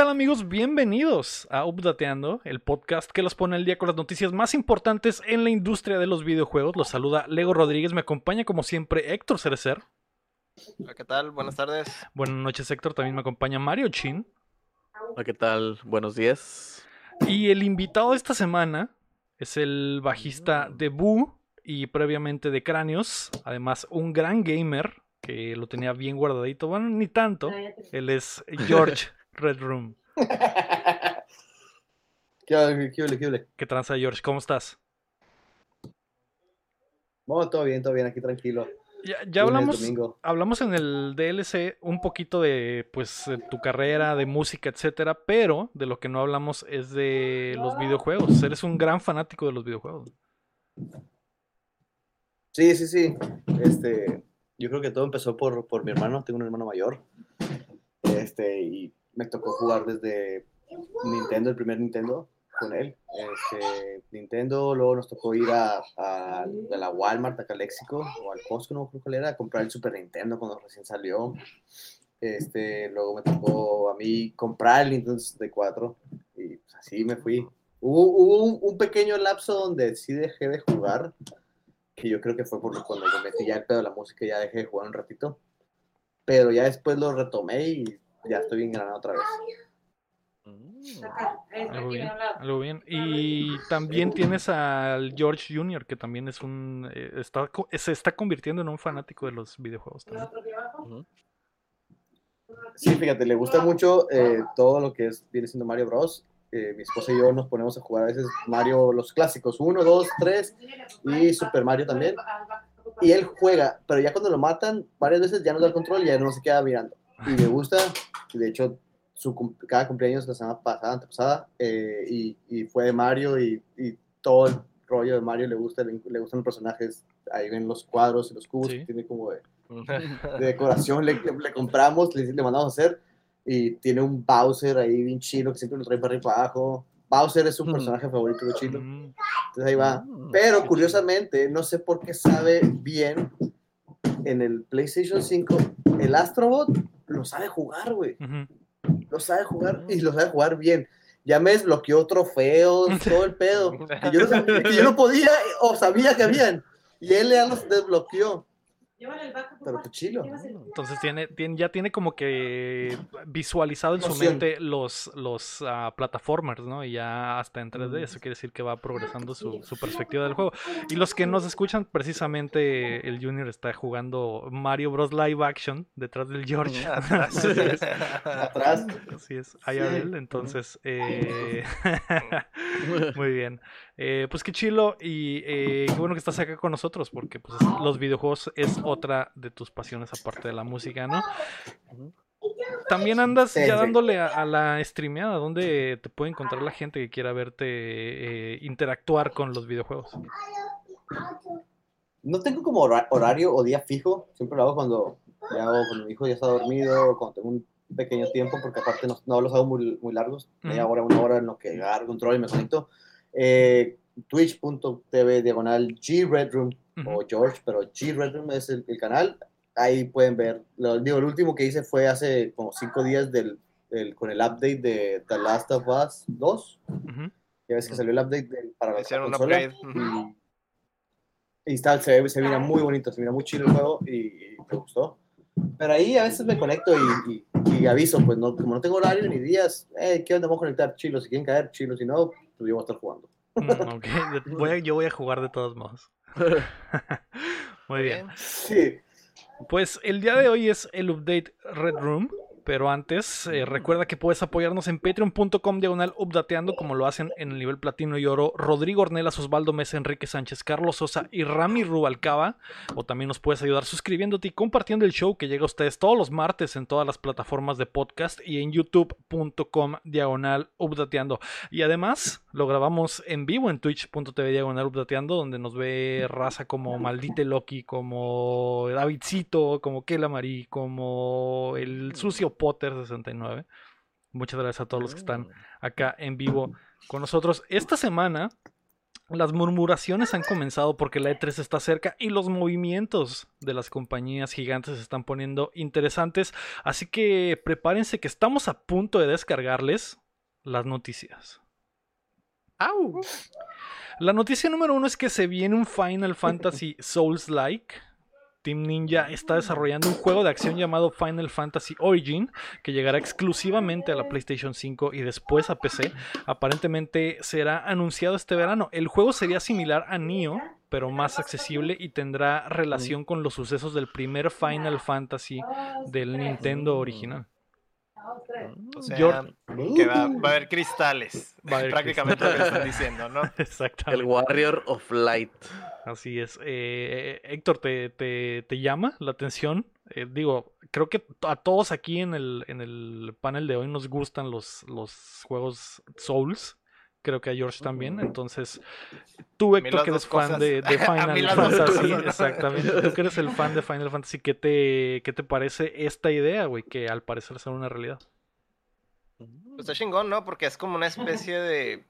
¿Qué tal amigos? Bienvenidos a Updateando, el podcast que los pone al día con las noticias más importantes en la industria de los videojuegos. Los saluda Lego Rodríguez, me acompaña como siempre Héctor Cerecer. Hola, ¿qué tal? Buenas tardes. Buenas noches Héctor, también me acompaña Mario Chin. ¿qué tal? Buenos días. Y el invitado de esta semana es el bajista de Boo y previamente de Cráneos, además un gran gamer que lo tenía bien guardadito, bueno, ni tanto. Él es George Red Room. ¿Qué ole, qué ole, qué ole? ¿Qué tranza George? ¿Cómo estás? Todo bien, todo bien, aquí tranquilo. Ya, hablamos, hablamos en el DLC un poquito de pues de tu carrera, de música, etcétera, pero de lo que no hablamos es de los videojuegos. Eres un gran fanático de los videojuegos. Sí, sí, sí. Este, yo creo que todo empezó por, por mi hermano, tengo un hermano mayor. Este, y me tocó jugar desde Nintendo, el primer Nintendo, con él. Este, Nintendo, luego nos tocó ir a, la Walmart, acá al Léxico, o al Costco, no creo cuál era, a comprar el Super Nintendo cuando recién salió. Este, luego me tocó a mí comprar el Nintendo 64 y pues, así me fui. Hubo, un, pequeño lapso donde sí dejé de jugar, que yo creo que fue por cuando me metí ya el pedo de la música ya dejé de jugar un ratito. Pero ya después lo retomé y ya estoy bien granado otra vez. Algo bien, algo bien. Y también tienes al George Jr., que también es un eh, está, se está convirtiendo en un fanático de los videojuegos también. Sí, fíjate, le gusta mucho eh, todo lo que es, viene siendo Mario Bros. Eh, mi esposa y yo nos ponemos a jugar a veces Mario, los clásicos, 1, 2, 3 y Super Mario también. Y él juega, pero ya cuando lo matan, varias veces ya no da el control y ya no se queda mirando. Y le gusta, y de hecho, su, cada cumpleaños la semana pasada, antepasada, eh, y, y fue de Mario y, y todo el rollo de Mario le gusta, le, le gustan los personajes, ahí ven los cuadros y los cubos Sí. que tiene como de, de decoración le, le compramos, le, le mandamos a hacer y tiene un Bowser ahí bien chilo que siempre lo trae para arriba y para abajo. Bowser es su Mm. personaje favorito de chilo. Mm, Entonces ahí va. Mm, Pero curiosamente, no sé por qué sabe bien en el PlayStation 5, el Astrobot lo sabe jugar, güey. Lo sabe jugar y lo sabe jugar bien. Ya me desbloqueó trofeos, todo el pedo. Que yo no, sabía- que yo no podía o sabía que habían. Y él ya los desbloqueó. Pero qué chilo. Entonces tiene, tiene, ya tiene como que visualizado en su mente los, los ah, plataformers, ¿no? Y ya hasta en 3D, eso quiere decir que va progresando su, su perspectiva del juego. Y los que nos escuchan, precisamente el Junior está jugando Mario Bros. Live Action detrás del George. Atrás. Atrás. Así es, IRL, entonces, eh, muy bien. Eh, pues qué chilo y eh, qué bueno que estás acá con nosotros, porque pues, los videojuegos es otra de tus pasiones aparte de la música, ¿no? También andas Sí, ya sí. dándole a, a la streameada, donde te puede encontrar la gente que quiera verte eh, interactuar con los videojuegos. No tengo como hora- horario o día fijo, siempre lo hago cuando, ya hago cuando mi hijo ya está dormido, cuando tengo un pequeño tiempo, porque aparte no, no los hago muy, muy largos, media hora, una hora en lo que agarro control y me conecto. Eh, Twitch.tv diagonal G Redroom Ujú. o George, pero G Redroom es el, el canal. Ahí pueden ver. Lo, digo, el último que hice fue hace como cinco días del, con el update de The Last of Us 2. Ujú. Ya ves que salió el update del- para la consola. upgrade. Ujú. Y, y está, se, se mira muy bonito, se mira muy chido el juego y, y me gustó. Pero ahí a veces me conecto y, y- aviso, pues no, como no tengo horario ni días, eh, ¿qué onda? Vamos a conectar chilos, si quieren caer chilos, si no, pues yo voy a estar jugando. Mm, ok, yo voy a- yo voy a jugar de todos modos. Muy bien. Sí, Pues el día de hoy es el update Red Room. Pero antes, eh, recuerda que puedes apoyarnos en patreon.com diagonal updateando como lo hacen en el nivel platino y oro Rodrigo Ornelas, Osvaldo Mesa, Enrique Sánchez, Carlos Sosa y Rami Rubalcaba. O también nos puedes ayudar suscribiéndote y compartiendo el show que llega a ustedes todos los martes en todas las plataformas de podcast y en youtube.com diagonal updateando. Y además lo grabamos en vivo en twitch.tv diagonal updateando donde nos ve raza como Maldite Loki, como Davidcito, como Kelamari, como el sucio Potter 69. Muchas gracias a todos los que están acá en vivo con nosotros. Esta semana Las murmuraciones han comenzado porque la E3 está cerca y los movimientos de las compañías gigantes se están poniendo interesantes, así que prepárense que estamos a punto de descargarles las noticias. ¡Au! La noticia número uno es que se viene un Final Fantasy Souls-like. Team Ninja está desarrollando un juego de acción llamado Final Fantasy Origin que llegará exclusivamente a la PlayStation 5 y después a PC. Aparentemente será anunciado este verano. El juego sería similar a Nioh, pero más accesible y tendrá relación con los sucesos del primer Final Fantasy del Nintendo original. O sea, George- que va, va a haber cristales. Va a haber prácticamente lo que están diciendo, ¿no? Exactamente. El Warrior of Light. Así es. Eh, Héctor, ¿te, te, te llama la atención? Eh, digo, creo que a todos aquí en el, en el panel de hoy nos gustan los, los juegos Souls. Creo que a George también. Entonces, tú, Héctor, que eres fan de, Final Fantasy. Exactamente. Tú que eres el fan de Final Fantasy, ¿qué te, qué te parece esta idea, güey? Que al parecer será una realidad. Pues está chingón, ¿no? Porque es como una especie de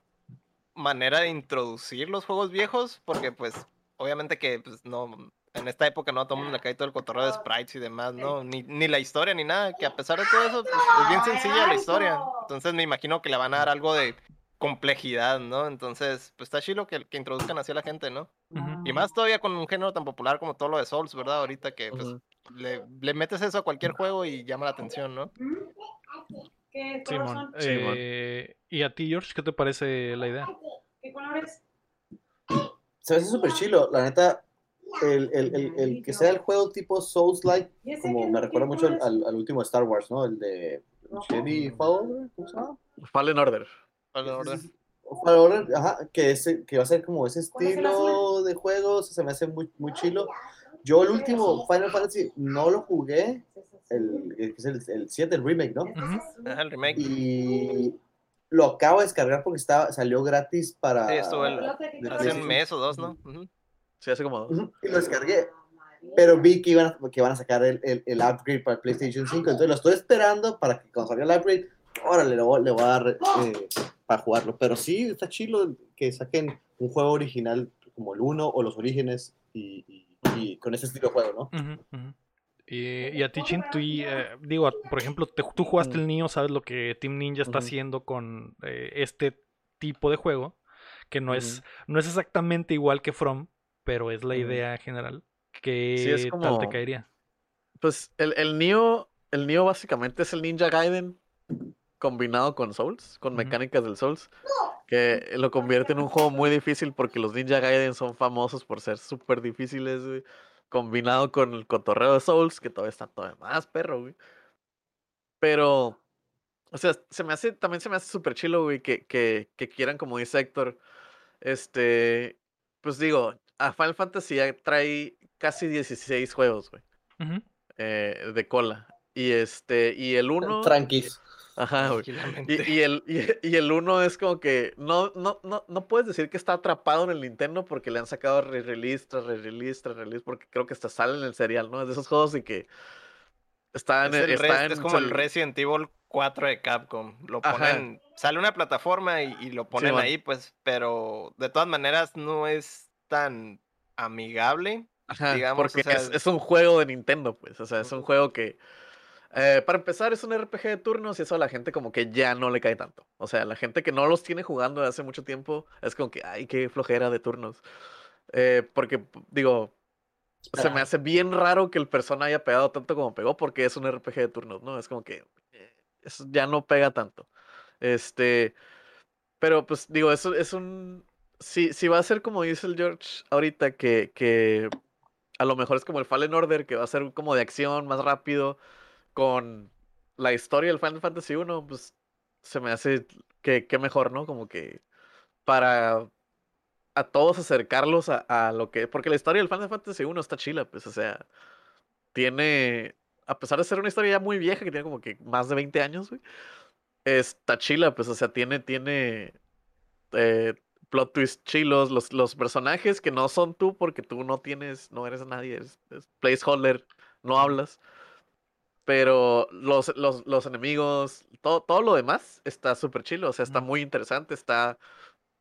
manera de introducir los juegos viejos, porque pues obviamente que pues no, en esta época no a todo el mundo le cae todo el cotorreo de sprites y demás, ¿no? Ni, ni la historia ni nada, que a pesar de todo eso, pues es bien sencilla la historia. Entonces me imagino que le van a dar algo de complejidad, ¿no? Entonces, pues está chido que, que introduzcan así a la gente, ¿no? Y más todavía con un género tan popular como todo lo de Souls, ¿verdad? Ahorita que pues, le, le metes eso a cualquier juego y llama la atención, ¿no? ¿Qué color Simón. son? Simón. Eh, ¿Y a ti, George, qué te parece la idea? ¿Qué colores? Se me hace súper chilo, la neta. El, el, el, el que sea el juego tipo Souls-like, como me recuerda mucho al, al- al último Star Wars, ¿no? El de Jedi Fallen, ¿cómo se llama? Fallen Order. Fallen Order. Fallen Order, ajá, que, ese, que va a ser como ese ¿Cuál es el estilo de juego, se me hace muy, muy chilo. Yo el último Final Fantasy no lo jugué, el, que es el, el 7, el remake, ¿no? Ajá, el remake. Y lo acabo de descargar porque estaba, salió gratis para... Sí, estuvo el- de Hace un mes o dos, ¿no? Ujú. Sí, hace como dos. Ujú, Y lo descargué. Pero vi que iban a, que van a sacar el, el, el upgrade para el PlayStation 5. Entonces lo estoy esperando para que cuando salga el upgrade, órale, le voy, le voy a dar eh, para jugarlo. Pero sí, está chido que saquen un juego original como el 1 o los orígenes y, y- y con ese estilo de juego, ¿no? Y, y a ti, Chin, tú, y, eh, digo, por ejemplo, te- tú jugaste el Nioh, sabes lo que Team Ninja está haciendo con eh, este tipo de juego, que no es, no es exactamente igual que From, pero es la idea general. ¿Qué Sí, es tal te caería? Pues el, el Neo, el Neo básicamente es el Ninja Gaiden combinado con Souls, con mecánicas del Souls, que lo convierte en un juego muy difícil porque los Ninja Gaiden son famosos por ser súper difíciles, güey, combinado con el cotorreo de Souls, que todavía está todavía más perro, güey. Pero, o sea, se me hace, también se me hace súper chilo, güey, que, que, que quieran, como dice Héctor, este, pues digo, a Final Fantasy ya trae casi 16 juegos, güey eh, de cola. Y este, y el uno. Tranquis. Ajá, güey. Tranquilamente. Y, y el, y, y el uno es como que no, no, no, no puedes decir que está atrapado en el Nintendo porque le han sacado re-release tras re-release tras release porque creo que hasta sale en el serial, ¿no? Es de esos juegos de que está en, Es, el está res- en es como el Resident Evil 4 de Capcom. Lo Ajá. ponen, sale una plataforma y, y lo ponen ahí, pues, pero de todas maneras no es tan amigable. Ajá, digamos, porque o sea, es, es un juego de Nintendo, pues. O sea, es un juego que. Eh, para empezar, es un RPG de turnos y eso a la gente como que ya no le cae tanto. O sea, la gente que no los tiene jugando hace mucho tiempo es como que, ay, qué flojera de turnos. Eh, porque, digo, se me hace bien raro que el persona haya pegado tanto como pegó porque es un RPG de turnos, ¿no? Es como que eh, eso ya no pega tanto. Este, pero pues digo, eso es un... Si, si va a ser como dice el George ahorita, que, que a lo mejor es como el Fallen Order, que va a ser como de acción, más rápido, con la historia del Final Fantasy 1, pues se me hace que, que mejor, ¿no? Como que para a todos acercarlos a, a lo que... Porque la historia del Final Fantasy 1 está chila, pues, o sea, tiene... A pesar de ser una historia ya muy vieja, que tiene como que más de 20 años, güey, está chila, pues, o sea, tiene, tiene eh, plot twist chilos, los, los personajes que no son tú porque tú no tienes, no eres nadie, eres, eres placeholder, no hablas. Pero los, los, los enemigos, todo, todo lo demás está súper chilo, o sea, está muy interesante, está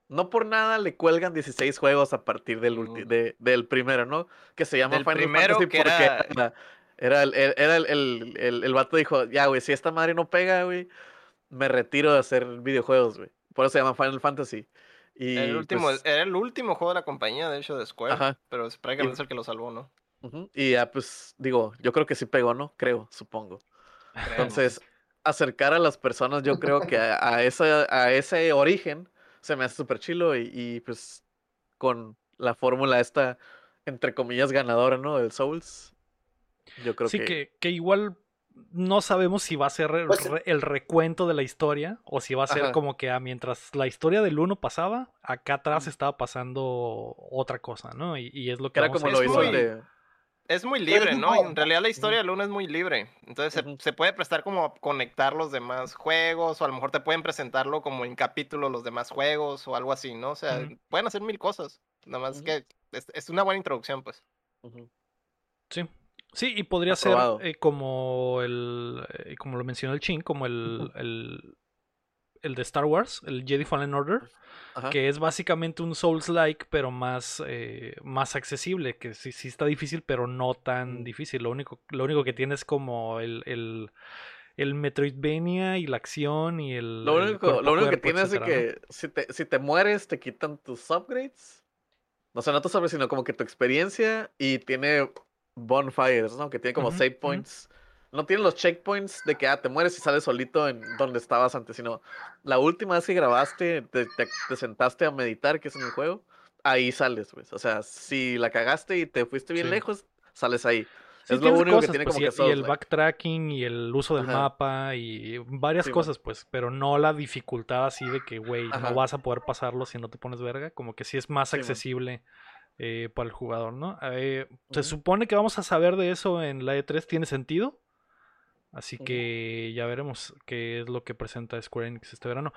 no por nada le cuelgan 16 juegos a partir del, ulti- de- del primero, ¿no? Que se llama Del Final primero Fantasy que porque era- era, era el, era el, el, el- el vato dijo, ya, güey, si esta madre no pega, güey, me retiro de hacer videojuegos, güey. Por eso se llama Final Fantasy. Y, Era el, último, pues, era el último juego de la compañía, de hecho, de Square. Ajá. Pero es prácticamente es el que lo salvó, ¿no? Y ya, pues, digo, yo creo que sí pegó, ¿no? Creo, supongo. Entonces, acercar a las personas, yo creo que a, a esa, a ese origen se me hace súper chilo y, y, pues con la fórmula esta, entre comillas, ganadora, ¿no? Del Souls. Yo creo sí, que... que... Que, igual no sabemos si va a ser el, Pues- re- el recuento de la historia o si va a ser Ajá. como que ah, mientras la historia del 1 pasaba, acá atrás estaba pasando otra cosa, ¿no? Y, y es lo que era como a lo hizo el de... Es muy libre, ¿no? En realidad la historia del uno es muy libre. Entonces se, puede prestar como a conectar los demás juegos, o a lo mejor te pueden presentarlo como en capítulos los demás juegos, o algo así, ¿no? O sea, pueden hacer mil cosas. Nada más que es, es una buena introducción, pues. Sí. Sí, y podría Aprobado. ser eh, como el eh, como lo mencionó el Chin, como el, el el de Star Wars, el Jedi Fallen Order, Ajá. que es básicamente un Souls-like, pero más, eh, más accesible, que sí, sí está difícil, pero no tan Mm. difícil. Lo único, lo único que tiene es como el, el, el Metroidvania y la acción y el. Lo el único, cuerpo lo único que tiene es que si te, si te mueres, te quitan tus upgrades. O sea, no tus upgrades, sino como que tu experiencia y tiene bonfires, ¿no? Que tiene como save points. No tiene los checkpoints de que ah, te mueres y sales solito en donde estabas antes, sino la última vez que grabaste, te, te- te sentaste a meditar, que es en el juego, ahí sales, pues. O sea, si la cagaste y te fuiste bien Sí. lejos, sales ahí. Sí, es lo único cosas, que tiene pues, como y, que y el backtracking y el uso del Ajá. mapa y varias Sí, man. cosas, pues, pero no la dificultad así de que, güey, no vas a poder pasarlo si no te pones verga, como que sí es más Sí, accesible eh, para el jugador, ¿no? Eh, Se supone que vamos a saber de eso en la E3, ¿tiene sentido? Así que ya veremos qué es lo que presenta Square Enix este verano.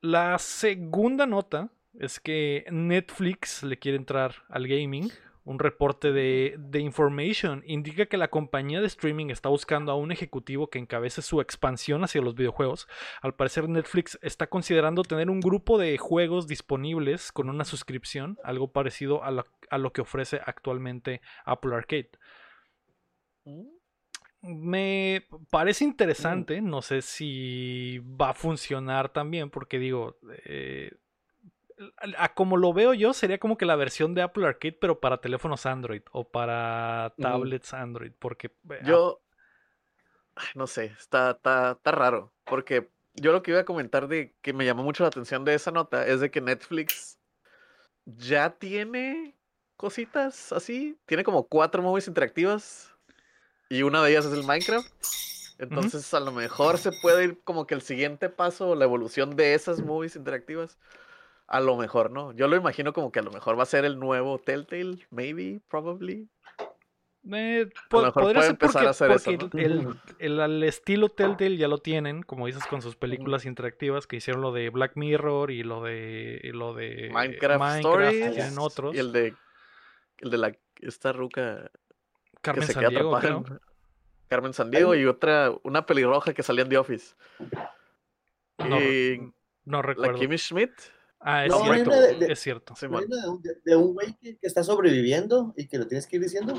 La segunda nota es que Netflix le quiere entrar al gaming. Un reporte de, de Information indica que la compañía de streaming está buscando a un ejecutivo que encabece su expansión hacia los videojuegos. Al parecer Netflix está considerando tener un grupo de juegos disponibles con una suscripción, algo parecido a lo, a lo que ofrece actualmente Apple Arcade. Mm, Me parece interesante, no sé si va a funcionar también, porque digo, eh, a como lo veo yo, sería como que la versión de Apple Arcade, pero para teléfonos Android o para tablets Android, porque Yo, ay, no sé, está, está, está raro, porque yo lo que iba a comentar de que me llamó mucho la atención de esa nota es de que Netflix ya tiene cositas así, tiene como cuatro movies interactivas y una de ellas es el Minecraft. Entonces a lo mejor se puede ir como que el siguiente paso, la evolución de esas movies interactivas. A lo mejor, ¿no? Yo lo imagino como que a lo mejor va a ser el nuevo Telltale, maybe, probably. Eh, po- mejor podría puede ser empezar porque, a hacer eso, porque el, el- el- al estilo Telltale ya lo tienen, como dices, con sus películas interactivas que hicieron lo de Black Mirror y lo de y lo de Minecraft, Stories tienen otros. y el de el de la esta ruca Carmen que se queda atrapada Carmen Sandiego y otra una pelirroja que salía en The Office No, y no la recuerdo. Kimmy Schmidt Ah, es No, cierto. de- de- Es cierto. sí, ¿No man. hay una de un- de, de güey que, que está sobreviviendo y que lo tienes que ir diciendo.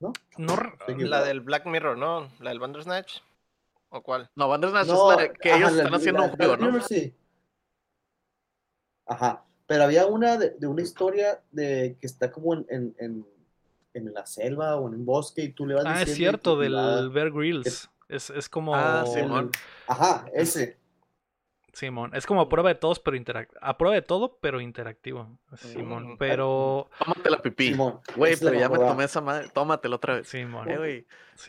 ¿No? No que- La del Black Mirror, ¿no? La del Bandersnatch. ¿O cuál? no Bandersnatch No, es la que ajá, ellos la- están haciendo la- un juego la- no sí. Ajá. Pero había una de, de una historia de que está como en, en, en, en la selva o en un bosque y tú le vas Ah, diciendo. es y cierto, del va- Bear Grylls. Es, es como. Ah, Simón. Ajá, ese. Simón. Es como a prueba de todos, pero interac- A prueba de todo, pero interactivo. Simón. Mm. Pero. tómate la pipí Simón. güey la pero ya me tomé esa madre tómatela otra vez Simón. eh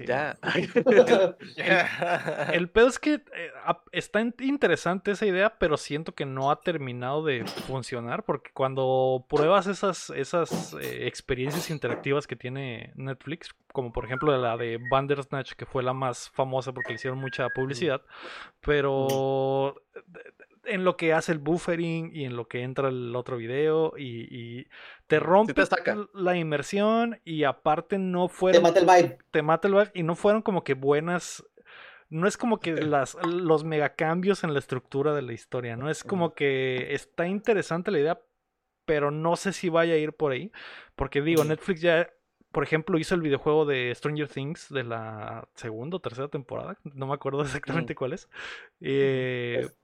ya. El pedo es que eh, está in- interesante esa idea, pero siento que no ha terminado de funcionar porque cuando pruebas esas, esas eh, experiencias interactivas que tiene Netflix, como por ejemplo la de Bandersnatch, que fue la más famosa porque le hicieron mucha publicidad, pero en lo que hace el buffering y en lo que entra el otro video y, y te rompe la inmersión y aparte no Te fueron mata el vibe. te mata el vibe y no fueron como que buenas no es como que las, los megacambios en la estructura de la historia, ¿no? Es como que está interesante la idea, pero no sé si vaya a ir por ahí. Porque digo, Netflix ya, por ejemplo, hizo el videojuego de Stranger Things de la segunda o tercera temporada. No me acuerdo exactamente cuál es. Eh, Es-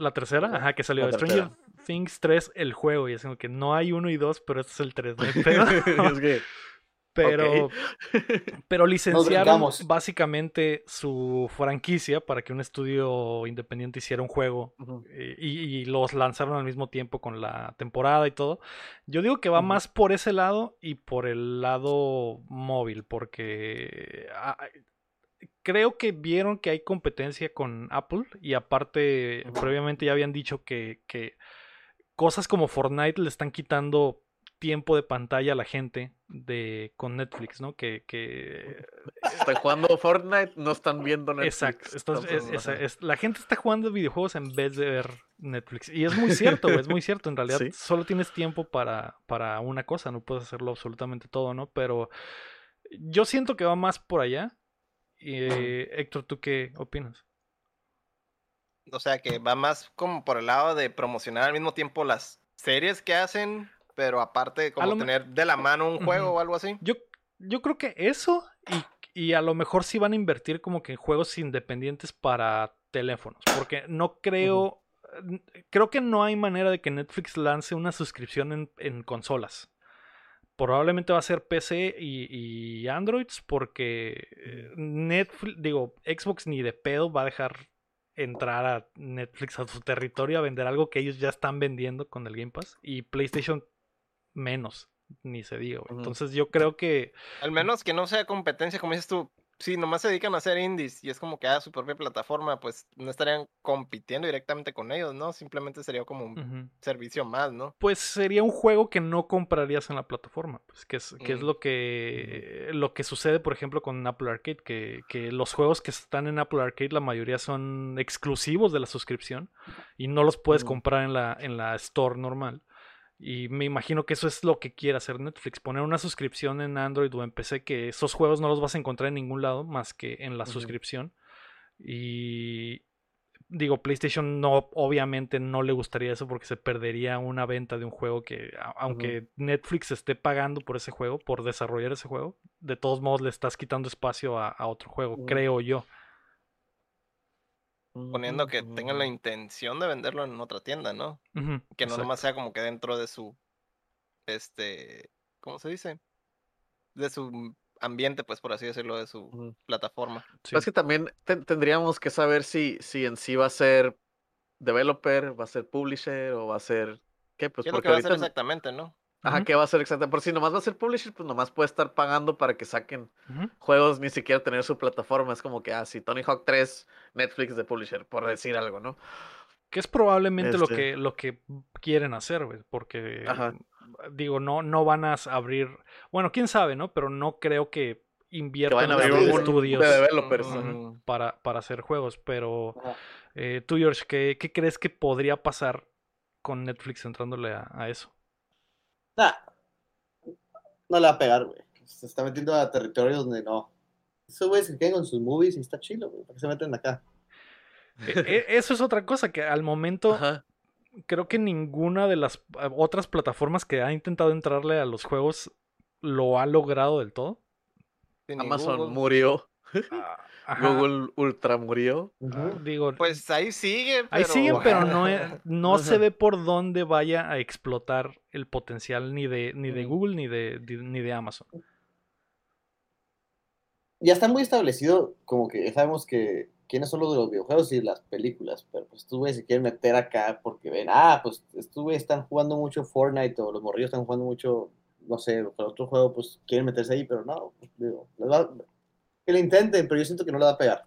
la tercera, ajá, que salió Stranger. Things 3, el juego. Y es como que no hay uno y dos, pero este es el 3. No es que, Pero, pero licenciaron básicamente su franquicia para que un estudio independiente hiciera un juego eh, y, y los lanzaron al mismo tiempo con la temporada y todo. Yo digo que va más por ese lado y por el lado móvil, porque ah, creo que vieron que hay competencia con Apple y aparte previamente ya habían dicho que, que cosas como Fortnite le están quitando tiempo de pantalla a la gente de con Netflix, ¿no? Que, que Están jugando Fortnite, no están viendo Netflix. Exacto. Es- es- es- la gente está jugando videojuegos en vez de ver Netflix. Y es muy cierto, es muy cierto. En realidad, Sí. solo tienes tiempo para, para una cosa, no puedes hacerlo absolutamente todo, ¿no? Pero yo siento que va más por allá. Eh, Héctor, ¿tú qué opinas? O sea que va más como por el lado de promocionar al mismo tiempo las series que hacen, pero aparte como tener de la mano un juego o algo así. Yo, yo creo que eso y, y a lo mejor sí van a invertir como que en juegos independientes para teléfonos. Porque no creo. Creo que no hay manera de que Netflix lance una suscripción en, en consolas. Probablemente va a ser PC y, y Androids porque eh, Netflix, digo, Xbox ni de pedo va a dejar entrar a Netflix a su territorio a vender algo que ellos ya están vendiendo con el Game Pass y PlayStation menos, ni se diga. güey. Entonces yo creo que Al menos que no sea competencia, como dices tú. Si nomás se dedican a hacer indies y es como que a su propia plataforma, pues no estarían compitiendo directamente con ellos, ¿no? Simplemente sería como un servicio más, ¿no? pues sería un juego que no comprarías en la plataforma, pues que es, que es Mm. lo que lo que sucede, por ejemplo, con Apple Arcade, que, que los juegos que están en Apple Arcade, la mayoría son exclusivos de la suscripción y no los puedes Mm. comprar en la, en la store normal. Y me imagino que eso es lo que quiere hacer Netflix, poner una suscripción en Android o en PC que esos juegos no los vas a encontrar en ningún lado más que en la suscripción. Y digo, PlayStation no, obviamente no le gustaría eso porque se perdería una venta de un juego que, a- aunque Netflix esté pagando por ese juego, por desarrollar ese juego, de todos modos le estás quitando espacio a, a otro juego, creo yo. Poniendo que tengan la Ujú. intención de venderlo en otra tienda, ¿no? Que no exacto. nomás sea como que dentro de su, este, ¿cómo se dice? De su ambiente, pues por así decirlo, de su Ujú. plataforma. Sí. Es que también ten- tendríamos que saber si, si en sí va a ser developer, va a ser publisher o va a ser... ¿Qué? Pues ¿Qué es lo porque que va a ahorita... exactamente, no? Ajá, Ujú. ¿qué va a ser exactamente? Por si nomás va a ser publisher, pues nomás puede estar pagando para que saquen juegos, ni siquiera tener su plataforma. Es como que, ah, si Tony Hawk 3, Netflix de publisher, por decir algo, ¿no? Que es probablemente lo Este. que lo que quieren hacer, güey, porque Ajá. digo, no no van a abrir, bueno, quién sabe, ¿no? Pero no creo que inviertan en estudios de para, para hacer juegos, pero eh, tú, George, ¿qué, qué crees que podría pasar con Netflix entrándole a, a eso? Nah, no le va a pegar, güey. Se está metiendo a territorios donde no. Esos güeyes se quedan con sus movies y está chido, güey. ¿Para qué se meten acá? E- e- eso es otra cosa que al momento Ajá. creo que ninguna de las eh, otras plataformas que ha intentado entrarle a los juegos lo ha logrado del todo. Amazon murió. Ah, ajá. Google Ultra murió. Ah, digo, Pues ahí sigue, pero... Ahí siguen, pero no, e- no se ve por dónde vaya a explotar el potencial ni de, ni de. Google ni de, ni de Amazon. Ya está muy establecido, como que ya sabemos que quiénes son los de los videojuegos y las películas, pero pues estos güeyes se quieren meter acá porque ven, ah, pues estos güeyes están jugando mucho Fortnite o los morrillos están jugando mucho, no sé, otro juego, pues quieren meterse ahí, pero no, pues, digo, les va- que lo intenten, pero yo siento que no le va a pegar.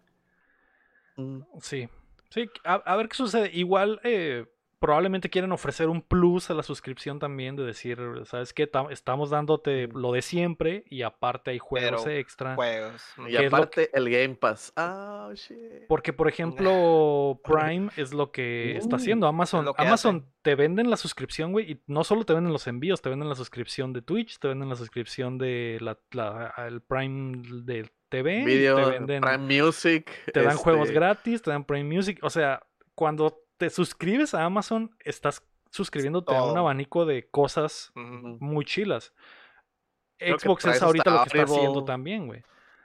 Mm, Sí, sí, a, a ver qué sucede. Igual, eh, probablemente quieren ofrecer un plus a la suscripción también de decir, ¿sabes qué? Ta- Estamos dándote lo de siempre y aparte hay juegos Pero extra. Juegos. Y ¿Qué es lo aparte, el Game Pass. Ah, shit. Porque, por ejemplo, Prime es lo que está haciendo. Amazon, lo que Amazon te venden la suscripción, güey, y no solo te venden los envíos, te venden la suscripción de Twitch, te venden la suscripción de la, la- el Prime de TV, Video, te venden, Prime Music. te dan juegos este, gratis, te dan Prime Music. O sea, cuando te suscribes a Amazon, estás suscribiéndote a un abanico de cosas muy chilas. Creo Xbox es ahorita lo que está haciendo también, güey.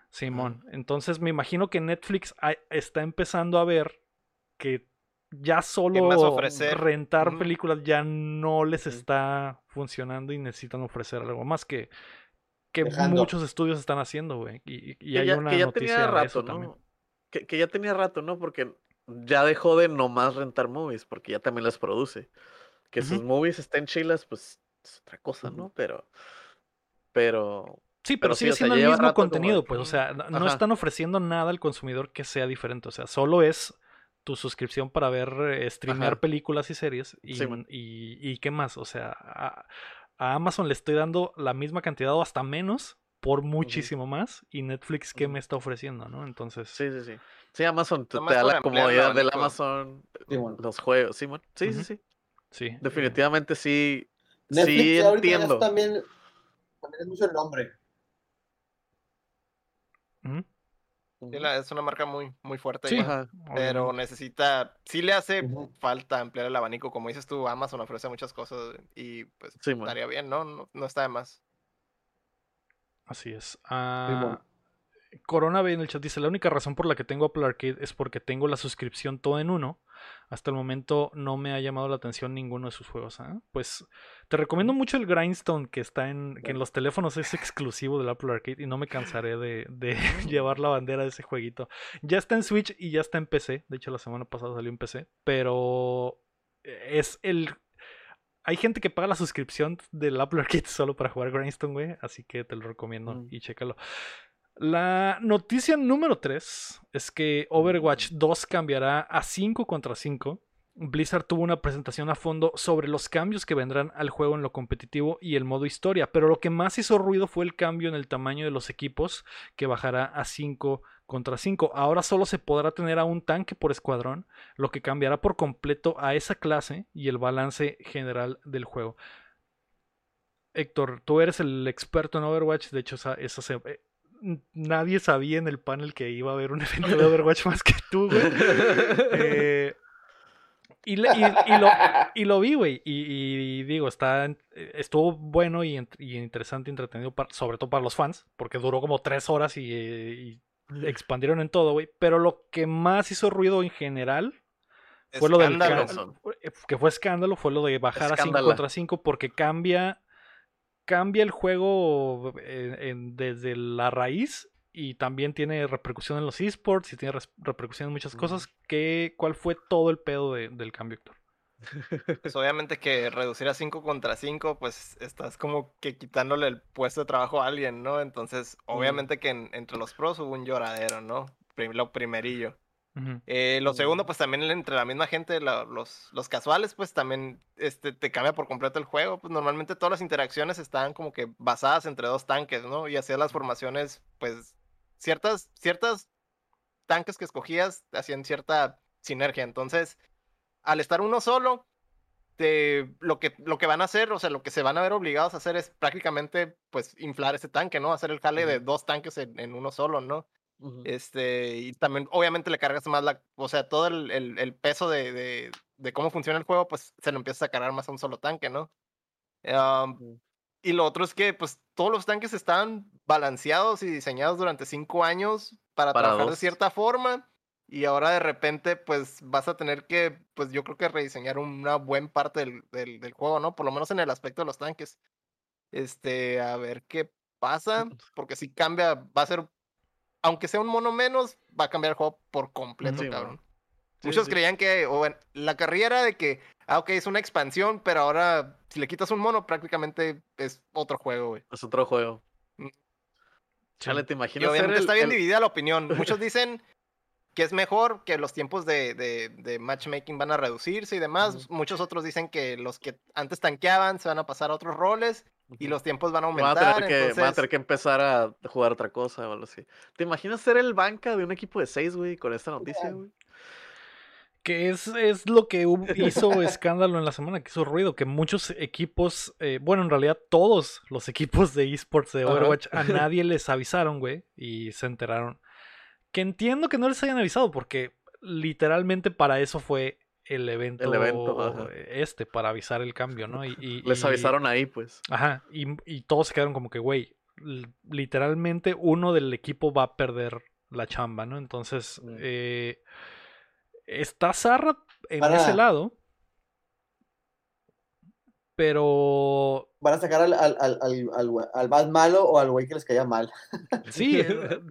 Simón. Entonces me imagino que Netflix está empezando a ver que ya solo rentar películas ya no les está funcionando y necesitan ofrecer algo más que, que Dejando. muchos estudios están haciendo, güey. Y, y que hay ya, una que ya noticia tenía de rato, también. ¿no? Que, que ya tenía rato, ¿no? Porque ya dejó de nomás rentar movies, porque ya también las produce. Que sus movies estén chilas, pues es otra cosa, ¿no? Pero, pero, Sí, pero, Pero sí, sigue o sea, siendo el mismo como contenido, pues, o sea, no- Ajá. están ofreciendo nada al consumidor que sea diferente, o sea, solo es tu suscripción para ver, eh, streamear Ajá. películas y series y, Sí, y, y qué más, o sea, a, a Amazon le estoy dando la misma cantidad o hasta menos por muchísimo más y Netflix qué me está ofreciendo, ¿no? Entonces, sí, sí, sí. Sí, Amazon te, da la comodidad del. Amazon, los juegos, sí. Sí, sí, sí. sí. Definitivamente sí. Netflix sí entiendo. es también, también es mucho el nombre. Ujú. Sí, la- es una marca muy, muy fuerte. Sí. Ajá. Pero necesita, sí le hace falta ampliar el abanico. Como dices tú, Amazon ofrece muchas cosas y pues Sí, man. estaría bien, ¿no? No, no está de más. Así es. bueno. Corona B en el chat dice, la única razón por la que tengo Apple Arcade es porque tengo la suscripción todo en uno. Hasta el momento no me ha llamado la atención ninguno de sus juegos. ¿ah? Pues te recomiendo mucho el Grindstone que está en, que en los teléfonos es exclusivo del Apple Arcade y no me cansaré de, de llevar la bandera de ese jueguito. Ya está en Switch y ya está en PC. De hecho la semana pasada salió en PC. Pero es el... Hay gente que paga la suscripción del Apple Arcade solo para jugar Grindstone, güey. Así que te lo recomiendo Mm. y chécalo. La noticia número 3 es que Overwatch 2 cambiará a 5 contra 5. Blizzard tuvo una presentación a fondo sobre los cambios que vendrán al juego en lo competitivo y el modo historia, pero lo que más hizo ruido fue el cambio en el tamaño de los equipos, que bajará a 5 contra 5. Ahora solo se podrá tener a un tanque por escuadrón, lo que cambiará por completo a esa clase y el balance general del juego. Héctor, tú eres el experto en Overwatch, de hecho esa, esa se- eh, nadie sabía en el panel que iba a haber un evento de Overwatch más que tú, güey. Eh, y, le- y- y lo, y lo vi, güey. Y, y digo, está, eh, estuvo bueno y, interesante y entretenido, para- sobre todo para los fans, porque duró como tres horas y, y expandieron en todo, güey. Pero lo que más hizo ruido en general fue lo del ca- eh, que fue escándalo, fue lo de bajar a 5 Escándala. contra 5 porque cambia cambia el juego en- desde la raíz y también tiene repercusión en los esports y tiene res- repercusión en muchas cosas. ¿Qué, ¿Cuál fue todo el pedo de- del cambio, Héctor? Pues obviamente que reducir a 5 contra 5, pues estás como que quitándole el puesto de trabajo a alguien, ¿no? Entonces, obviamente que en- entre los pros hubo un lloradero, ¿no? Prim- lo primerillo. Eh, lo segundo, pues también entre la misma gente, la- los, los casuales, pues también este, te cambia por completo el juego. Pues normalmente todas las interacciones están como que basadas entre dos tanques, ¿no? Y hacías las formaciones, pues ciertas, ciertas tanques que escogías hacían cierta sinergia. Entonces, al estar uno solo, te- lo, que, lo que van a hacer, o sea, lo que se van a ver obligados a hacer es prácticamente, pues, inflar ese tanque, ¿no? Hacer el jale de dos tanques en- en uno solo, ¿no? Ujú. Este, y también, obviamente, le cargas más la, o sea, todo el, el- el peso de, de- de cómo funciona el juego, pues se lo empiezas a cargar más a un solo tanque, ¿no? Ujú. y lo otro es que, pues, todos los tanques están balanceados y diseñados durante cinco años para, Para trabajar de dos. cierta forma. Y ahora de repente, pues, vas a tener que, pues, yo creo que rediseñar una buena parte del, del, del juego, ¿no? Por lo menos en el aspecto de los tanques. Este, a ver qué pasa, porque si cambia, va a ser, aunque sea un mono menos, va a cambiar el juego por completo, Sí, cabrón. Sí, Muchos sí. creían que, o en la carrera de que, ah, ok, es una expansión, pero ahora si le quitas un mono, prácticamente es otro juego, güey. Es otro juego. Mm. Chale, ¿te Y imaginas obviamente el- está bien el- dividida la opinión. Muchos dicen que es mejor, que los tiempos de, de- de matchmaking van a reducirse y demás. Muchos otros dicen que los que antes tanqueaban se van a pasar a otros roles y los tiempos van a Van a, aumentar. tener que, van a tener que empezar a jugar otra cosa o algo así. ¿Te imaginas ser el banca de un equipo de seis, güey, con esta noticia, güey? Que es, es lo que hubo- hizo escándalo en la semana, que hizo ruido, que muchos equipos, eh, bueno, en realidad todos los equipos de esports de. Overwatch, a nadie les avisaron, güey, y se enteraron. Que entiendo que no les hayan avisado, porque literalmente para eso fue el evento, evento, ajá. este, para avisar el cambio, ¿no? Y, y- Les y- avisaron ahí, pues. Ajá, y, y todos se quedaron como que, güey, literalmente uno del equipo va a perder la chamba, ¿no? Entonces, Mm. eh, está Zarra en Para- ese lado, pero Van a sacar al, al, al, al, al, güey- al más malo o al güey que les caía mal. sí,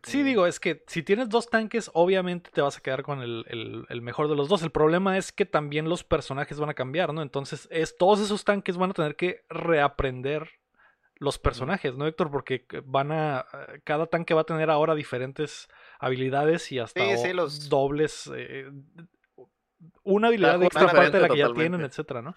sí digo, es que si tienes dos tanques, obviamente te vas a quedar con el, el- el mejor de los dos. El problema es que también los personajes van a cambiar, ¿no? Entonces, es, todos esos tanques van a tener que reaprender los personajes, ¿no, Héctor? Porque van a. Cada tanque va a tener ahora diferentes habilidades y hasta Sí, sí, o- los- dobles. eh, una habilidad extra aparte de la que ya tienen, etcétera, ¿no?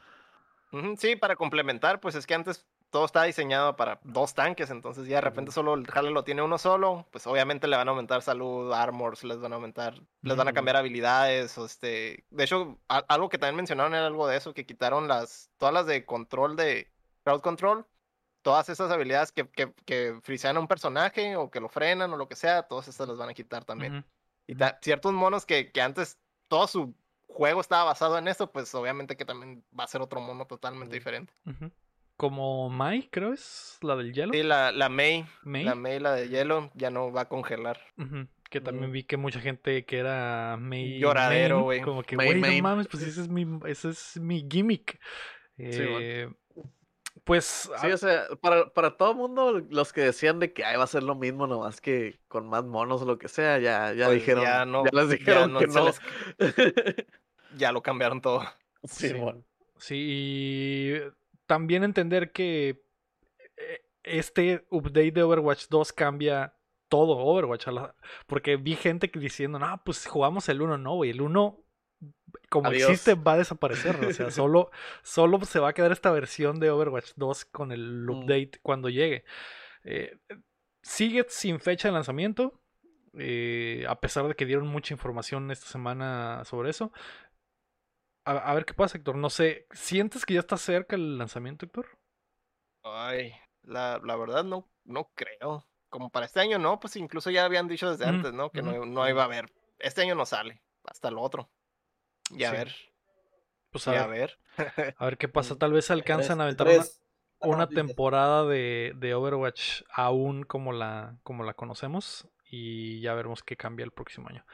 Sí, para complementar, pues es que antes todo estaba diseñado para dos tanques, entonces ya de repente solo el lo tiene uno solo, pues obviamente le van a aumentar salud, armors, les van a aumentar, les van a cambiar habilidades, o este, de hecho, a- algo que también mencionaron era algo de eso, que quitaron las, todas las de control de crowd control, todas esas habilidades que, que, que frisean a un personaje o que lo frenan o lo que sea, todas esas las van a quitar también. Y ciertos monos que, que antes todo su juego estaba basado en eso, pues obviamente que también va a ser otro mono totalmente diferente. Como Mai, creo es la del hielo. Sí, la, la Mei, Mei. la Mei, la de hielo, ya no va a congelar. Que también Ujú. vi que mucha gente que era May Lloradero, güey. Como que, güey, no mames, pues ese es mi, ese es mi gimmick. Sí, pues, Sí, a- o sea, para, para todo mundo, los que decían de que "Ay, va a ser lo mismo, nomás que con más monos o lo que sea, ya, ya Pues dijeron, ya no- ya les ya dijeron no que se no. les- Ya lo cambiaron todo. Sí, Sí. sí, y también entender que eh, este update de Overwatch 2 cambia todo Overwatch. a la- porque vi gente que diciendo, no, pues jugamos el 1, no, güey, el 1 como Adiós. existe va a desaparecer. O sea, solo, solo se va a quedar esta versión de Overwatch 2 con el Mm. update cuando llegue. Eh, sigue sin fecha de lanzamiento. eh, a pesar de que dieron mucha información esta semana sobre eso. A, a ver qué pasa, Héctor. No sé, ¿sientes que ya está cerca el lanzamiento, Héctor? Ay, la, la verdad no, no creo. Como para este año no, pues incluso ya habían dicho desde antes, ¿no? Que no, no iba a haber. Este año no sale, hasta el otro. Y a Sí. ver, Pues y a a ver, a ver qué pasa. Tal vez alcanzan a aventar una, tres- una noticias. temporada de, de Overwatch aún como la, como la conocemos y ya veremos qué cambia el próximo año.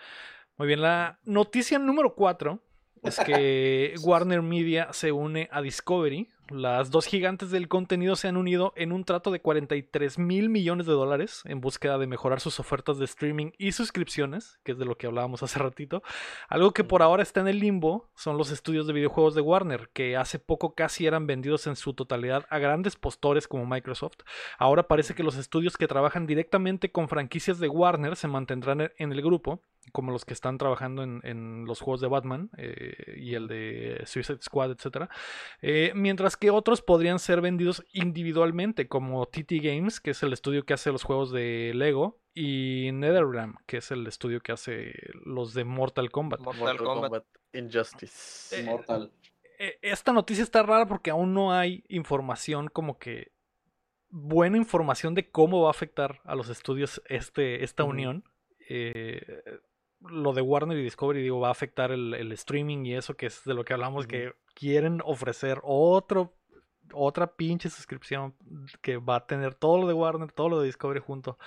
Muy bien, la noticia número 4 es que Warner Media se une a Discovery. Las dos gigantes del contenido se han unido en un trato de 43 mil millones de dólares en búsqueda de mejorar sus ofertas de streaming y suscripciones, que es de lo que hablábamos hace ratito. Algo que por ahora está en el limbo son los estudios de videojuegos de Warner, que hace poco casi eran vendidos en su totalidad a grandes postores como Microsoft. Ahora parece que los estudios que trabajan directamente con franquicias de Warner se mantendrán en- el grupo, como los que están trabajando en, en los juegos de Batman eh, y el de Suicide Squad, etc. mientras que otros podrían ser vendidos individualmente, como TT Games, que es el estudio que hace los juegos de Lego, y NetherRealm, que es el estudio que hace los de Mortal Kombat. Mortal, Kombat. Injustice. Mortal. Eh, esta noticia está rara porque aún no hay información como que buena información de cómo va a afectar a los estudios este, esta unión. Eh, lo de Warner y Discovery, digo, va a afectar el, el streaming y eso que es de lo que hablamos, que quieren ofrecer otro, otra pinche suscripción que va a tener todo lo de Warner, todo lo de Discovery junto.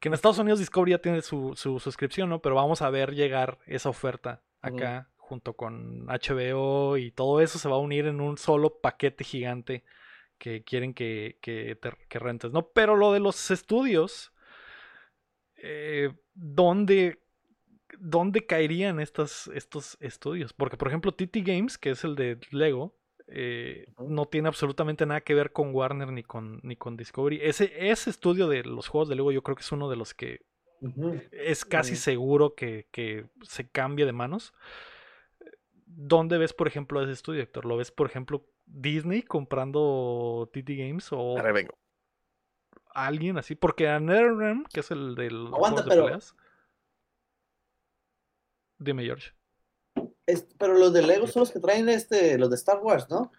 Que en Estados Unidos Discovery ya tiene su, su suscripción, ¿no? Pero vamos a ver llegar esa oferta acá junto con HBO y todo eso se va a unir en un solo paquete gigante que quieren que, que, te- que rentes, ¿no? Pero lo de los estudios, eh, ¿dónde, ¿dónde caerían estos, estos estudios? Porque, por ejemplo, TT Games, que es el de Lego, eh, no tiene absolutamente nada que ver con Warner ni con, ni con Discovery. Ese, ese estudio de los juegos de Lego yo creo que es uno de los que es casi seguro que, que se cambie de manos. ¿Dónde ves, por ejemplo, ese estudio, Héctor? ¿Lo ves, por ejemplo, Disney comprando TT Games o Ahora vengo. alguien así? Porque a NetherRealm, que es el del Aguanta, juegos de pero- peleas. Dime, George. Es- pero los de Lego son los que traen este, los de Star Wars, ¿no?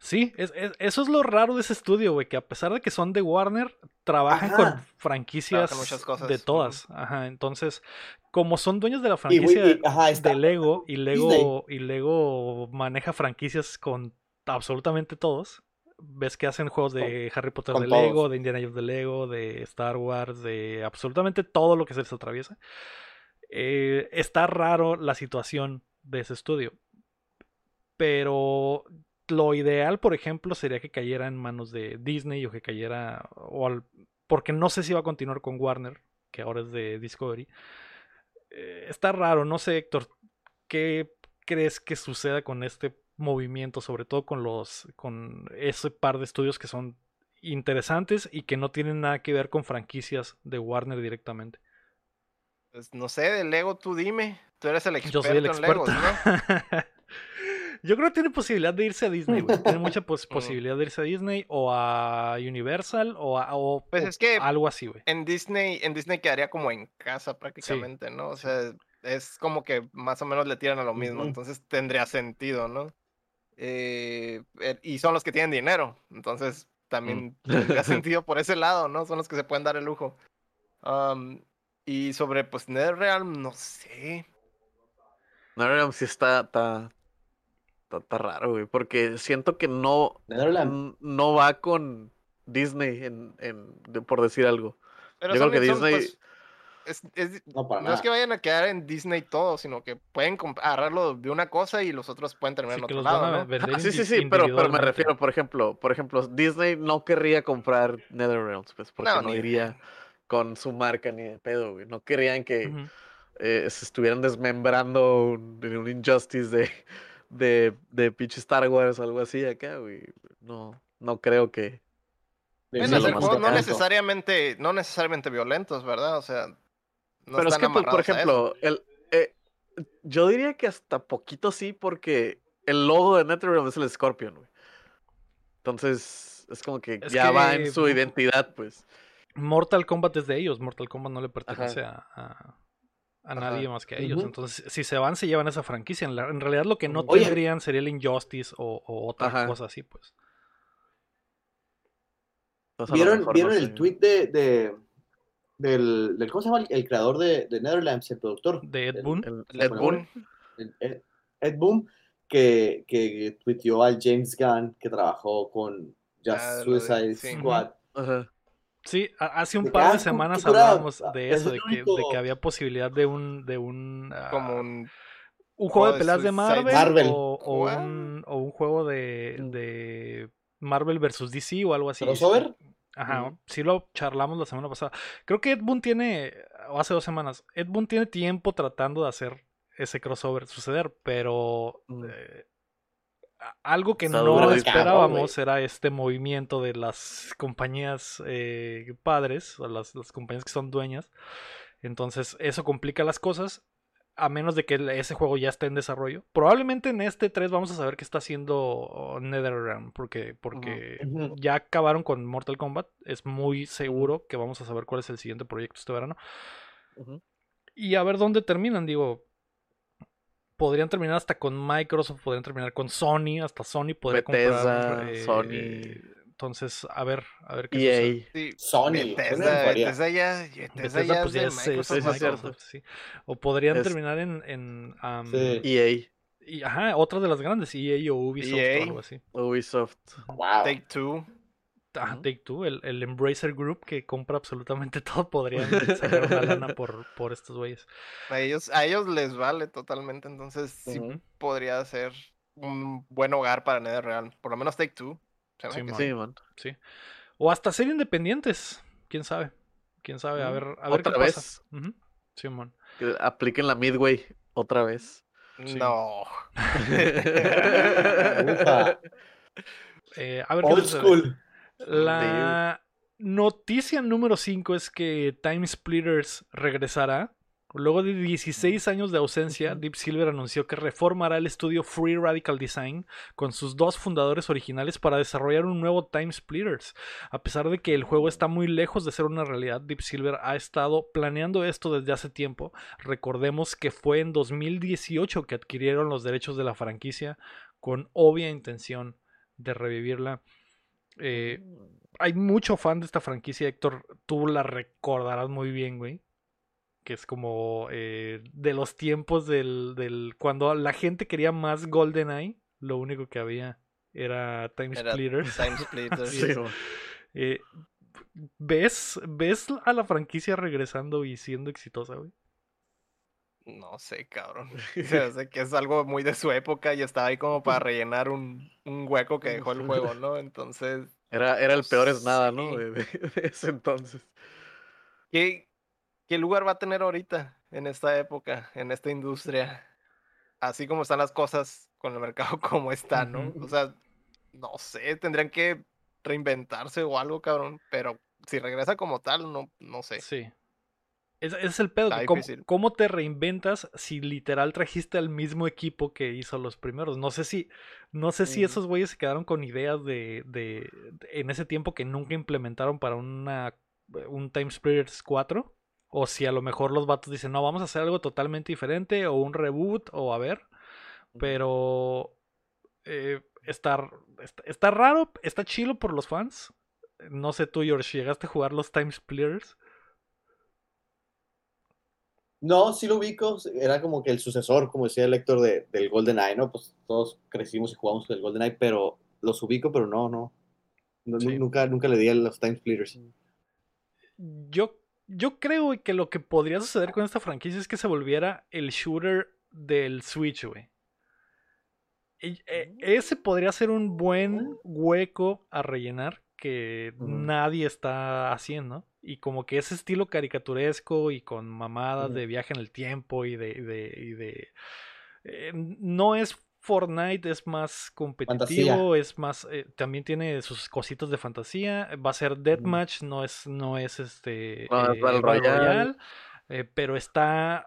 Sí, es- es- eso es lo raro de ese estudio, güey, que a pesar de que son de Warner, trabajan Ajá. con franquicias Trabajan muchas cosas, de todas. Ajá, entonces, como son dueños de la franquicia y- ajá, está- de Lego y Disney. Lego y Lego maneja franquicias con absolutamente todos. Ves que hacen juegos de Harry Potter de Lego, de Indiana Jones de Lego, de Star Wars, de absolutamente todo lo que se les atraviesa. Eh, está raro la situación de ese estudio. Pero lo ideal, por ejemplo, sería que cayera en manos de Disney o que cayera. O al- porque no sé si va a continuar con Warner, que ahora es de Discovery. Eh, está raro, no sé, Héctor. ¿Qué crees que suceda con este movimiento? Sobre todo con los. con ese par de estudios que son interesantes y que no tienen nada que ver con franquicias de Warner directamente. Pues no sé, de Lego tú dime. Tú eres el experto Yo soy el en experto. Legos, ¿no? Yo creo que tiene posibilidad de irse a Disney, güey. Tiene mucha pos- Mm. posibilidad de irse a Disney o a Universal o, a, o- Pues es que- algo así, güey. En Disney, en Disney quedaría como en casa prácticamente, ¿no? O sea, es como que más o menos le tiran a lo mismo, entonces tendría sentido, ¿no? Eh, eh, y son los que tienen dinero, entonces también tendría sentido por ese lado, ¿no? Son los que se pueden dar el lujo. Y sobre, pues, NetherRealm, no sé. NetherRealm sí está, está, está, está raro, güey, porque siento que no, no va con Disney, en, en, de- por decir algo. Pero Yo creo que son, Disney- pues, es- es- No, para no es que vayan a quedar en Disney todo, sino que pueden agarrarlo de una cosa y los otros pueden terminar Sí, en otro lado, ¿no? Ah, sí, sí, sí, pero, pero me refiero, por ejemplo, por ejemplo, Disney no querría comprar NetherRealms, pues, porque No, iría con su marca ni de pedo, güey. No querían que eh, se estuvieran desmembrando un, en un Injustice de, de, de pinche Star Wars o algo así acá, güey. No, no creo que... No necesariamente, no necesariamente violentos, ¿verdad? O sea, no Pero es que, pues, por ejemplo, el, eh, yo diría que hasta poquito sí, porque el logo de NetherRealm es el Scorpion, güey. Entonces, es como que Es ya va en su identidad, pues. Mortal Kombat es de ellos. Mortal Kombat no le pertenece a, a- a Ajá. nadie más que a ellos. Entonces, si se van, se llevan esa franquicia. En, la- en realidad, lo que no Oye. tendrían sería el Injustice o, o otra Ajá. cosa así, pues. Entonces, ¿Vieron, no ¿vieron sé. el tweet de, de- del, del- ¿Cómo se llama? El, el creador de, de Netherlands, el productor. De Ed Boon. El- Ed Boon. Ed, Ed Boon, que, que tuiteó al James Gunn, que trabajó con Just Ah, de- Suicide sí. Squad. Ajá. Sí, hace un De par ah, de semanas hablábamos de es eso, de que, de había posibilidad de un, de un, Como ah, un un juego de de peleas de Marvel, Marvel. O, un, o un juego de, de Marvel versus DC o algo así. ¿Crossover? Ajá, sí lo charlamos la semana pasada. Creo que Ed Boon tiene, o hace dos semanas, Ed Boon tiene tiempo tratando de hacer ese crossover suceder, pero Mm. eh, algo que Está no esperábamos cabrón, era este movimiento de las compañías eh, padres, o las, las compañías que son dueñas. Entonces eso complica las cosas, a menos de que ese juego ya esté en desarrollo. Probablemente en este 3 vamos a saber qué está haciendo NetherRealm, porque, porque ya acabaron con Mortal Kombat. Es muy seguro que vamos a saber cuál es el siguiente proyecto este verano. Y a ver dónde terminan, digo. Podrían terminar hasta con Microsoft, podrían terminar con Sony, hasta Sony podría Bethesda, comprar. eh, Sony. entonces, a ver, a ver qué sucede. EA. sí, Sony, Bethesda. Bethesda ya, Bethesda Bethesda, ya pues es ya Microsoft, es Microsoft, cierto. sí. O podrían Es- terminar en, en Sí. EA. y, ajá, otra de las grandes, EA o Ubisoft EA. o algo así. Ubisoft. Wow. Take Two. Ah. Take Two, el, el Embracer Group que compra absolutamente todo, podrían sacar una lana por, por estos güeyes. A ellos, a ellos les vale totalmente, entonces sí podría ser un buen hogar para NetherRealm. Por lo menos Take Two. Sí, man. Sí, man. Sí. O hasta ser independientes. Quién sabe. Quién sabe. A ver, a ver qué Otra pasa. vez. Ujú. Simón. Que apliquen la Midway otra vez. Sí. No. Eh, a ver qué Old sucede. school. La noticia número 5 es que Time Splitters regresará. Luego de 16 años de ausencia, Deep Silver anunció que reformará el estudio Free Radical Design con sus dos fundadores originales para desarrollar un nuevo Time Splitters. A pesar de que el juego está muy lejos de ser una realidad, Deep Silver ha estado planeando esto desde hace tiempo. Recordemos que fue en 2018 que adquirieron los derechos de la franquicia con obvia intención de revivirla. Eh, hay mucho fan de esta franquicia, Héctor. Tú la recordarás muy bien, güey. Que es como eh, de los tiempos del, del. Cuando la gente quería más GoldenEye, lo único que había era Time Era Splitters. Time Splitters. Sí. Eh, ¿ves, ¿Ves a la franquicia regresando y siendo exitosa, güey? No sé, cabrón. O sea, sé que es algo muy de su época y estaba ahí como para rellenar un, un hueco que dejó el juego, ¿no? Entonces, Era, era el peor es nada, ¿no? De, de- de ese entonces. ¿qué, ¿qué lugar va a tener ahorita en esta época, en esta industria? Así como están las cosas con el mercado como está, ¿no? O sea, no sé, tendrían que reinventarse o algo, cabrón, pero si regresa como tal, no, no sé. Sí. Es, ese es el pedo. ¿cómo, cómo te reinventas si literal trajiste al mismo equipo que hizo los primeros? No sé si, no sé si esos güeyes se quedaron con ideas de, de- de- en ese tiempo que nunca implementaron para una un Time Splitters 4. O si a lo mejor los vatos dicen, no, vamos a hacer algo totalmente diferente, o un reboot, o a ver. Pero eh, está, está, está raro, está chilo por los fans. No sé tú, George, ¿llegaste a jugar los Time Splitters? No, sí lo ubico, era como que el sucesor, como decía el lector de, del GoldenEye, ¿no? Pues todos crecimos y jugamos con el GoldenEye, pero los ubico, pero no, no. No, Sí. Nunca, nunca le di a los Time Splitters. Yo, yo creo que lo que podría suceder con esta franquicia es que se volviera el shooter del Switch, güey. Y, eh, ese podría ser un buen hueco a rellenar que nadie está haciendo. Y como que ese estilo caricaturesco y con mamadas de viaje en el tiempo y de... y de, y de- eh, no es Fortnite, es más competitivo, es más... eh, también tiene sus cositas de fantasía. Va a ser Deathmatch, no es, no es este... No, es eh, eh, pero está...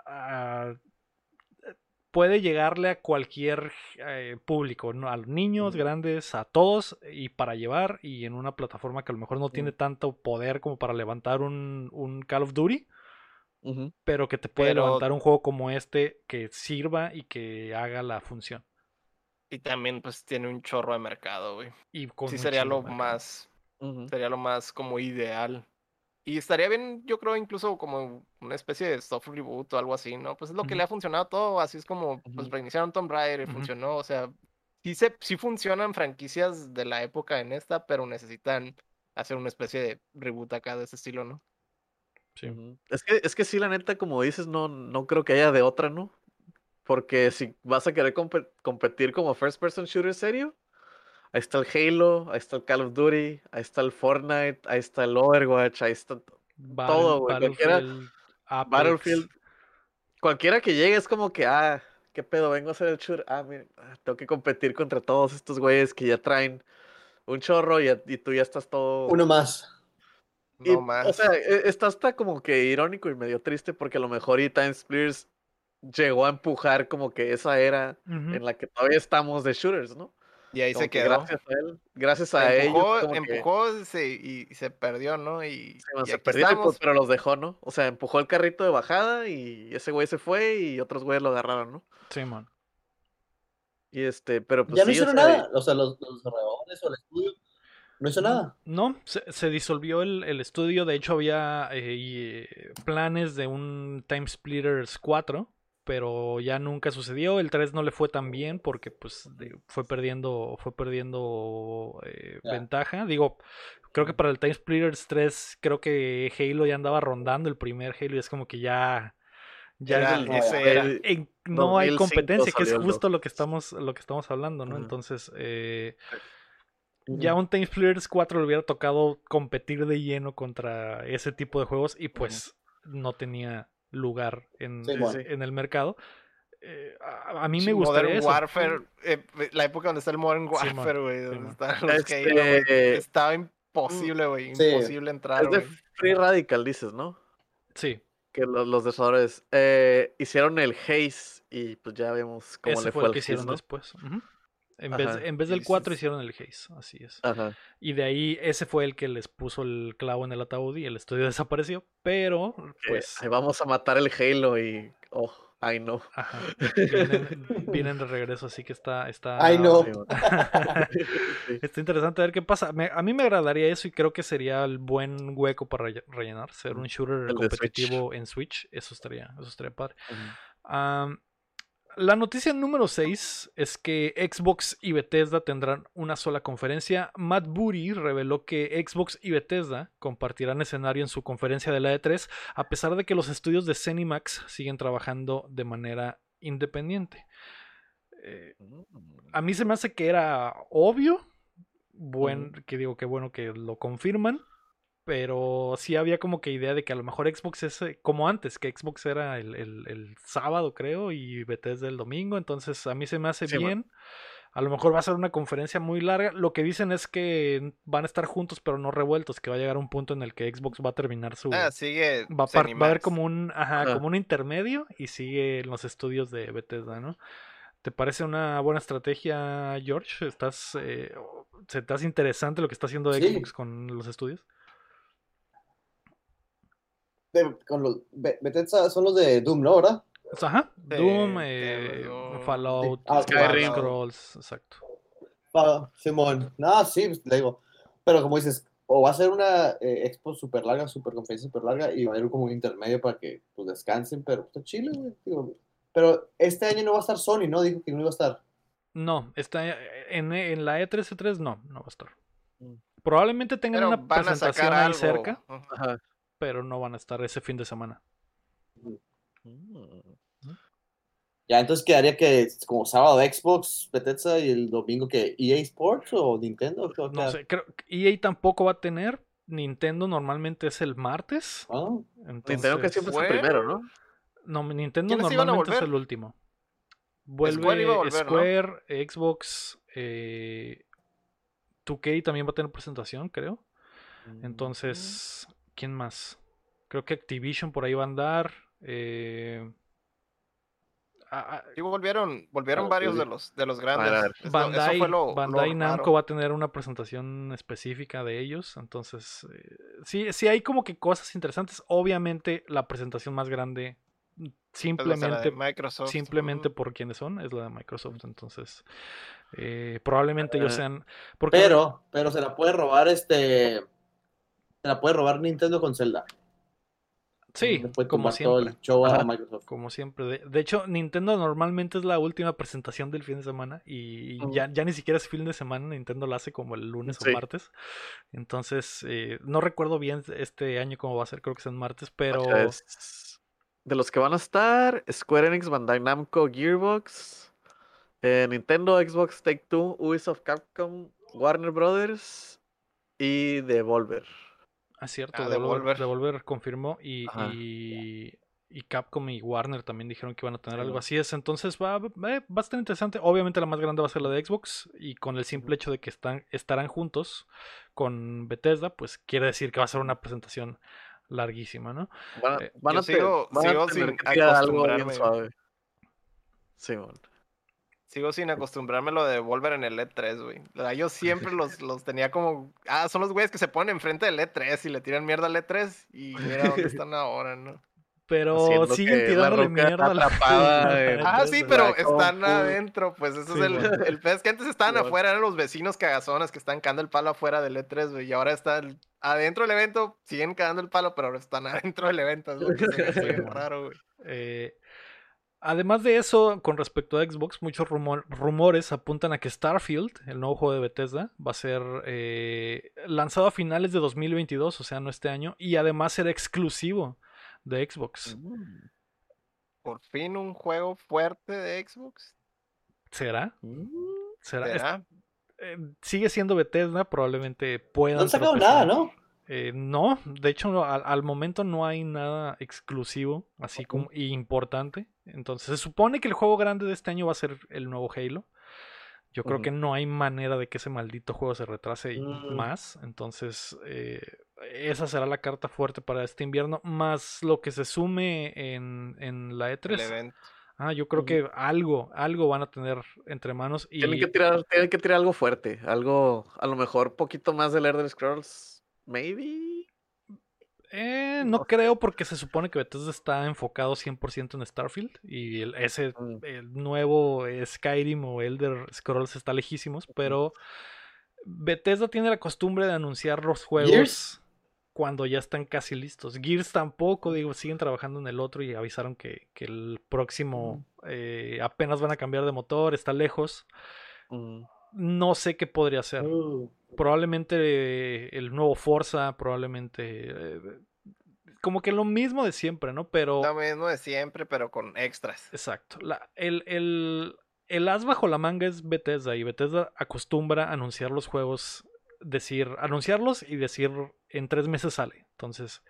puede llegarle a cualquier eh, público, ¿no? a los niños, grandes, a todos, y para llevar, y en una plataforma que a lo mejor no tiene tanto poder como para levantar un, un Call of Duty, pero que te puede Pero- levantar un juego como este que sirva y que haga la función. Y también, pues, tiene un chorro de mercado, güey. Y con Sí sería lo mercado. más, sería lo más como ideal. Y estaría bien, yo creo, incluso como una especie de soft reboot o algo así, ¿no? Pues es lo que le ha funcionado a todo, así es como, pues reiniciaron Tomb Raider y funcionó, o sea, sí, se, sí funcionan franquicias de la época en esta, pero necesitan hacer una especie de reboot acá de ese estilo, ¿no? Sí. Es que, es que sí, la neta, como dices, no, no creo que haya de otra, ¿no? Porque si vas a querer compe- competir como first person shooter serio, ahí está el Halo, ahí está el Call of Duty, ahí está el Fortnite, ahí está el Overwatch, ahí está Battle- todo, güey, cualquiera- Battlefield. Cualquiera que llegue es como que, ah, qué pedo, vengo a hacer el shooter. Ah, mira, ah, tengo que competir contra todos estos güeyes que ya traen un chorro y, y tú ya estás todo. Uno más. Y, No más. O sea, e- está hasta como que irónico y medio triste porque a lo mejor y Time Splitters llegó a empujar como que esa era en la que todavía estamos de shooters, ¿no? Y ahí Como se que quedó. Gracias a él, gracias a ellos. empujó, que- empujó se- y, y se perdió, ¿no? Y, sí, bueno, y se perdieron, pues, pero los dejó, ¿no? O sea, empujó el carrito de bajada y ese güey se fue y otros güeyes lo agarraron, ¿no? Sí, man. Y este, pero pues ya no sí, o hicieron sea, nada. O sea, los, los o el estudio no hizo nada. No, se, se disolvió el, el estudio. De hecho, había eh, eh, planes de un Time Splitters 4, pero ya nunca sucedió. El 3 no le fue tan bien porque pues fue perdiendo, fue perdiendo eh, ventaja. Digo, creo que para el Time Splitters 3, creo que Halo ya andaba rondando el primer Halo y es como que ya. Ya Era- es el- ese ya. era. el- en- no hay 2005 competencia, que es justo lo que estamos, lo que estamos hablando, ¿no? Entonces, eh, ya un Time Splitters 4 le hubiera tocado competir de lleno contra ese tipo de juegos y pues no tenía lugar en, Sí, en- bueno. en el mercado. Eh, a, a mí me Sí, gustaría Modern eso. Warfare, eh, la época donde está el Modern. Warfare, güey, Sí, donde man. están los Este, Halo, estaba imposible, güey. Sí. Imposible entrar, Es de. Free Radical, dices, ¿no? Sí, Que los, los desarrolladores eh, hicieron el Haze y pues ya vemos cómo ese le fue fue el que Haze, hicieron ¿no? después. Ujú. En vez, en vez del Sí, sí, 4 sí. hicieron el Haze, así es. Ajá. Y de ahí ese fue el que les puso el clavo en el ataúd y el estudio desapareció. Pero, pues, ahí vamos a matar el Halo y. Oh, ay no. vienen, vienen de regreso, así que está... está Ay, no. Está interesante ver qué pasa. Me- a mí me agradaría eso y creo que sería el buen hueco para relle- rellenar. Ser un shooter El de Switch. competitivo en Switch. Eso estaría, eso estaría padre. Ujú. Am, la noticia número 6 es que Xbox y Bethesda tendrán una sola conferencia. Matt Booty reveló que Xbox y Bethesda compartirán escenario en su conferencia de la E3, a pesar de que los estudios de Zenimax siguen trabajando de manera independiente. Eh, a mí se me hace que era obvio. Buen, que digo que bueno que lo confirman. Pero sí había como que idea de que a lo mejor Xbox es eh, como antes, que Xbox era el, el- el sábado, creo, y Bethesda el domingo. Entonces a mí se me hace Sí, bien. A lo mejor va a ser una conferencia muy larga. Lo que dicen es que van a estar juntos, pero no revueltos, que va a llegar un punto en el que Xbox va a terminar su. Ah, sigue. Va a, par- va a haber como un, ajá, como un intermedio y sigue en los estudios de Bethesda, ¿no? ¿Te parece una buena estrategia, George? ¿Estás, eh, ¿Se te hace interesante lo que está haciendo Sí. Xbox con los estudios? De- con los, Be- Bethesda son los de Doom, ¿no? ¿Verdad? Pues, Ajá, Sí, Doom, eh, Doom. Fallout. Ah, Skyrim. Scrolls, exacto. Ah, Simón. No, sí, pues, le digo. Pero como dices, o va a ser una eh, expo súper larga, súper conferencia súper larga, y va a haber como un intermedio para que pues, descansen, pero está chile, güey. digo. Pero este año no va a estar Sony, ¿no? Dijo que no iba a estar. No, está en, en la E E3 E3 no, no va a estar. Mm. Probablemente tengan Pero una presentación ahí algo. cerca. Ajá. Pero no van a estar ese fin de semana. Mm. Ya, entonces quedaría que como sábado Xbox, Bethesda y el domingo que EA Sports o Nintendo. ¿qué va a No sé, creo que EA tampoco va a tener. Nintendo normalmente es el martes. Ah, Nintendo que siempre es el primero, ¿no? No, Nintendo ¿Quiénes iban a normalmente es el último. Vuelve Square. Square, Xbox, eh, 2K también va a tener presentación, creo. Entonces, ¿quién más? Creo que Activision por ahí va a andar. eh, ah, ah, Sí, volvieron, volvieron Ah, varios sí. de los, de los grandes. Bandai, eso fue lo, lo Bandai Namco va a tener una presentación específica de ellos. Entonces, eh, sí, sí hay como que cosas interesantes. Obviamente, la presentación más grande, mm, Es la de simplemente, Microsoft. simplemente por quienes son, es la de Microsoft. Entonces, eh, probablemente ellos Eh, sean. Porque pero, pero se la puede robar este. Se la puede robar Nintendo con Zelda. sí, como todo siempre. el show a Ajá. Microsoft. Como siempre. De, de hecho, Nintendo normalmente es la última presentación del fin de semana y ya, ya ni siquiera es fin de semana, Nintendo la hace como el lunes Sí. o martes. Entonces, eh, no recuerdo bien este año cómo va a ser, creo que es en martes, pero... De los que van a estar, Square Enix, Bandai Namco, Gearbox, eh, Nintendo, Xbox, Take Two, Ubisoft, Capcom, Warner Brothers y Devolver. Ah, cierto, Ah, Devolver, Devolver. Confirmó y, y, y Capcom y Warner también dijeron que iban a tener Sí, algo bueno. así. Es, entonces va, va va a estar interesante. Obviamente la más grande va a ser la de Xbox y con el simple hecho de que están, estarán juntos con Bethesda, pues quiere decir que va a ser una presentación larguísima, ¿no? Van a, Eh, van a sigo- sigo sin algo bien suave. Simón. Sigo sin acostumbrarme a lo de Volver en el E3, güey. O sea, Yo siempre los, los tenía como. Ah, son los güeyes que se ponen enfrente del E3 y le tiran mierda al E3. Y mira dónde están ahora, ¿no? Pero Haciendo siguen tirándole mierda a la Ah, sí, pero están compu. adentro, pues eso Sí, es el, bueno. el pez que antes estaban Bueno. afuera, eran los vecinos cagazones que están cagando el palo afuera del E3, güey, y ahora están adentro del evento, siguen cagando el palo, pero ahora están adentro del evento, es lo que se me hace raro, güey. Eh, además de eso, con respecto a Xbox, muchos rumor- rumores apuntan a que Starfield, el nuevo juego de Bethesda, va a ser eh, lanzado a finales de 2022, o sea, no este año, y además será exclusivo de Xbox. Mm. Por fin un juego fuerte de Xbox, ¿Será? Mm. ¿Será? Es- ¿será? eh, sigue siendo Bethesda, probablemente puedan. No han sacado tropezar. nada, ¿no? Eh, no, de hecho al, al momento no hay nada exclusivo, así como y importante. Entonces se supone que el juego grande de este año va a ser el nuevo Halo. Yo creo que no hay manera de que ese maldito juego se retrase Mm. más. Entonces, eh, esa será la carta fuerte para este invierno. Más lo que se sume en, en la El E3. evento. Ah, yo creo que algo, algo van a tener entre manos. Y Tienen que tirar, tienen que tirar algo fuerte, algo, a lo mejor poquito más del Elder Scrolls, maybe. eh, no creo porque se supone que Bethesda está enfocado 100% en Starfield. Y el, ese Mm. el nuevo Skyrim o Elder Scrolls está lejísimos. Pero Bethesda tiene la costumbre de anunciar los juegos ¿Gears? cuando ya están casi listos. Gears tampoco, digo, siguen trabajando en el otro y avisaron que, que el próximo eh, apenas van a cambiar de motor, está lejos. Mm, No sé qué podría ser. Uh, Probablemente eh, el nuevo Forza, probablemente... eh, como que lo mismo de siempre, ¿no? Pero... Lo mismo de siempre, pero con extras. Exacto. La- el, el, el as bajo la manga es Bethesda y Bethesda acostumbra a anunciar los juegos, decir, anunciarlos y decir en tres meses sale. Entonces,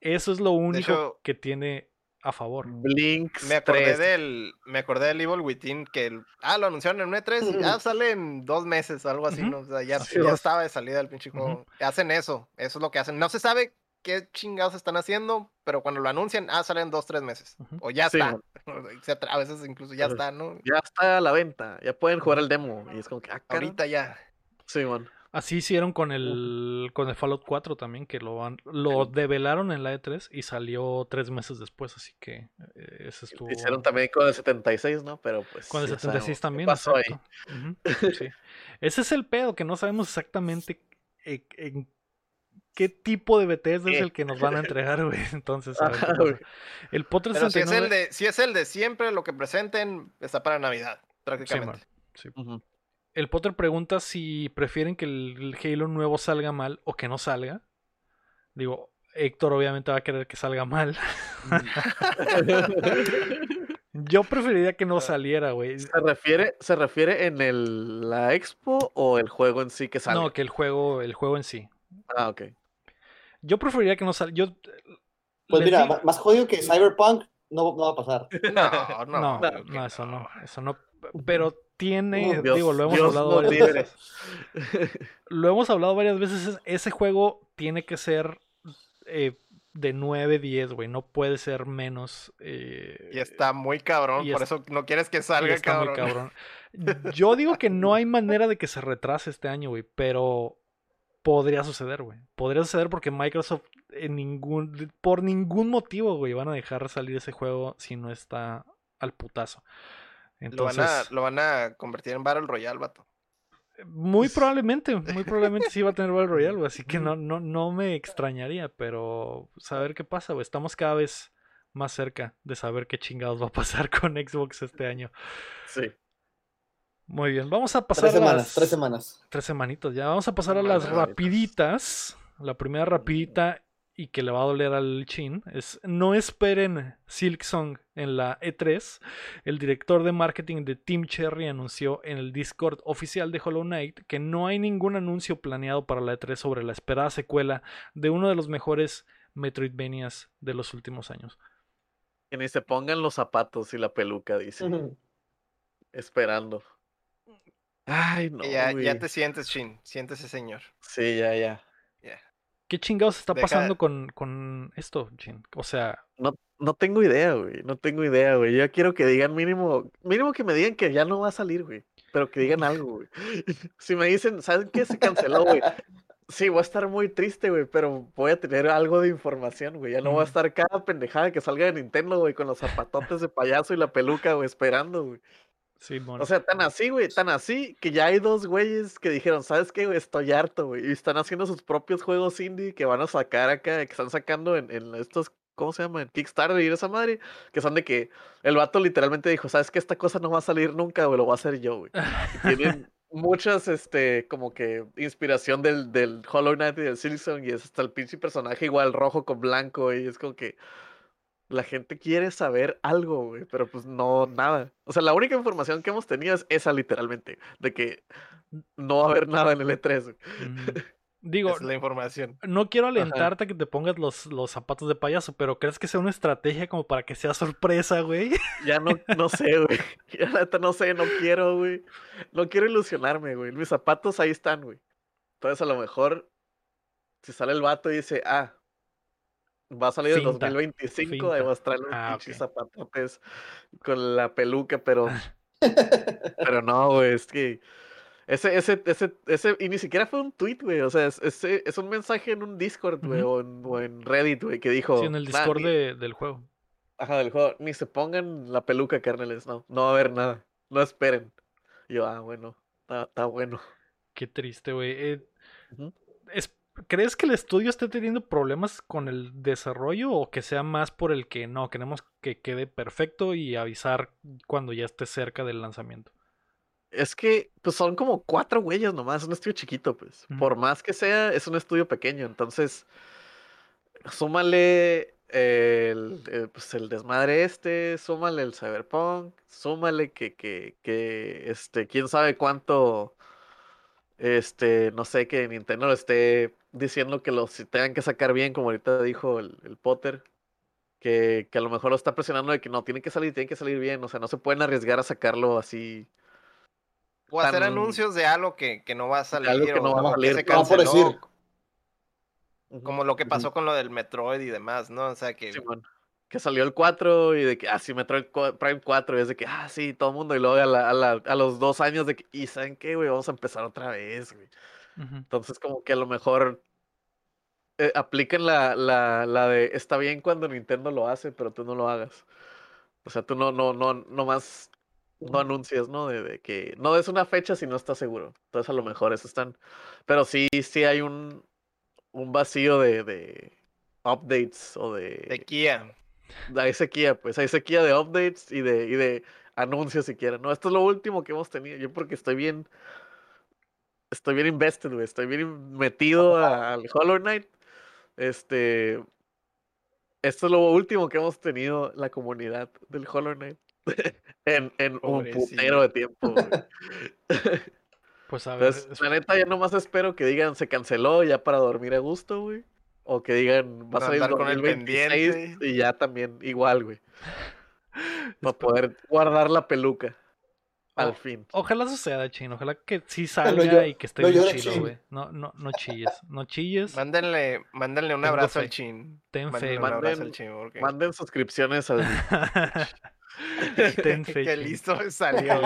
eso es lo único hecho- que tiene a favor. Blinks me acordé 3. del me acordé del Evil Within que el- ah lo anunciaron en un E3 y ya sale en dos meses algo así no o sea, ya, ya es. estaba de salida el pinche juego hacen eso eso es lo que hacen no se sabe qué chingados están haciendo pero cuando lo anuncian ah sale en dos tres meses o ya Sí, está etcétera. a veces incluso ya está no Ya está a la venta, ya pueden jugar el demo. Y es como que, ah, ahorita ya Sí, man. Así hicieron con el, con el Fallout 4 también, que lo, han- lo develaron en la E3 y salió tres meses después, así que eh, ese estuvo... Hicieron también con el 76, ¿no? Pero pues. Con el ya 76 sabemos qué también. pasó ahí. sí. Ese es el pedo, que no sabemos exactamente e- en qué tipo de Bethesda es ¿Qué? el que nos van a entregar, güey. Entonces, a ver qué Ajá, güey. el Potter pero si es 69... el de si es el de siempre lo que presenten está para Navidad prácticamente Sí. El Potter pregunta si prefieren que el, el Halo nuevo salga mal o que no salga. Digo, Héctor obviamente va a querer que salga mal. Yo preferiría que Ah. no saliera, güey. ¿Se refiere, ¿Se refiere en el, la expo o el juego en sí que sale? No, que el juego, el juego en sí. Ah, ok. Yo preferiría que no salga. Yo pues mira, digo- más jodido que Cyberpunk no, no va a pasar. no no No, no, no, eso no, no. eso no. Pero tiene, Dios- digo, lo hemos Dios hablado varias libre. veces. Lo hemos hablado varias veces. es- Ese juego tiene que ser eh, de 9, 10, güey. No puede ser menos. eh, y está muy cabrón y por es- eso no quieres que y salga está muy cabrón cabrón. Yo digo que no hay manera de que se retrase este año, güey. Pero podría suceder, güey. Podría suceder porque Microsoft en ningún, por ningún motivo, güey, van a dejar salir ese juego si no está al putazo. Lo van, a, lo van a convertir en Battle Royale, vato. muy probablemente, muy probablemente sí va a tener Battle Royale, güey, así que no, no, no me extrañaría, pero saber qué pasa, güey. Estamos cada vez más cerca de saber qué chingados va a pasar con Xbox este año. Sí. Muy bien, vamos a pasar Tres a semanas, las... tres semanas. Tres semanitas ya. Vamos a pasar a las rapiditas. La primera rapidita y que le va a doler al chin es no esperen Silksong en la E3. El director de marketing de Team Cherry anunció en el Discord oficial de Hollow Knight que no hay ningún anuncio planeado para la E3 sobre la esperada secuela de uno de los mejores Metroidvanias de los últimos años. Que ni se pongan los zapatos y la peluca, dice. Esperando. Ay, no. Ya, ya te sientes, Shin. Siéntese, señor. Sí, ya, ya. ¿Qué chingados está Deja- pasando con, con esto, Chin? O sea, No, no tengo idea, güey. No tengo idea, güey. Yo quiero que digan mínimo, mínimo que me digan que ya no va a salir, güey. Pero que digan algo, güey. Si me dicen, ¿saben qué? Se canceló, güey. Sí, voy a estar muy triste, güey, pero voy a tener algo de información, güey. Ya no voy a estar cada pendejada que salga de Nintendo, güey, con los zapatotes de payaso y la peluca, güey, esperando, güey. Sí, O sea, tan así, güey, tan así que ya hay dos güeyes que dijeron, ¿sabes qué, güey? Estoy harto, güey. Y están haciendo sus propios juegos indie que van a sacar acá, que están sacando en, en estos, ¿cómo se llama? En Kickstarter y esa madre. Que son de que el vato literalmente dijo, ¿sabes qué? Esta cosa no va a salir nunca, güey, lo voy a hacer yo, güey. Tienen muchas, este, como que inspiración del, del Hollow Knight y del Silksong y es hasta el pinche personaje igual rojo con blanco y es como que la gente quiere saber algo, güey, pero pues no, nada. O sea, la única información que hemos tenido es esa literalmente, de que no va a haber nada en el E3. güey. Ujú. Digo, es la información. no quiero alentarte a que te pongas los, los zapatos de payaso, pero ¿crees que sea una estrategia como para que sea sorpresa, güey? Ya no, no sé, güey. Ya neta no sé, no quiero, güey. No quiero ilusionarme, güey. Mis zapatos ahí están, güey. Entonces a lo mejor, si sale el vato y dice, ah, va a salir Finta, 2025, finta. ahí va a traer los Ah, pinches ok. zapatotes con la peluca, pero, pero no, güey, es que ese, ese, ese, ese, y ni siquiera fue un tweet, güey, o sea, es, es un mensaje en un Discord, güey, o, en, o en Reddit, güey, que dijo, Sí, en el "Nah, Discord ni- del juego. Ajá, del juego. Ni se pongan la peluca, carnales. No, no va a haber nada. No esperen. Y yo, ah, bueno. Está, está bueno. Qué triste, güey. Eh, es- ¿Crees que el estudio esté teniendo problemas con el desarrollo o que sea más por el que no, queremos que quede perfecto y avisar cuando ya esté cerca del lanzamiento? Es que, pues son como cuatro güeyes nomás. Es un estudio chiquito, pues. Por más que sea, es un estudio pequeño. Entonces, súmale el, eh, pues, el desmadre este, súmale el cyberpunk, súmale que, que, que, este, quién sabe cuánto, este, no sé, que Nintendo lo esté diciendo que los tengan que sacar bien, como ahorita dijo el, el Potter, que, que a lo mejor lo está presionando de que no, tiene que salir, tiene que salir bien, o sea, no se pueden arriesgar a sacarlo así. O hacer anuncios de algo que, que no va a salir. algo que no o va a salir, se no, por canceló, decir. Ujú. Como lo que pasó con lo del Metroid y demás, ¿no? O sea que. Que salió el 4 y de que, ah, sí, Metroid Prime 4. Y es de que, ah, sí, todo el mundo. Y luego a, la- a la- a los dos años de que, ¿y saben qué, güey? Vamos a empezar otra vez, güey. Entonces, como que a lo mejor eh, apliquen la, la, la de, está bien cuando Nintendo lo hace, pero tú no lo hagas. O sea, tú no, no, no, no más, no anuncias, ¿no? De, de que no es una fecha si no estás seguro. Entonces, a lo mejor eso están. Pero sí, sí hay un, un vacío de, de updates o De Kia. Hay sequía, pues hay sequía de updates y de, y de anuncios siquiera, ¿no? Esto es lo último que hemos tenido. Yo porque estoy bien, estoy bien invested, güey. Estoy bien metido a- al Hollow Knight. Este, esto es lo último que hemos tenido la comunidad del Hollow Knight. en, en un putero de tiempo, güey. Pues a ver, Entonces, la neta, ya nomás espero que digan se canceló ya para dormir a gusto, güey. O que digan va a salir con el 2026 pendiente. y ya también igual, güey. Para poder guardar la peluca. Al fin. Ojalá suceda, Chin. Ojalá que sí salga y que esté bien chido, güey. No, no, no chilles. No chilles. Mándenle, mándenle un Tengo abrazo fe. al chin. Ten fe, Mándenle un man. abrazo al Manden- chin. Porque... Manden suscripciones al. Ten fe, Qué Chin. listo salió.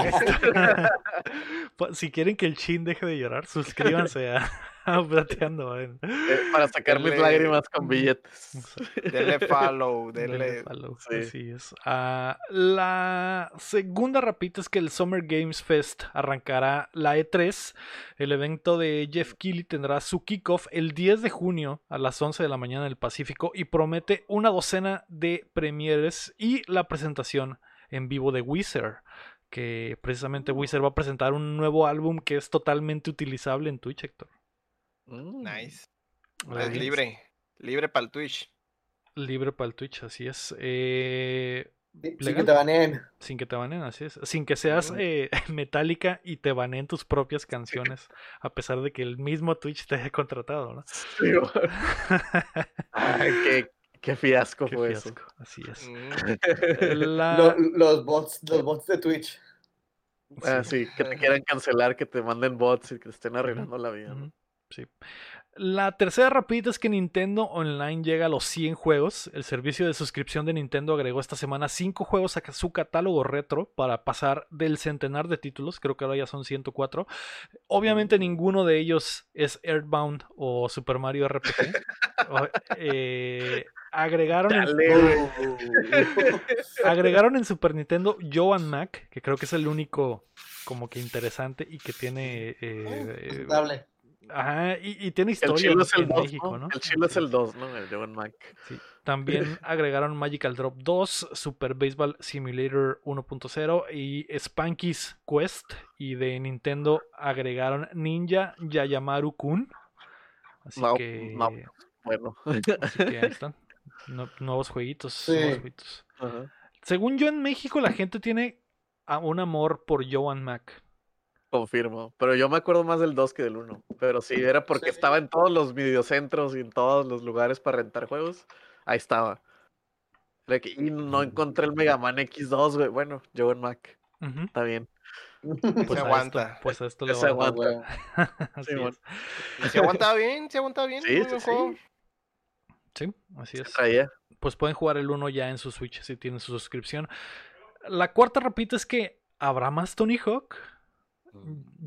Si quieren que el Chin deje de llorar, suscríbanse a Plateando, güey. eh, para sacar mis lágrimas con billetes. denle follow, Denle denle. follow, sí. Así es. Ah, la segunda rapita es que el Summer Games Fest arrancará la E3. El evento de Jeff Keighley tendrá su kickoff el 10 de junio a las 11 de la mañana en el Pacífico y promete una docena de premieres y la presentación en vivo de Wizard. Que precisamente Wizard va a presentar un nuevo álbum que es totalmente utilizable en Twitch, Héctor. Mm. Nice. Ahora Es bien, libre. Libre para el Twitch. Libre para el Twitch, así es. Eh, Legal. que te baneen. Sin que te banen, así es. Sin que seas Mm. eh, metálica y te baneen tus propias canciones, a pesar de que el mismo Twitch te haya contratado, ¿no? Sí, güey. Ay, qué, qué fiasco Qué fue fiasco, así es. Mm, La- Lo- los, bots, los bots de Twitch. eso. Ah, sí, que te quieran cancelar, que te manden bots y que te estén arruinando la vida. ¿no? Sí. La tercera rapidita es que Nintendo Online llega a los 100 juegos. El servicio de suscripción de Nintendo agregó esta semana 5 juegos a su catálogo retro para pasar del centenar de títulos. Creo que ahora ya son 104. Obviamente ninguno de ellos es Earthbound o Super Mario RPG. O- eh, agregaron, en, agregaron en Super Nintendo Joe and Mac, que creo que es el único como que interesante y que tiene... eh, eh. Ajá, y, y tiene El historia chilo es el en 2, México, ¿no? ¿no? El chilo es el 2, ¿no? El Jovan Mac. Sí. También agregaron Magical Drop 2, Super Baseball Simulator 1.0 y Spanky's Quest. Y de Nintendo agregaron Ninja Yayamaru Kun. Así No, que, no. Bueno. así que ahí están. No- nuevos jueguitos. Sí. nuevos jueguitos. Según yo, en México la gente tiene un amor por Joan Mac. Confirmo. Pero yo me acuerdo más del 2 que del 1. Pero sí, era porque Sí. estaba en todos los videocentros y en todos los lugares para rentar juegos. Ahí estaba. Y no encontré el Mega Man X2, güey. Bueno, yo en Mac. Ujú. Está bien. Pues Se esto- aguanta. pues a esto le se aguanta. Sí, bueno. Y se aguantaba bien, se aguantaba bien. Sí, muy sí, sí. juego. Sí, así Se es. traía. Pues pueden jugar el 1 ya en su Switch si tienen su suscripción. La cuarta rapita es que habrá más Tony Hawk.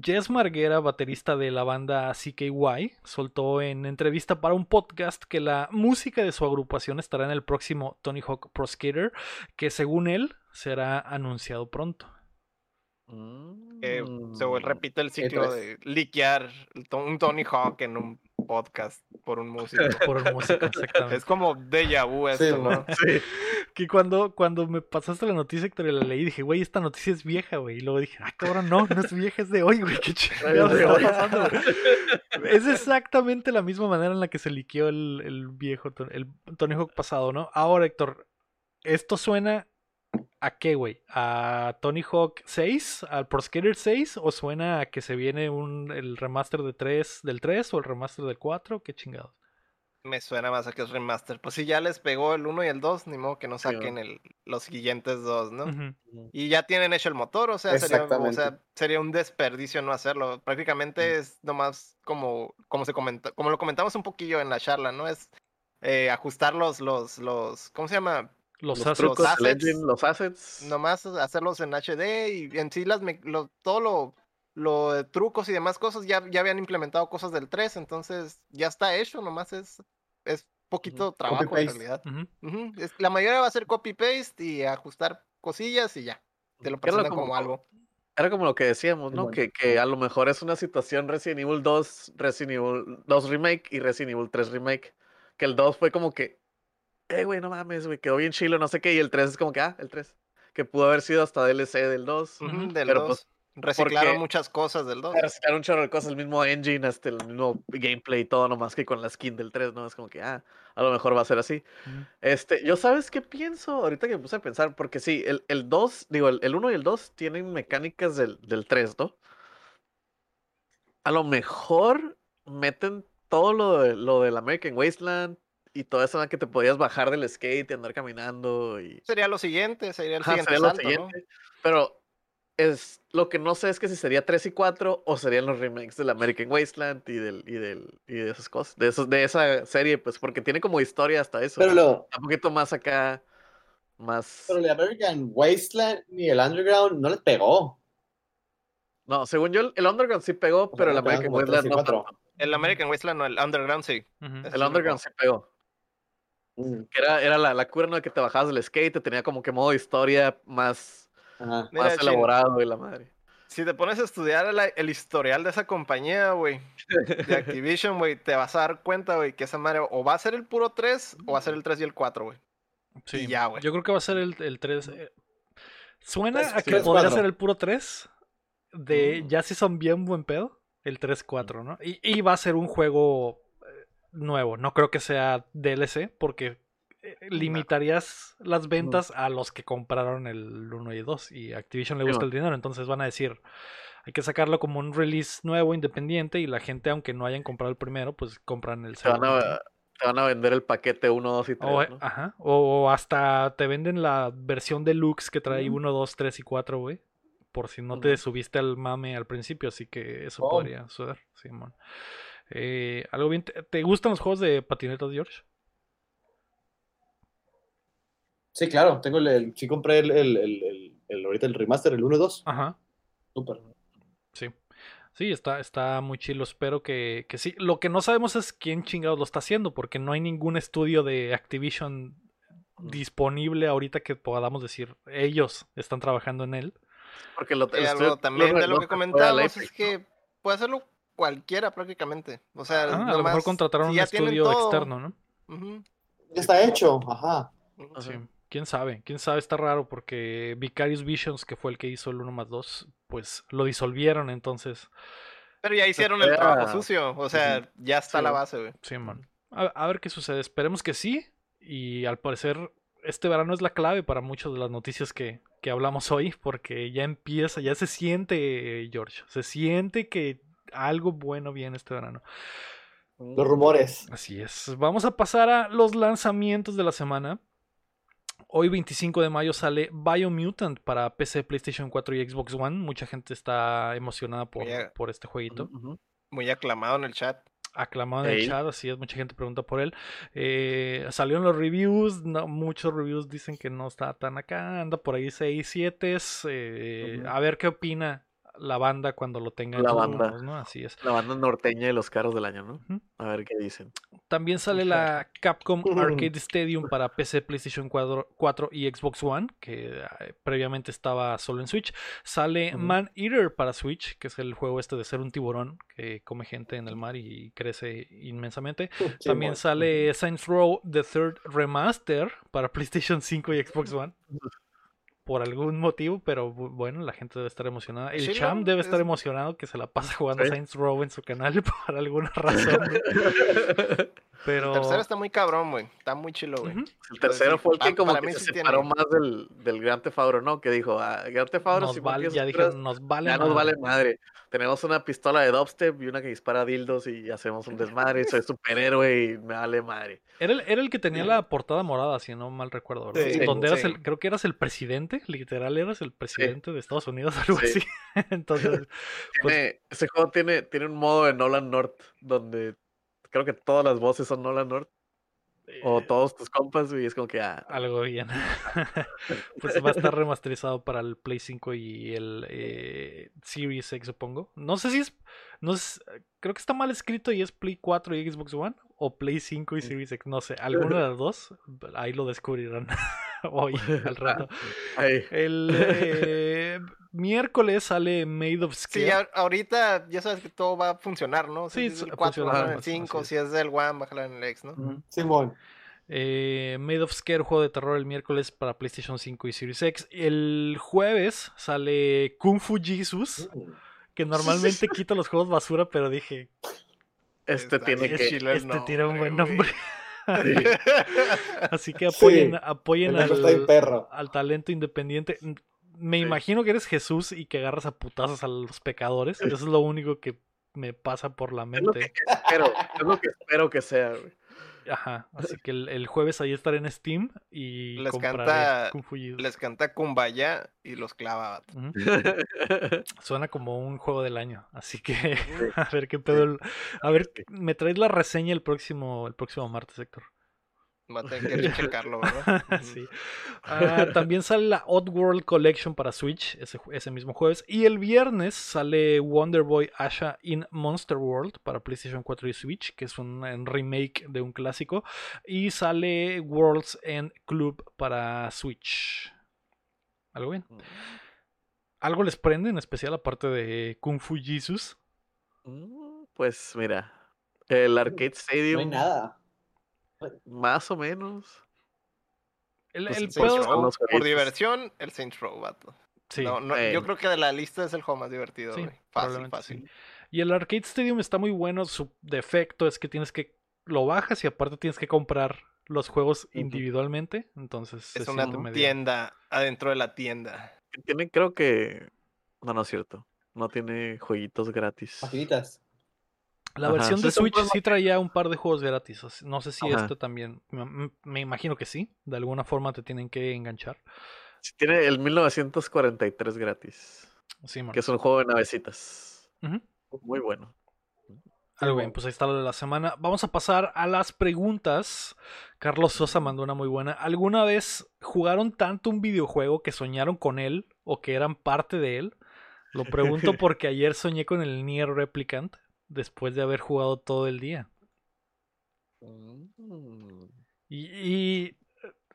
Jess Marguera, baterista de la banda CKY, soltó en entrevista para un podcast que la música de su agrupación estará en el próximo Tony Hawk Pro Skater, que según él será anunciado pronto. Que se Mm. repite el ciclo de liquear un Tony Hawk en un podcast por un músico. Por música, exactamente. es como déjà vu esto, Sí, ¿no? Sí. Que cuando, cuando me pasaste la noticia, Héctor, y la leí, dije, güey, esta noticia es vieja, güey. Y luego dije, ah, cabrón, no, no es vieja, es de hoy, güey. Qué chingados está hoy. pasando, güey? Es exactamente la misma manera en la que se liqueó el, el viejo, el Tony Hawk pasado, ¿no? Ahora, Héctor, ¿esto suena a qué, güey? ¿A Tony Hawk 6? ¿Al Pro Skater 6? ¿O suena a que se viene un, el remaster de 3, del 3 o el remaster del 4? ¿Qué chingados? Me suena más a que es remaster. Pues si ya les pegó el 1 y el 2, ni modo que no saquen el, los siguientes dos, ¿no? Y ya tienen hecho el motor, o sea, sería, o Exactamente. sea, sería un desperdicio no hacerlo. Prácticamente es nomás como, como se comenta, como lo comentamos un poquillo en la charla, ¿no? Es eh, ajustar los, los, los, ¿cómo se llama? Los, Los assets. trucos, los assets. Nomás hacerlos en HD y en sí las me- lo, todo lo, lo de trucos y demás cosas ya, ya habían implementado cosas del 3, entonces ya está hecho, nomás es, es poquito trabajo en realidad. Es- la mayoría va a ser copy-paste y ajustar cosillas y ya. Te lo presentan como- como algo. Era como lo que decíamos, ¿no? Bueno. Que, que a lo mejor es una situación Resident Evil 2, Resident Evil 2 Remake y Resident Evil 3 Remake. Que el 2 fue como que, eh, güey, no mames, güey, quedó bien chilo, no sé qué. Y el 3 es como que, ah, el 3. Que pudo haber sido hasta DLC del 2. Ujú, Ujú, del pero, 2. pues, Reciclaron muchas cosas del 2. Para sacar un chorro de cosas, el mismo engine, hasta el mismo gameplay y todo, nomás que con la skin del 3, ¿no? Es como que, ah, a lo mejor va a ser así. Ujú. Este, yo sabes qué pienso ahorita que me puse a pensar, porque sí, el, el 2, digo, el, el 1 y el 2 tienen mecánicas del, del 3, ¿no? A lo mejor meten todo lo, de, lo del American Wasteland y toda esa que te podías bajar del skate y andar caminando y... Sería lo siguiente, sería el Ajá, siguiente sería lo siguiente, Pero es lo que no sé es que si sería 3 y 4 o serían los remakes del American Wasteland y del y del y de esas cosas, de esos de esa serie, pues porque tiene como historia hasta eso. Pero lo, Un poquito más acá más pero el American Wasteland ni el Underground no les pegó. No, según yo el- Underground sí pegó, O sea, pero el American Wasteland no. El American Wasteland, no, el Underground sí. El Underground sí pegó. Mm, Que era, era la, la cura, ¿no? Que te bajabas del skate, te tenía como que modo historia más, Ajá. Mira, más Chin, elaborado y la madre. Si te pones a estudiar la- el historial de esa compañía, güey, de Activision, güey, te vas a dar cuenta, güey, que esa madre o va a ser el puro 3 o va a ser el 3 y el 4, güey. Sí, Y ya, güey. Yo creo que va a ser el, el 3. eh, Suena a que podría ser el puro 3. De Mm. ya si son bien buen pedo. El 3-4, ¿no? Y, y va a ser un juego nuevo. No creo que sea DLC porque eh, limitarías las ventas a los que compraron el 1 y 2. Y Activision le Sí, gusta man. el dinero. Entonces van a decir, hay que sacarlo como un release nuevo, independiente. Y la gente, aunque no hayan comprado el primero, pues compran el Te van, segundo. ¿no? a, te van a vender el paquete 1, 2 y 3. O, eh, ¿no? ajá, o, hasta te venden la versión deluxe que trae Ujú. 1, 2, 3 y 4, güey. Por si no te Ujú. subiste al mame al principio, así que eso Oh. podría suceder, Simón. Eh, ¿Algo bien? ¿Te, te gustan los juegos de patinetas, George? Sí, claro, tengo el, el- sí compré el, el, el, el- el- ahorita el remaster, el 1 y 2. Ajá, Súper. sí. Sí, está, está muy chilo. Espero que, que sí. Lo que no sabemos es quién chingados lo está haciendo, porque no hay ningún estudio de Activision disponible ahorita que podamos decir ellos están trabajando en él. Porque lo, estudio- también lo- de lo lo que comentábamos es que puede hacerlo cualquiera prácticamente. O sea, Ah, a lo mejor contrataron si un estudio todo, externo, ¿no? Ya está hecho, ajá. Sí, quién sabe, quién sabe, está raro porque Vicarious Visions, que fue el que hizo el 1 más 2, pues lo disolvieron, entonces, Pero ya hicieron el trabajo sucio. O sea, ya está Sí, la base, güey. sí, man. A, a ver qué sucede, esperemos que sí, y al parecer este verano es la clave para muchas de las noticias que, que hablamos hoy, porque ya empieza, ya se siente, George, se siente que algo bueno viene este verano. Los rumores. Así es. Vamos a pasar a los lanzamientos de la semana. Hoy 25 de mayo sale Biomutant para PC, PlayStation 4 y Xbox One. Mucha gente está emocionada por, por este jueguito. Muy aclamado en el chat. Aclamado en el chat, así es, mucha gente pregunta por él. Eh, salieron los reviews, no, muchos reviews dicen que no está tan acá, anda por ahí 6, 7. eh. A ver qué opina la banda cuando lo tenga en La banda. manos, ¿no? Así es. La banda norteña de los carros del año, ¿no? A ver qué dicen. También sale la Capcom Arcade Stadium para PC, PlayStation 4, 4 y Xbox One, que eh, previamente estaba solo en Switch. Sale. Man Eater para Switch, que es el juego este de ser un tiburón que come gente en el mar y crece inmensamente. También sale Saints Row The Third Remaster para PlayStation 5 y Xbox One. Por algún motivo, pero bu- bueno, la gente debe estar emocionada. El Sí, ¿no? Cham debe estar Es- emocionado que se la pasa jugando Sí. Saints Row en su canal por alguna razón. Pero. El tercero está muy cabrón, güey. Está muy chilo, güey. El tercero fue el que como para que mí se sí separó tiene- más del, del Grand Theft Auto, ¿no? Que dijo, ah, Nos Simón, vale- que ya dijeron, nos vale ya nos madre". vale madre. Tenemos una pistola de dubstep y una que dispara dildos y hacemos un desmadre. Soy superhéroe y me vale madre. Era el, era el que tenía la portada morada, si no mal recuerdo, ¿verdad? Sí, Donde eras el, creo que eras el presidente, literal eras el presidente de Estados Unidos, algo Sí. así. Entonces, pues, Tiene- ese juego tiene, tiene un modo de Nolan North donde creo que todas las voces son Nolan North o eh, todos tus compas y es como que ah, algo bien. pues va a estar remasterizado para el Play 5 y el eh, Series X, supongo. No sé si es, no sé, creo que está mal escrito y es Play 4 y Xbox One o Play 5 y Series X, no sé, alguna de las dos, ahí lo descubrirán hoy al rato. El eh, miércoles sale Made of Sí, Scare. ya, ahorita ya sabes que todo va a funcionar, ¿no? Sí, si es sí, el 4, funciona bájalo en el más, así 5, es. si es del One, bájalo en el X, ¿no? Simón. Eh, Made of Scare, juego de terror el miércoles para PlayStation 5 y Series X. El jueves sale Kung Fu Jesus, que normalmente quito los juegos basura, pero dije, este Está tiene que este tiene un buen nombre, nombre. Así que apoyen, Sí, apoyen al, perro. al talento independiente. Me Sí. imagino que eres Jesús y que agarras a putazos a los pecadores. Eso es lo único que me pasa por la es lo que mente. espero, es lo que espero que sea, güey. Ajá, así que el, el jueves ahí estaré en Steam y Les canta- Kung Fu Jesus. Les canta Kumbaya y los clava. Suena como un juego del año, así que a ver qué pedo. el- A ver, me traes la reseña el próximo, el próximo martes, Héctor. Va a tener que checarlo, ¿verdad? sí. Ah, también sale la Oddworld Collection para Switch ese, ese mismo jueves. Y el viernes sale Wonder Boy Asha in Monster World para PlayStation 4 y Switch, que es un, un remake de un clásico. Y sale Worlds End Club para Switch. ¿Algo bien? ¿Algo les prende en especial aparte de Kung Fu Jesus? Mm, Pues mira, el Arcade No Stadium, hay nada. Más o menos. El, Pues el pedo- Row, por diversión, el Saints Row, vato. sí. No, no, Eh. yo creo que de la lista es el juego más divertido, Sí. Fácil, fácil. sí. Y el Arcade Stadium está muy bueno. Su defecto es que tienes que. Lo bajas y aparte tienes que comprar los juegos individualmente. Entonces Es una medio- tienda adentro de la tienda. Tiene, creo que. No, no es cierto. No tiene jueguitos gratis. La Ajá, versión de Switch sí traía un par de juegos gratis. No sé si Ajá. este también. Me, me imagino que sí. De alguna forma te tienen que enganchar. Sí, Tiene el 1943 gratis. Sí, man. Que es un juego de navecitas. Muy bueno. Algo bien, pues ahí está lo de la semana. Vamos a pasar a las preguntas. Carlos Sosa mandó una muy buena. ¿Alguna vez jugaron tanto un videojuego que soñaron con él o que eran parte de él? Lo pregunto porque ayer soñé con el Nier Replicant después de haber jugado todo el día. Mm. Y, y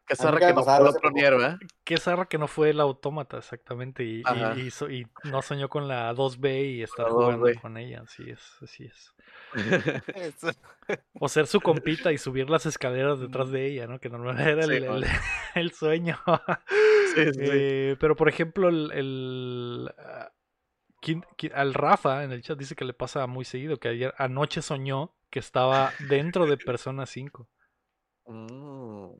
Que A mí zarra que no fue hace otro poco. Nier, ¿verdad? qué zarra que no fue el autómata exactamente. Y, y- Ajá. y so- y no soñó con la 2B y estar jugando 2B. con ella. Así es, así es. O ser su compita y subir las escaleras detrás de ella, ¿no? Que normalmente era Sí, el, el- el sueño. Sí, sí. Eh, pero por ejemplo, el, el, ah, ¿quién- quién- al Rafa en el chat dice que le pasa muy seguido, que ayer anoche soñó que estaba dentro de Persona 5. Mm.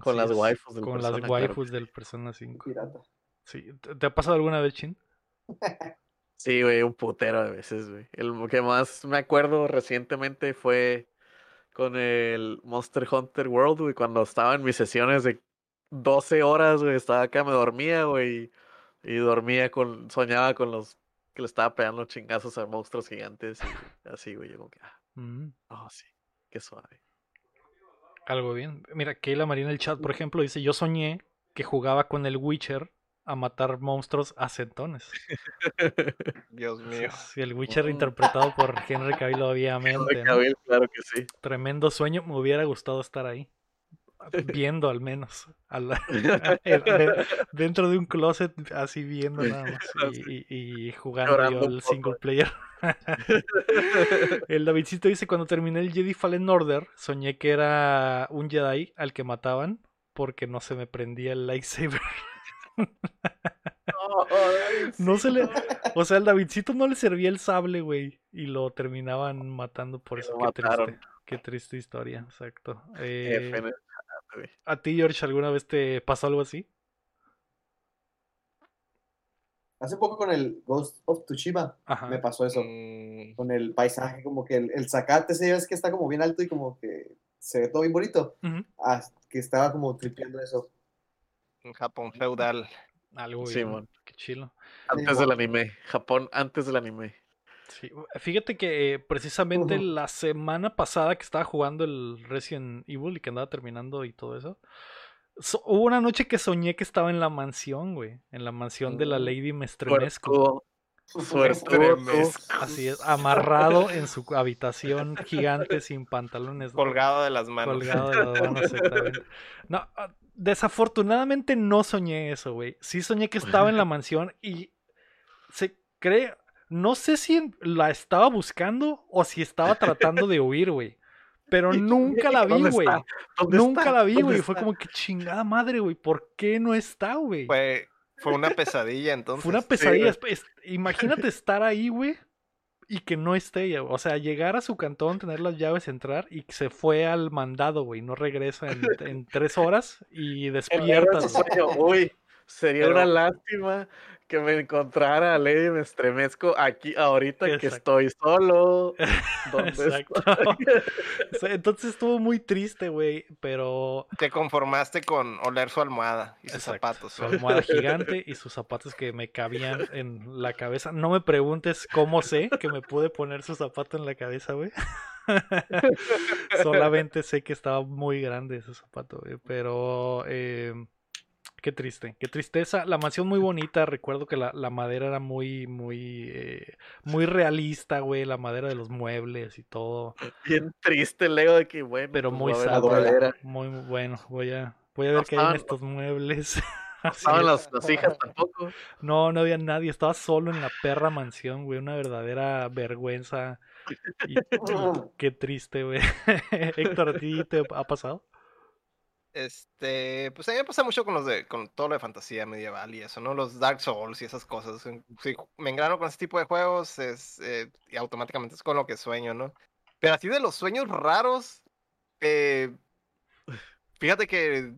Con las waifus del Con Persona, las claro waifus que del Persona 5. Pirata. Sí. ¿Te te ha pasado alguna vez, Chin? Sí, güey, un putero de veces, güey. El que más me acuerdo recientemente fue con el Monster Hunter World, güey, cuando estaba en mis sesiones de 12 horas, güey, estaba acá, me dormía, güey, y dormía con, soñaba con los que le estaba pegando chingazos a monstruos gigantes y así, güey, yo como que, ah, Mm, oh, sí, qué suave. algo bien. Mira, Keila María en el chat, por ejemplo, dice: Yo soñé que jugaba con el Witcher a matar monstruos a centones. Dios mío. Sí, el Witcher interpretado por Henry Cavill obviamente. Henry ¿no? Cavill, claro que sí. Tremendo sueño, me hubiera gustado estar ahí. Viendo al menos. a la- de- dentro de un closet, así viendo nada más. Y, y- y jugando poco. single player. el Davidcito dice: Cuando terminé el Jedi Fallen Order, soñé que era un Jedi al que mataban porque no se me prendía el lightsaber. No se le. O sea, al Davidcito no le servía el sable, güey. Y lo terminaban matando por eso. Qué triste. Qué triste historia, exacto. Eh, ¿A ti, George, alguna vez te pasó algo así? Hace poco con el Ghost of Tsushima Ajá. me pasó eso. Mm, Con el paisaje, como que el, el zacate, ese es que está como bien alto y como que se ve todo bien bonito. Ah, que estaba como tripeando eso. en Japón feudal. Algo bien. Simón. Qué chilo. Antes del anime, Japón antes del anime. Sí. Fíjate que eh, precisamente la semana pasada que estaba jugando el Resident Evil y que andaba terminando y todo eso. so- hubo una noche que soñé que estaba en la mansión, güey. En la mansión de la Mm. Lady Mestrenesco. Suertudo, suertudo tú. Tremesco. Así es, amarrado en su habitación gigante sin pantalones. ¿no? Colgado de las manos. Colgado de las manos, exactamente. No, ah, desafortunadamente no soñé eso, güey. Sí soñé que estaba en la mansión y se cree, no sé si la estaba buscando o si estaba tratando de huir, güey. Pero nunca la vi, ¿Dónde güey. Nunca está? la vi, ¿Dónde güey. Fue como que chingada madre, güey. ¿Por qué no está, güey? Fue, fue una pesadilla entonces. Fue una pesadilla. Es- es- Imagínate estar ahí, güey, y que no esté ella. O sea, llegar a su cantón, tener las llaves, entrar y que se fue al mandado, güey. No regresa en, en tres horas y despierta. Uy, sería Pero- una lástima que me encontrara a Lady me estremezco aquí ahorita que estoy solo. ¿Dónde Exacto. estoy? Entonces estuvo muy triste, güey, pero... Te conformaste con oler su almohada y sus Exacto, zapatos. Su almohada gigante y sus zapatos que me cabían en la cabeza. No me preguntes cómo sé que me pude poner su zapato en la cabeza, güey. Solamente sé que estaba muy grande ese zapato, güey. Pero eh, qué triste, qué tristeza. La mansión muy bonita. Recuerdo que la, la madera era muy, muy, eh, muy realista, güey. La madera de los muebles y todo. Bien triste el Lego de que, bueno, Pero pues muy voy a ver sad. la güey. madera. Muy, muy bueno. Voy a, voy a ver No qué hay en estos muebles. Así Estaban es. las, las hijas tampoco. No, no había nadie, estaba solo en la perra mansión, güey, una verdadera vergüenza. Y qué triste, güey. Héctor, ¿a ti te ha pasado? Este, pues a mí me pasa mucho con los de, con todo lo de fantasía medieval y eso, ¿no? Los Dark Souls y esas cosas. Si me engrano con ese tipo de juegos, es, eh, y automáticamente es con lo que sueño, ¿no? Pero así de los sueños raros, eh, fíjate que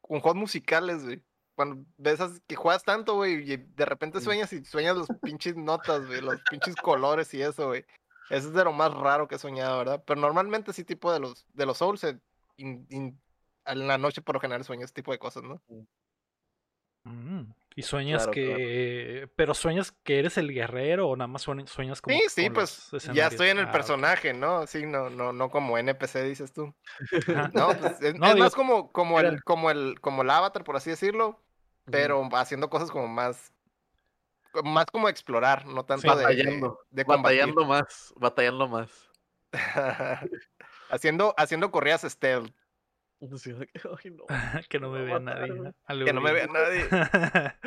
con juegos musicales, güey. Cuando ves que juegas tanto, güey, y de repente sueñas y sueñas los pinches notas, güey, los pinches colores y eso, güey. Eso es de lo más raro que he soñado, ¿verdad? Pero normalmente sí tipo de los, de los Souls, in- in- en la noche por lo general sueño ese tipo de cosas, ¿no? Mm, Y sueñas Claro, que... Pero sueñas que eres el guerrero o nada más sueñas, como... Sí, sí, con pues ya estoy en el? Ah, personaje, ¿no? Sí, no, no, no como NPC dices tú. No, pues es, No, es digo, más como, como el, como el, como el avatar, por así decirlo, pero haciendo cosas como más, más como explorar, no tanto de, de, Batallando, de batallando más, batallando más. haciendo, haciendo corridas stealth, de que, ay, no, que no me vea nadie. que no me vea nadie.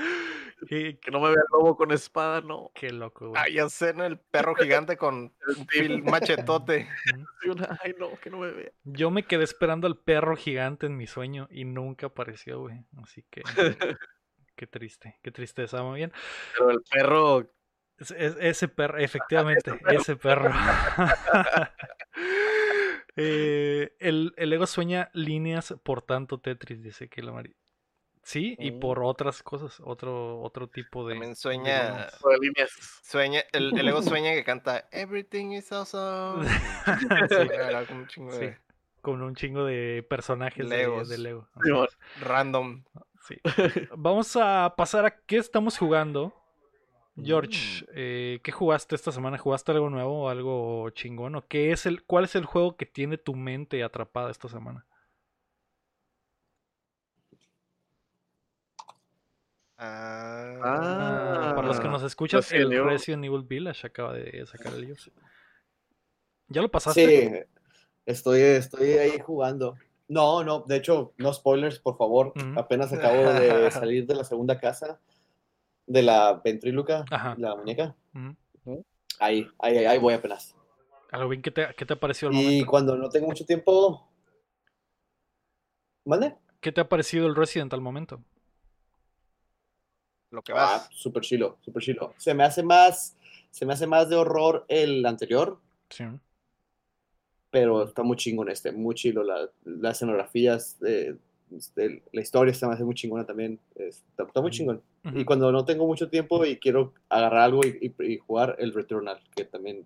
Y- que no me vea el lobo con espada, no. Qué loco, güey. Ay, ya sé, ¿no? El perro gigante con fil machetote. Ay, no, que no me vea. Yo me quedé esperando al perro gigante en mi sueño y nunca apareció, güey. Así que... Qué triste, qué tristeza, muy bien. Pero el perro, Es- es- ese perro, efectivamente, ese perro. Eh, el, el ego sueña líneas por tanto Tetris, dice que la Mari. Sí, y Mm. por otras cosas, otro, otro tipo de... También de sueña, líneas. sueña, el, el ego sueña que canta Everything is awesome. Sí, como un chingo sí, de con un chingo de personajes de, Legos. de Lego. Simón. es. random. Sí. Vamos a pasar a qué estamos jugando. George, Mm. eh, ¿qué jugaste esta semana? ¿Jugaste algo nuevo o algo chingón? ¿O qué es el, ¿Cuál es el juego que tiene tu mente atrapada esta semana? Ah, Ah, para los que nos escuchan, Resident el Evil. Resident Evil Village acaba de sacar el George. ¿Ya lo pasaste? Sí, estoy, estoy ahí jugando. No, no, de hecho, no spoilers, por favor. Ujú. Apenas acabo de salir de la segunda casa de la ventríloca, Ajá. la muñeca. Ujú. Ahí, ahí, ahí voy apenas. Algo bien, ¿qué te, qué te ha parecido el Y momento? cuando no tengo mucho tiempo. ¿Mande? ¿Qué te ha parecido el Resident al momento? lo que Ah, vas. súper chilo, súper chilo. Se me hace más, se me hace más de horror el anterior, Sí. pero está muy chingón este, muy chilo. La, las escenografías, eh, este, la historia se me hace muy chingona también. Está, está muy chingón. Y Ujú. cuando no tengo mucho tiempo y quiero agarrar algo y, y- y jugar el Returnal, que también.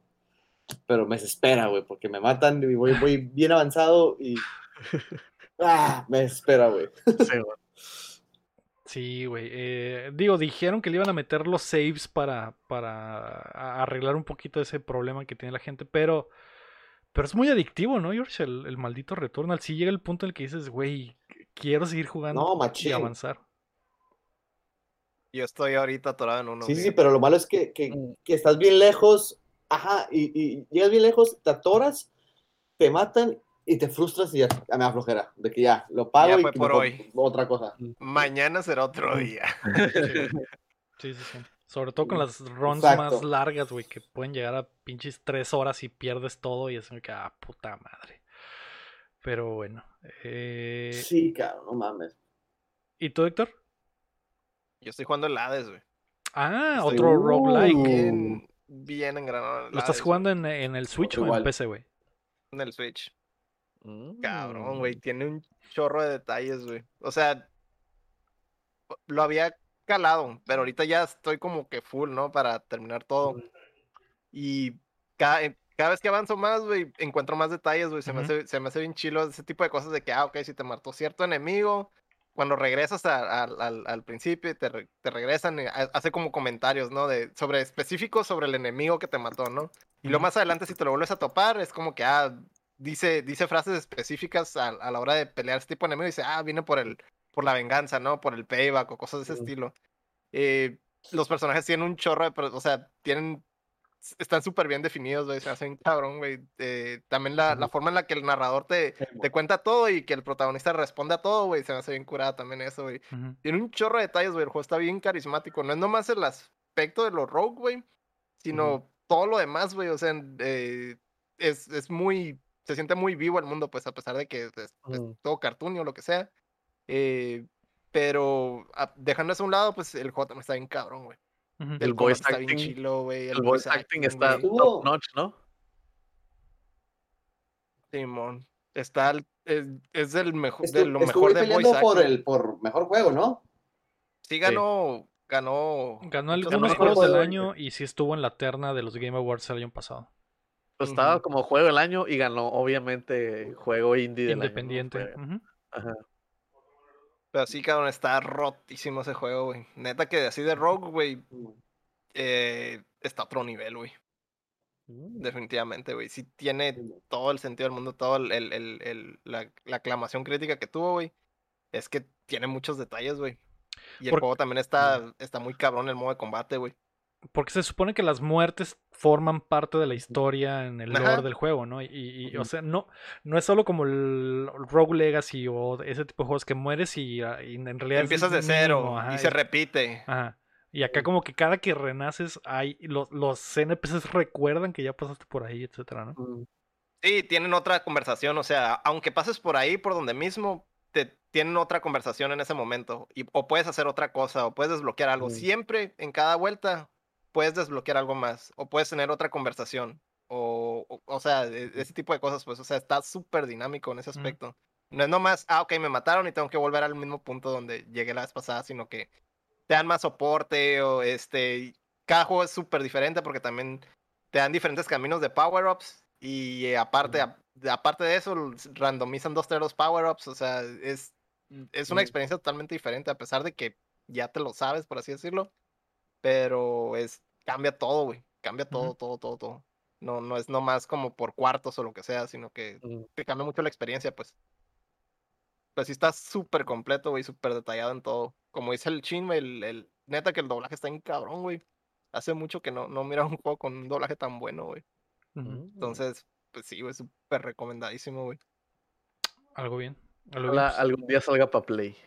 Pero me desespera, güey, porque me matan y voy, voy bien avanzado y. ¡Ah! Me desespera, güey. Sí, güey. Sí, güey. eh, digo, dijeron que le iban a meter los saves para, para arreglar un poquito ese problema que tiene la gente, pero, pero es muy adictivo, ¿no, George? El, el maldito Returnal. Sí llega el punto en el que dices, güey, quiero seguir jugando No, y avanzar. Yo estoy ahorita atorado en uno. Sí, sí, pero lo malo es que, que, Mm. que estás bien lejos, ajá, y, y llegas bien lejos, te atoras, te matan y te frustras y ya, ya me da flojera, de que ya, lo pago Ya y fue que por hoy. otra cosa. Mañana será otro día. Sí, sí, sí. Sobre todo con las runs Exacto. más largas, güey, que pueden llegar a pinches tres horas y pierdes todo y es como que, ah, puta madre. Pero bueno. eh, Sí, cabrón, no mames. ¿Y tú, Héctor? Yo estoy jugando el Hades, güey. Ah, Estoy- otro roguelike. Uh. Bien, bien engranado. ¿Lo estás jugando en, en el Switch o en. PC, güey? en el Switch. Mm. Cabrón, güey. Tiene un chorro de detalles, güey. O sea, lo había calado, pero ahorita ya estoy como que full, ¿no? Para terminar todo. Y cada, cada vez que avanzo más, güey, encuentro más detalles, güey. Se, me hace, se me hace bien chilo ese tipo de cosas de que, ah, ok, si te mató cierto enemigo, cuando regresas a- al- principio y te, te regresan, y ha- hace como comentarios, ¿no? De, sobre específicos sobre el enemigo que te mató, ¿no? Y luego Ujú. más adelante, si te lo vuelves a topar, es como que, ah, dice, dice frases específicas a, a la hora de pelear este tipo de enemigo. Dice, ah, viene por el, por la venganza, ¿no? Por el payback o cosas de ese estilo. Eh, los personajes tienen un chorro de, o sea, tienen, están súper bien definidos, güey, se hacen cabrón, güey. Eh, también la, la forma en la que el narrador te, te cuenta todo y que el protagonista responde a todo, güey, se me hace bien curada también eso, güey. Tiene un chorro de detalles, güey, el juego está bien carismático. No es nomás el aspecto de los rogue, güey, sino todo lo demás, güey, o sea, eh, es, es muy, se siente muy vivo el mundo, pues, a pesar de que es, es Mm. todo cartoon o lo que sea. Eh, pero a- dejando eso a un lado, pues el juego también está bien cabrón, güey. El El voice combate está bien acting- chilo, güey. El voice acting está top notch, ¿no? Simón. Está, es, es del mejor, de lo mejor de peleando voice por acting. el por mejor juego, ¿no? Sí ganó, ganó. Ganó algunos premios. juegos del año y sí estuvo en la terna de los Game Awards el año pasado. Pues estaba como juego del año y ganó, obviamente, juego indie del año, ¿no? Independiente. Fue- Ujú. Ajá. Pero sí, cabrón, está rotísimo ese juego, güey. Neta que así de Rogue, güey, eh, está a otro nivel, güey. Mm. Definitivamente, güey. Sí tiene todo el sentido del mundo, todo el, el- el- la, la aclamación crítica que tuvo, güey. Es que tiene muchos detalles, güey. Y el juego también está, está muy cabrón el modo de combate, güey. Porque se supone que las muertes forman parte de la historia en el lore Ajá. del juego, ¿no? Y, y, o sea, no, no es solo como el Rogue Legacy o ese tipo de juegos que mueres y, ah, y en realidad Empiezas de cero ajá, y se repite. Ajá. Y acá como que cada que renaces hay los, los NPCs recuerdan que ya pasaste por ahí, etcétera, ¿no? Sí, tienen otra conversación, o sea, aunque pases por ahí, por donde mismo, te tienen otra conversación en ese momento. Y, o puedes hacer otra cosa, o puedes desbloquear algo. Siempre, en cada vuelta, puedes desbloquear algo más, o puedes tener otra conversación. O, o, o sea, e- ese tipo de cosas, pues, o sea, está súper dinámico en ese Ujú. aspecto. No es nomás, ah, ok, me mataron y tengo que volver al mismo punto donde llegué la vez pasada, sino que te dan más soporte o este. Cada juego es súper diferente porque también te dan diferentes caminos de power-ups y eh, aparte, a- aparte de eso, randomizan dos, tres los power-ups. O sea, es, es una Mm. experiencia totalmente diferente, a pesar de que ya te lo sabes, por así decirlo. Pero es, cambia todo, güey. Cambia todo, todo, todo, todo. No, no es nomás como por cuartos o lo que sea, sino que Ujú. te cambia mucho la experiencia, pues. Pues sí está súper completo, güey, súper detallado en todo. Como dice el Chin, güey, el, el- neta que el doblaje está en cabrón, güey. Hace mucho que no, no mira un juego con un doblaje tan bueno, güey. Mm. Entonces, pues sí, güey, súper recomendadísimo, güey. Algo bien. Algo bien, pues, algún día salga para Play.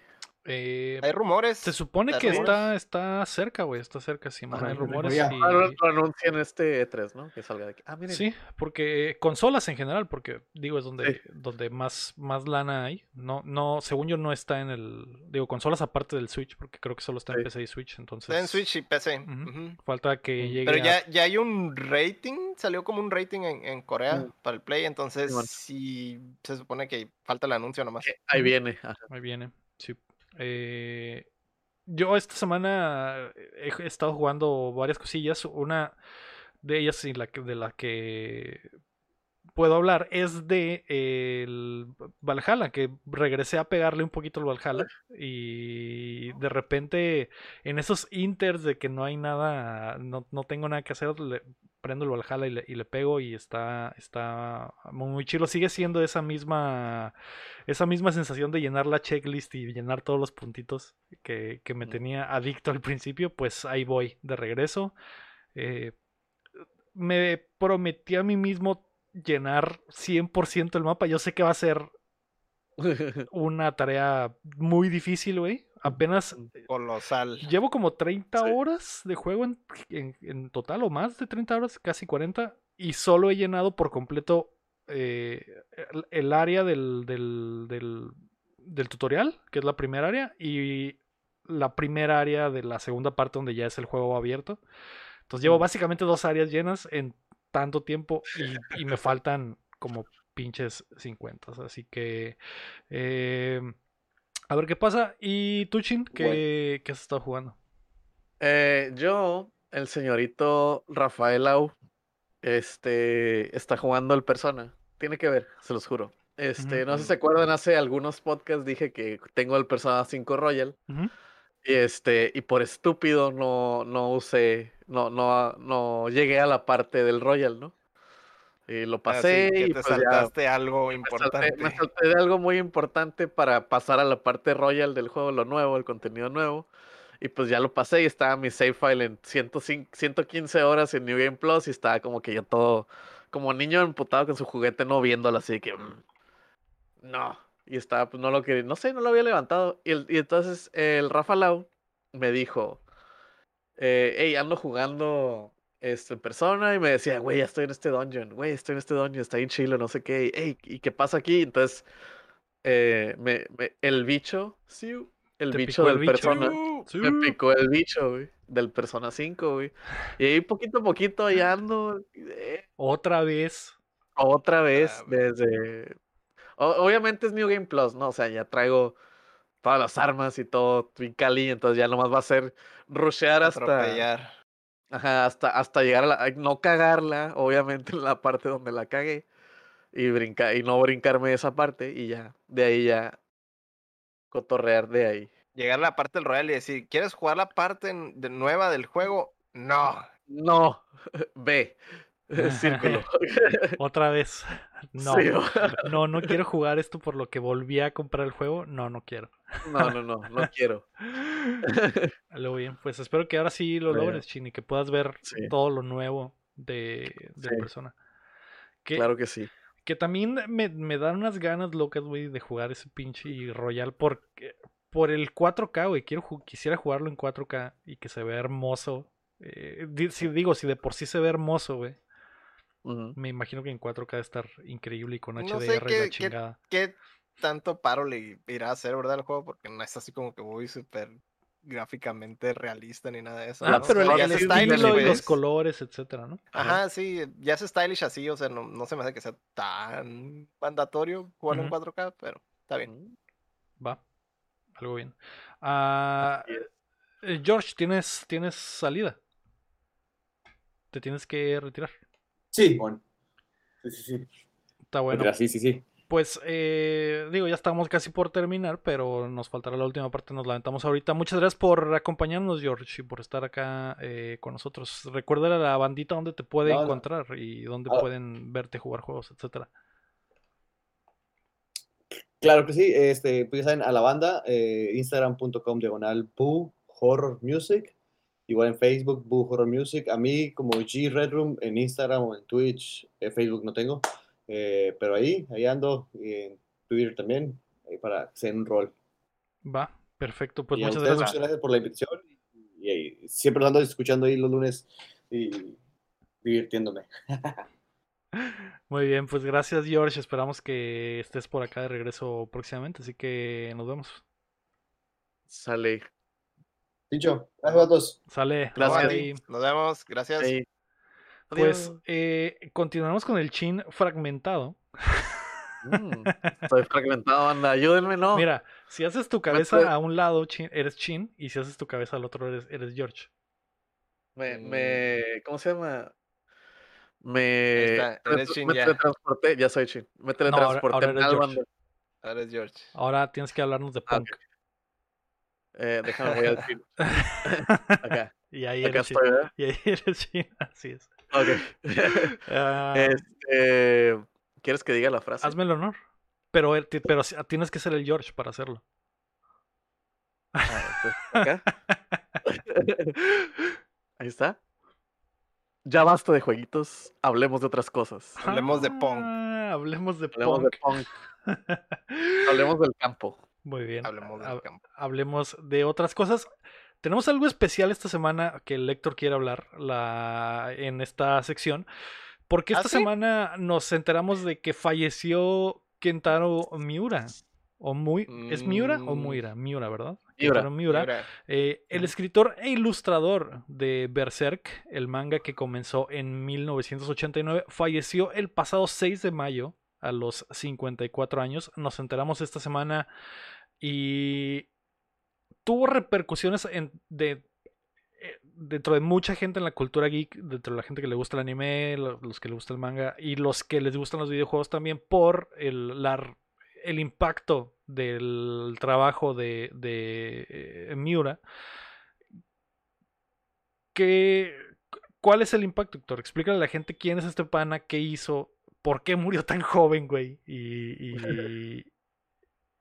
Eh, Hay rumores. se supone que rumores. está, está cerca, güey. Está cerca, sí, man, Ajá, Hay rumores. ya. y- Ah, lo, lo anuncian este E3, ¿no? Que salga de aquí. Ah, miren. Sí, porque consolas en general, porque digo, es donde, Sí. donde más, más lana hay. No, no, según yo no está en el. Digo, consolas aparte del Switch, porque creo que solo está en Sí. PC y Switch. Entonces. Está en Switch y PC. Falta que Mm. llegue. Pero a- ya, ya hay un rating, salió como un rating en, en Corea para el Play, entonces Simón. sí se supone que falta el anuncio nomás. Eh, Ahí viene. ajá. Ahí viene. Sí. Eh, yo esta semana he estado jugando varias cosillas. Una de ellas de la que puedo hablar es de el Valhalla, que regresé a pegarle un poquito al Valhalla y de repente en esos inters de que no hay nada, no, no tengo nada que hacer, le prendo el Valhalla y le, y le pego y está, está muy, chido. Sigue siendo esa misma, esa misma sensación de llenar la checklist y llenar todos los puntitos que, que me Mm. tenía adicto al principio, pues ahí voy de regreso. Eh, me prometí a mí mismo llenar 100% el mapa. Yo sé que va a ser una tarea muy difícil, güey. Apenas Colosal. llevo como 30 Sí. horas de juego en, en- en total, o más de 30 horas, casi 40, y solo he llenado por completo eh, el, el área del, del, del, del tutorial, que es la primera área, y la primera área de la segunda parte donde ya es el juego abierto. Entonces llevo Mm. básicamente dos áreas llenas en tanto tiempo y, y me faltan como pinches 50. Así que eh, a ver qué pasa. ¿Y tú, Chin? ¿Qué, qué has estado jugando? Eh, yo, el señorito Rafael Lau, este, está jugando el Persona. Tiene que ver, se los juro. Este, no sé si se acuerdan, hace algunos podcasts dije que tengo el Persona 5 Royal. Y este, y por estúpido no, no usé, no, no, no llegué a la parte del Royal, ¿no? Y lo Así pasé y te pues ya saltaste algo me salté, importante. me salté de algo muy importante para pasar a la parte Royal del juego, lo nuevo, el contenido nuevo. Y pues ya lo pasé y estaba mi save file en 105, 115 horas en New Game Plus y estaba como que yo todo, como niño emputado con su juguete, no viéndolo así que... mm, no. Y estaba, pues no lo quería, no sé, no lo había levantado. Y, el- y entonces el Rafa Lau me dijo, eh, hey, ando jugando este, en persona y me decía, güey, ya estoy en este dungeon, güey, estoy en este dungeon, está en chilo, no sé qué, hey, ¿y qué pasa aquí? Entonces, eh, me, me- el bicho, sí, el bicho el del bicho. persona, Sí. me picó el bicho, güey, del persona 5, güey. Y ahí poquito a poquito ahí ando, eh, Otra vez. otra vez, Ah, desde... o- obviamente es New Game Plus, ¿no? O sea, ya traigo todas las armas y todo, Twin Cali, entonces ya nomás va a ser rushear hasta... Atropellar. Ajá, hasta, hasta llegar a la, no cagarla, obviamente en la parte donde la cagué, y brincar, y no brincarme esa parte, y ya, de ahí ya cotorrear de ahí. Llegar a la parte del Royal y decir, ¿quieres jugar la parte de nueva del juego? No. No, ve, círculo. Otra vez. No. Sí, No, no quiero jugar esto por lo que volví a comprar el juego. No, no quiero. no, no, no, no quiero. Lo bien, pues espero que ahora sí lo logres, Chini, que puedas ver Sí. todo lo nuevo de, de Sí. persona. Que, Claro que sí. que también me, me dan unas ganas locas, güey, de jugar ese pinche Royal porque, por el 4K, güey. Quiero, quisiera jugarlo en 4K y que se vea hermoso. Eh, si digo, si de por sí se ve hermoso, güey. Me imagino que en 4K debe estar increíble y con No HDR sé y la qué- chingada. ¿Qué tanto paro le irá a hacer, verdad, el juego? Porque no es así como que muy súper gráficamente realista ni nada de eso. Ah, ¿no? pero O el, sea, ya el es estilo stylish, y pues. los colores, etcétera, ¿no? Ajá, sí, ya es stylish así, o sea, no, no se me hace que sea tan mandatorio jugarlo en 4K, pero Está bien. Va. Algo bien. Ah, eh, George, ¿tienes, ¿tienes salida? Te tienes que retirar. Sí, bueno. Sí, sí, sí. Está bueno. Sí, sí, sí. Pues eh, digo, ya estamos casi por terminar, pero nos faltará la última parte, nos lamentamos ahorita. Muchas gracias por acompañarnos, George, y por estar acá eh, con nosotros. Recuerda a la bandita donde te puede No, no. encontrar y dónde Ah. pueden verte jugar juegos, etcétera. Claro que sí, este, pues ya saben, a la banda, eh, instagram.com diagonal Horror Music, igual en Facebook, Boo Horror Music, a mí como G Red Room en Instagram o en Twitch, eh, Facebook no tengo, eh, pero ahí, ahí ando, y en Twitter también, ahí para que un rol. Va, perfecto. Pues y a muchas ustedes gracias. muchas gracias por la invitación, y, y siempre los ando escuchando ahí los lunes y divirtiéndome. Muy bien, pues gracias, George. Esperamos que estés por acá de regreso próximamente, así que nos vemos. Sale. Dicho, gracias a todos. Sale. Gracias. bye. Nos vemos. Gracias. Pues eh, continuamos con el chin fragmentado. Mm, Estoy fragmentado, anda. Ayúdenme, ¿no? Mira, si haces tu cabeza a un lado, chin, eres chin, y si haces tu cabeza al otro, eres, eres George. Me, Mm. me, ¿cómo se llama? Me, está, eres Shin me ya. teletransporté, ya soy Shin. Me teletransporté ahora eres al George. bando. Ahora es George. Ahora tienes que hablarnos de Ah, punk. Eh, déjame, voy al Shin. Acá, y ahí acá eres estoy, ¿verdad? Y ahí eres chin, así es. Ok. Ah, este, ¿Quieres que diga la frase? hazme el honor. Pero, ti- pero si- tienes que ser el George para hacerlo. Ah, pues, acá. Ahí está. Ya basta de jueguitos, hablemos de otras cosas. Hablemos de punk. Ah, hablemos de Hablemos punk. de punk, hablemos del campo. Muy bien. Hablemos de otras cosas. Tenemos algo especial esta semana que el lector quiere hablar la, en esta sección. Porque ¿Ah, esta sí? semana nos enteramos de que falleció Kentaro Miura. O muy, ¿Es Miura o Mm. Muira? Miura, ¿verdad? Miura, Eh, el escritor e ilustrador de Berserk, el manga que comenzó en 1989, falleció el pasado 6 de mayo a los 54 años. Nos enteramos esta semana y tuvo repercusiones en- de, eh, dentro de mucha gente en la cultura geek, dentro de la gente que le gusta el anime, lo- los que le gusta el manga y los que les gustan los videojuegos también por el, el impacto del trabajo de, de eh, Miura. ¿Qué, ¿Cuál es el impacto, Héctor? Explícale a la gente quién es este pana, qué hizo, por qué murió tan joven, güey. Y, y,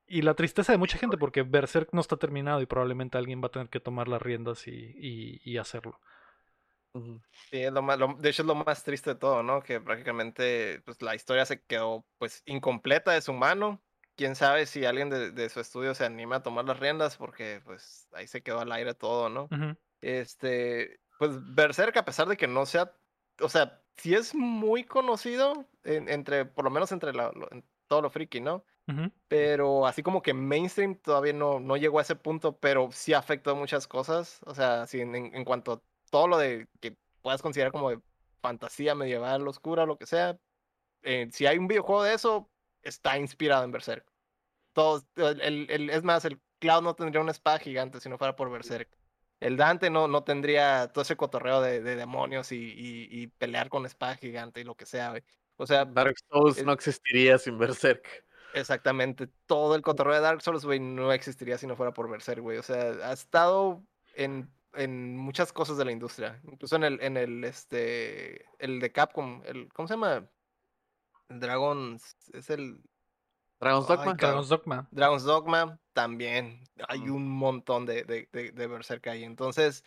y la tristeza de mucha gente, porque Berserk no está terminado y probablemente alguien va a tener que tomar las riendas y, y- hacerlo. Sí, es lo más, lo- de hecho es lo más triste de todo, ¿no? Que prácticamente pues, la historia se quedó pues incompleta de su mano. Quién sabe si alguien de, de su estudio se anima a tomar las riendas porque pues ahí se quedó al aire todo, ¿no? Este, pues Berserk, a pesar de que no sea, o sea, sí es muy conocido en- entre, por lo menos entre la- lo- en todo lo friki, ¿no? Pero así como que mainstream todavía no, no llegó a ese punto, pero sí afectó muchas cosas. O sea, sí, en, cuanto a todo lo de que puedas considerar como de fantasía medieval, oscura, lo que sea. eh, si hay un videojuego de eso, está inspirado en Berserk. Todos, el, el- el- es más, el Cloud no tendría una espada gigante si no fuera por Berserk. El Dante no, no tendría todo ese cotorreo de, de demonios y, y- y pelear con espada gigante y lo que sea, güey. O sea, Dark Souls es- no existiría sin Berserk. Exactamente, todo el cotorreo de Dark Souls, güey, no existiría si no fuera por Berserk, güey. O sea, ha estado en, en muchas cosas de la industria. Incluso en el, en el, este, el de Capcom, el, ¿cómo se llama? Dragons, es el Dragon's Ay, Dogma. cabrón. Dragon's Dogma. Dragon's Dogma, también hay un montón de, de, de, de Berserk ahí. Entonces,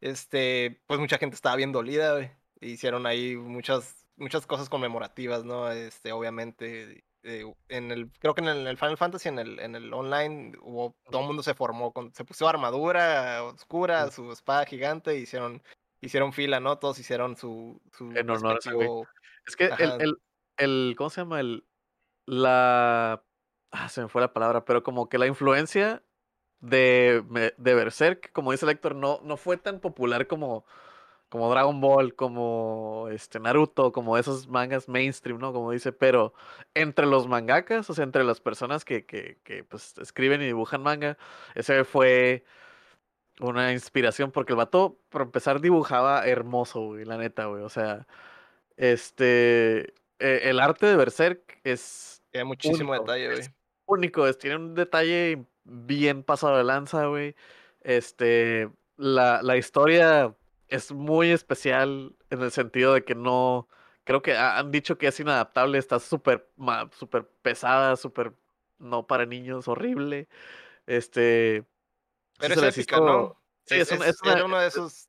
este, pues mucha gente estaba bien dolida, güey. Hicieron ahí muchas, muchas cosas conmemorativas, ¿no? Este, obviamente, eh, en el, creo que en el, en el Final Fantasy, en el, en el online, hubo, todo el mundo se formó, con, se puso armadura oscura, su espada gigante, e hicieron, hicieron fila, ¿no? Todos hicieron su, su En honor a ese güey. respectivo- Es que el, el, el, ¿cómo se llama? El, la, ah, se me fue la palabra, pero como que la influencia de, de Berserk, como dice el Héctor, no, no fue tan popular como como Dragon Ball, como este Naruto, como esos mangas mainstream, ¿no? Como dice, pero entre los mangakas, o sea, entre las personas que, que, que pues escriben y dibujan manga, ese fue una inspiración porque el vato, por empezar, dibujaba hermoso, güey, la neta, güey. O sea, este, eh, el arte de Berserk es Tiene muchísimo único, detalle, güey. es único, tiene un detalle bien pasado de lanza, güey. Este, la, la historia es muy especial en el sentido de que no, creo que ha- han dicho que es inadaptable, está súper, pesada, súper, no para niños, horrible. Este, Pero es épica, ¿no? Sí, Es- es, un- es- es una- era uno de esos.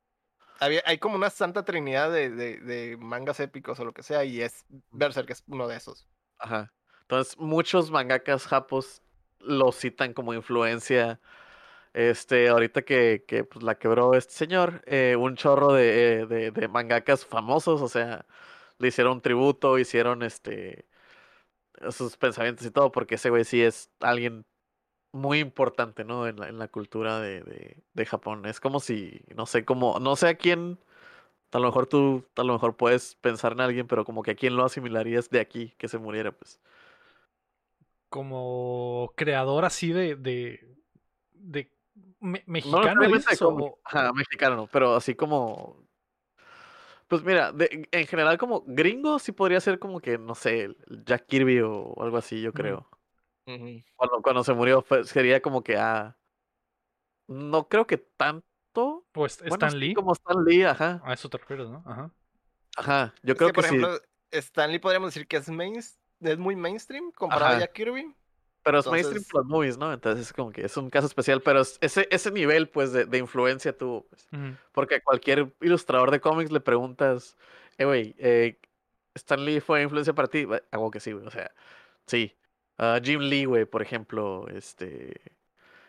Había, hay como una santa trinidad de, de, de mangas épicos o lo que sea, y es Berserk es uno de esos. Ajá. Entonces, muchos mangakas japos lo citan como influencia. Este, ahorita que, que pues, la quebró este señor, eh, un chorro de, eh, de, de mangakas famosos, o sea, le hicieron tributo, hicieron este sus pensamientos y todo, porque ese güey sí es alguien muy importante, ¿no? En la, en la cultura de, de, de Japón. Es como si, no sé, como, no sé a quién, a lo mejor tú, a lo mejor puedes pensar en alguien, pero como que a quién lo asimilarías de aquí que se muriera, pues. Como creador así de. de, de me- No mexicano, necesariamente dices, como- o- ajá, mexicano, pero así como. Pues mira, de- en general como gringo sí podría ser como que, no sé, el Jack Kirby o algo así, yo creo. Cuando, cuando se murió fue- sería como que, ah, no creo que tanto. o es- Bueno, Stan Lee. como Stan Lee, ajá. A eso te refieres, ¿no? Ajá. Ajá, yo Es creo que, que, por sí. ejemplo, Stanley podríamos decir que es, main, es muy mainstream comparado Ajá. a Kirby. Pero es mainstream entonces- por los movies, ¿no? Entonces es como que es un caso especial, pero es- ese, ese nivel, pues, de, de influencia tuvo, pues. Porque a cualquier ilustrador de cómics le preguntas, eh, güey, eh, ¿Stan Lee fue influencia para ti? Hago que sí, güey, o sea, sí. Ah, Jim Lee, güey, por ejemplo, este...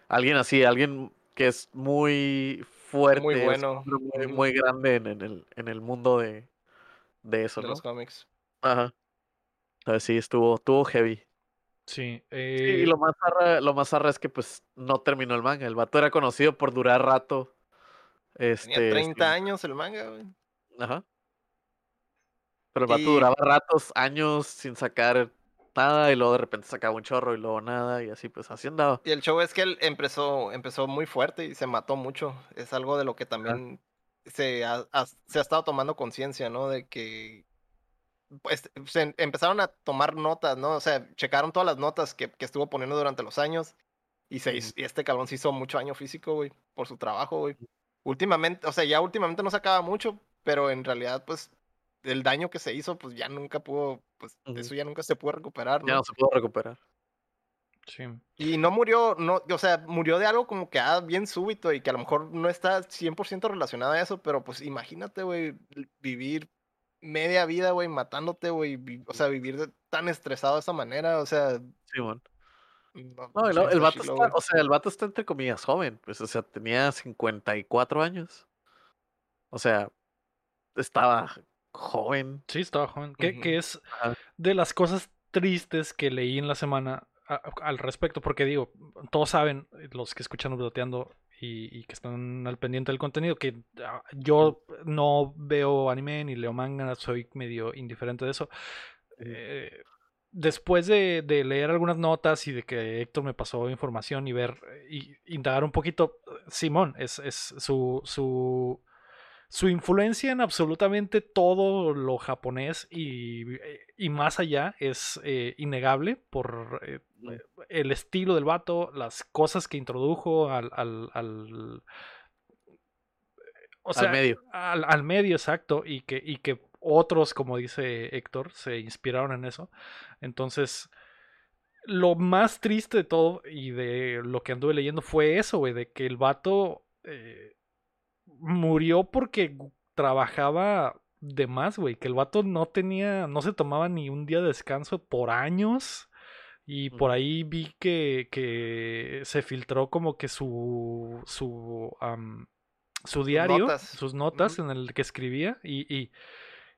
Alguien así, alguien que es muy fuerte, un bueno, muy, muy grande en, en el, en el mundo de, de eso, de ¿no? los cómics. Ajá. Entonces sí, estuvo, estuvo heavy. Sí. Sí, eh, y lo más zarra, lo más es que pues no terminó el manga. El vato era conocido por durar rato. Este, Tenía 30 sin- años el manga, güey. Ajá. Pero el vato Y- duraba ratos, años sin sacar nada y luego de repente sacaba un chorro y luego nada y así pues así andaba. Y el show es que él empezó, empezó muy fuerte y se mató mucho. Es algo de lo que también se ha, ha- se ha estado tomando conciencia, ¿no? De que pues, se em- empezaron a tomar notas, ¿no? O sea, checaron todas las notas que, que estuvo poniendo durante los años y, se hizo- y este cabrón se hizo mucho daño físico, güey, por su trabajo, güey. Últimamente, o sea, ya últimamente no sacaba mucho, pero en realidad, pues, el daño que se hizo, pues ya nunca pudo, pues, Ujú. eso ya nunca se pudo recuperar, Ya ¿no? no se pudo recuperar. sí. Y no murió, no, o sea, murió de algo como que ah, bien súbito y que a lo mejor no está 100% relacionado a eso, pero pues imagínate, güey, vivir media vida, güey, matándote, güey, o sea, vivir de- tan estresado de esa manera, o sea, Sí, man. no, el vato chilo, está, o sea, el vato está entre comillas joven, pues, o sea, tenía 54 años. O sea, estaba joven. Sí, estaba joven. Que, que es de las cosas tristes que leí en la semana a- a- al respecto, porque digo, todos saben, eh, los que escuchan Updateando y, y que están al pendiente del contenido, que ah, yo no veo anime ni leo manga, soy medio indiferente de eso. Eh, después de, de leer algunas notas y de que Héctor me pasó información y ver y indagar un poquito, Simón, es, es su, su, su influencia en absolutamente todo lo japonés y, y más allá es eh, innegable por eh. El estilo del vato, las cosas que introdujo al, al, al- o Al medio. Al, al medio, exacto, y que, y que otros, como dice Héctor, se inspiraron en eso. Entonces, lo más triste de todo y de lo que anduve leyendo fue eso, güey, de que el vato eh, murió porque trabajaba de más, güey, que el vato no tenía, no se tomaba ni un día de descanso por años. Y por ahí vi que, que se filtró como que su su am, su diario, notas. sus notas en el que escribía y, y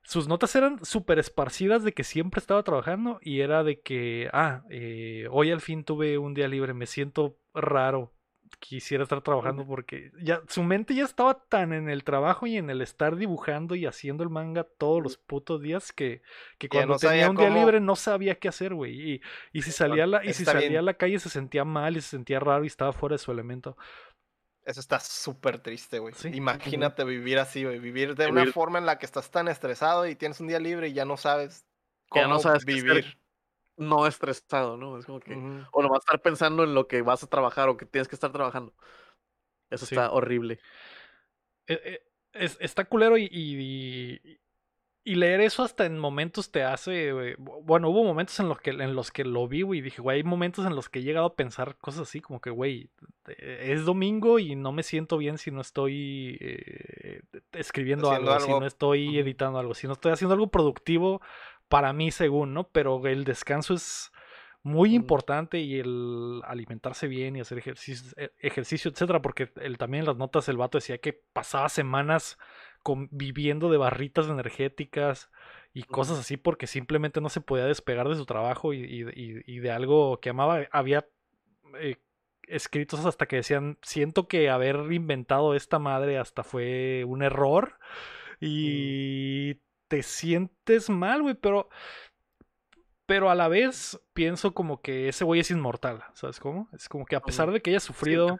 sus notas eran súper esparcidas de que siempre estaba trabajando y era de que, ah, eh, hoy al fin tuve un día libre, me siento raro, quisiera estar trabajando porque ya su mente ya estaba tan en el trabajo y en el estar dibujando y haciendo el manga todos los putos días que, que cuando no tenía un día cómo- libre no sabía qué hacer, güey. Y, y si salía a la, y si salía bien. a la calle se sentía mal y se sentía raro y estaba fuera de su elemento. Eso está súper triste, güey. Sí. Imagínate vivir así, güey. Vivir de una forma en la que estás tan estresado y tienes un día libre y ya no sabes cómo Ya no sabes vivir. No estresado, ¿no? Es como que. O nomás estar pensando en lo que vas a trabajar o que tienes que estar trabajando. Eso Sí. está horrible. Eh, eh, es- está culero y, y, y leer eso hasta en momentos te hace, Bueno, hubo momentos en los que, en los que lo vi, güey, y dije, güey, hay momentos en los que he llegado a pensar cosas así, como que, güey, eh, es domingo y no me siento bien si no estoy eh, escribiendo algo, si no estoy editando algo, si no estoy haciendo algo productivo para mí, según, ¿no? Pero el descanso es muy Mm. importante y el alimentarse bien y hacer ejercicio, e- ejercicio, etcétera, porque él, también en las notas el vato decía que pasaba semanas viviendo de barritas energéticas y cosas así porque simplemente no se podía despegar de su trabajo y, y- y- y de algo que amaba. Había eh, escritos hasta que decían, siento que haber inventado esta madre hasta fue un error y te sientes mal, güey, pero... Pero a la vez pienso como que ese güey es inmortal, ¿sabes cómo? Es como que a pesar de que haya sufrido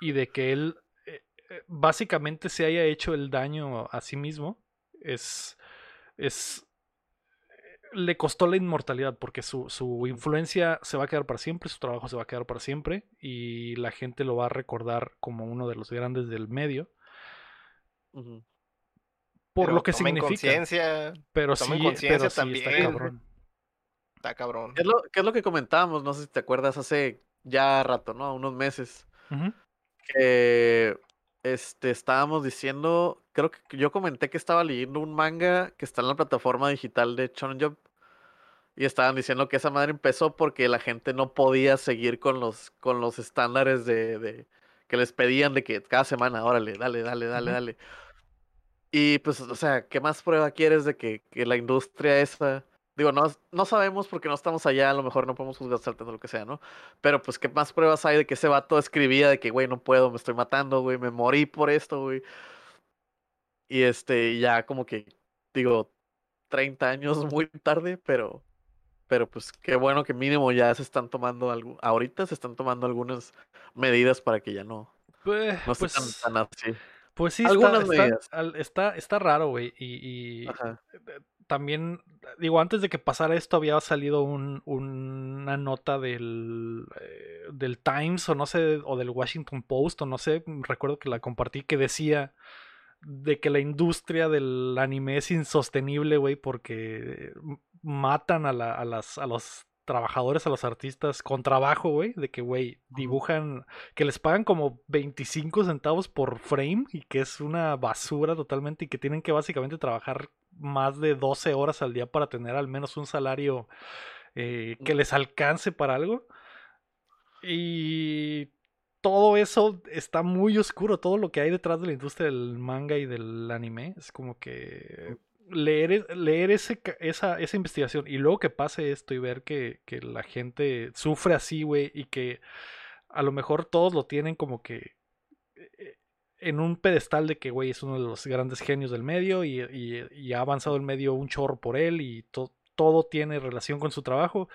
y de que él eh, eh, básicamente se haya hecho el daño a sí mismo, es, es le costó la inmortalidad porque su, su influencia se va a quedar para siempre, su trabajo se va a quedar para siempre y la gente lo va a recordar como uno de los grandes del medio Ujú. Por Pero lo que tomen significa. conciencia, Pero tomen sí, conciencia pero sí está también. cabrón. está cabrón. ¿Qué es, lo, qué es lo que comentábamos? No sé si te acuerdas hace ya rato, ¿no? Unos meses. Que este, estábamos diciendo, creo que yo comenté que estaba leyendo un manga que está en la plataforma digital de Shonen Jump. Y estaban diciendo que esa madre empezó porque la gente no podía seguir con los, con los estándares de, de- que les pedían de que cada semana, órale, dale, dale, dale, dale. Y pues, o sea, ¿qué más prueba quieres de que, que la industria esa... Digo, no, no sabemos porque no estamos allá, a lo mejor no podemos juzgar saltando lo que sea, ¿no? Pero pues, ¿qué más pruebas hay de que ese vato escribía de que, güey, no puedo, me estoy matando, güey, me morí por esto, güey? Y este, ya como que, digo, 30 años muy tarde, pero, pero pues qué bueno que mínimo ya se están tomando algo, ahorita se están tomando algunas medidas para que ya no, Pues, no esté pues, tan, tan así. Pues sí, está, algunas está, medidas. está, está raro, güey. Y, también, digo, antes de que pasara esto había salido un- una nota del, eh, del Times o no sé, o del Washington Post o no sé, recuerdo que la compartí que decía de que la industria del anime es insostenible, güey, porque m- matan a, la- a las, a los trabajadores, a los artistas con trabajo, güey, de que, güey, dibujan, que les pagan como 25 centavos por frame y que es una basura totalmente y que tienen que básicamente trabajar más de 12 horas al día para tener al menos un salario eh, que les alcance para algo. Y todo eso está muy oscuro, todo lo que hay detrás de la industria del manga y del anime. Es como que leer, e- leer esa, esa investigación y luego que pase esto y ver que, que la gente sufre así, güey, y que a lo mejor todos lo tienen como que eh, en un pedestal de que, güey, es uno de los grandes genios del medio y, y- ha avanzado el medio un chorro por él y to- todo tiene relación con su trabajo.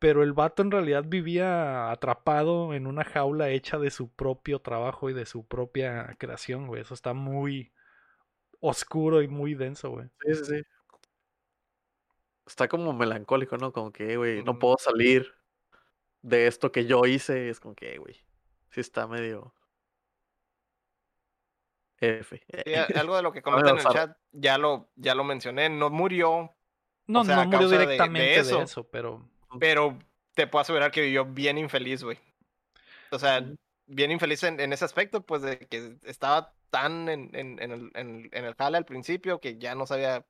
Pero el vato en realidad vivía atrapado en una jaula hecha de su propio trabajo y de su propia creación, güey. Eso está muy oscuro y muy denso, güey. Sí, sí, sí. Está como melancólico, ¿no? Como que, güey, no puedo salir de esto que yo hice. Es como que, güey, sí está medio F. Sí, algo de lo que comentan en el chat, ya lo, ya lo mencioné, no murió, No, O sea, no murió causa de- de directamente de eso. eso. pero pero te puedo asegurar que vivió bien infeliz, güey. O sea, bien infeliz en, en ese aspecto, pues de que estaba tan en, en, en el, en, en el jale al principio que ya no sabía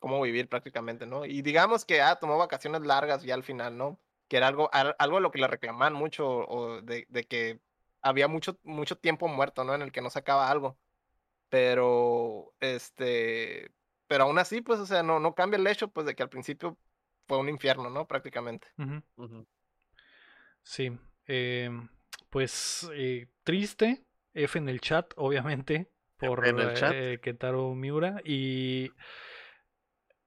cómo vivir prácticamente, ¿no? Y digamos que ah, tomó vacaciones largas ya al final, ¿no? Que era algo, al- algo a lo que le reclamaban mucho, o de, de que había mucho, mucho tiempo muerto, ¿no? En el que no sacaba algo. Pero, este, pero aún así, pues, o sea, no, no cambia el hecho, pues, de que al principio fue un infierno, ¿no? Prácticamente. sí. eh, pues eh, triste, F en el chat, obviamente, por en el chat. eh, Kentaro Miura. Y,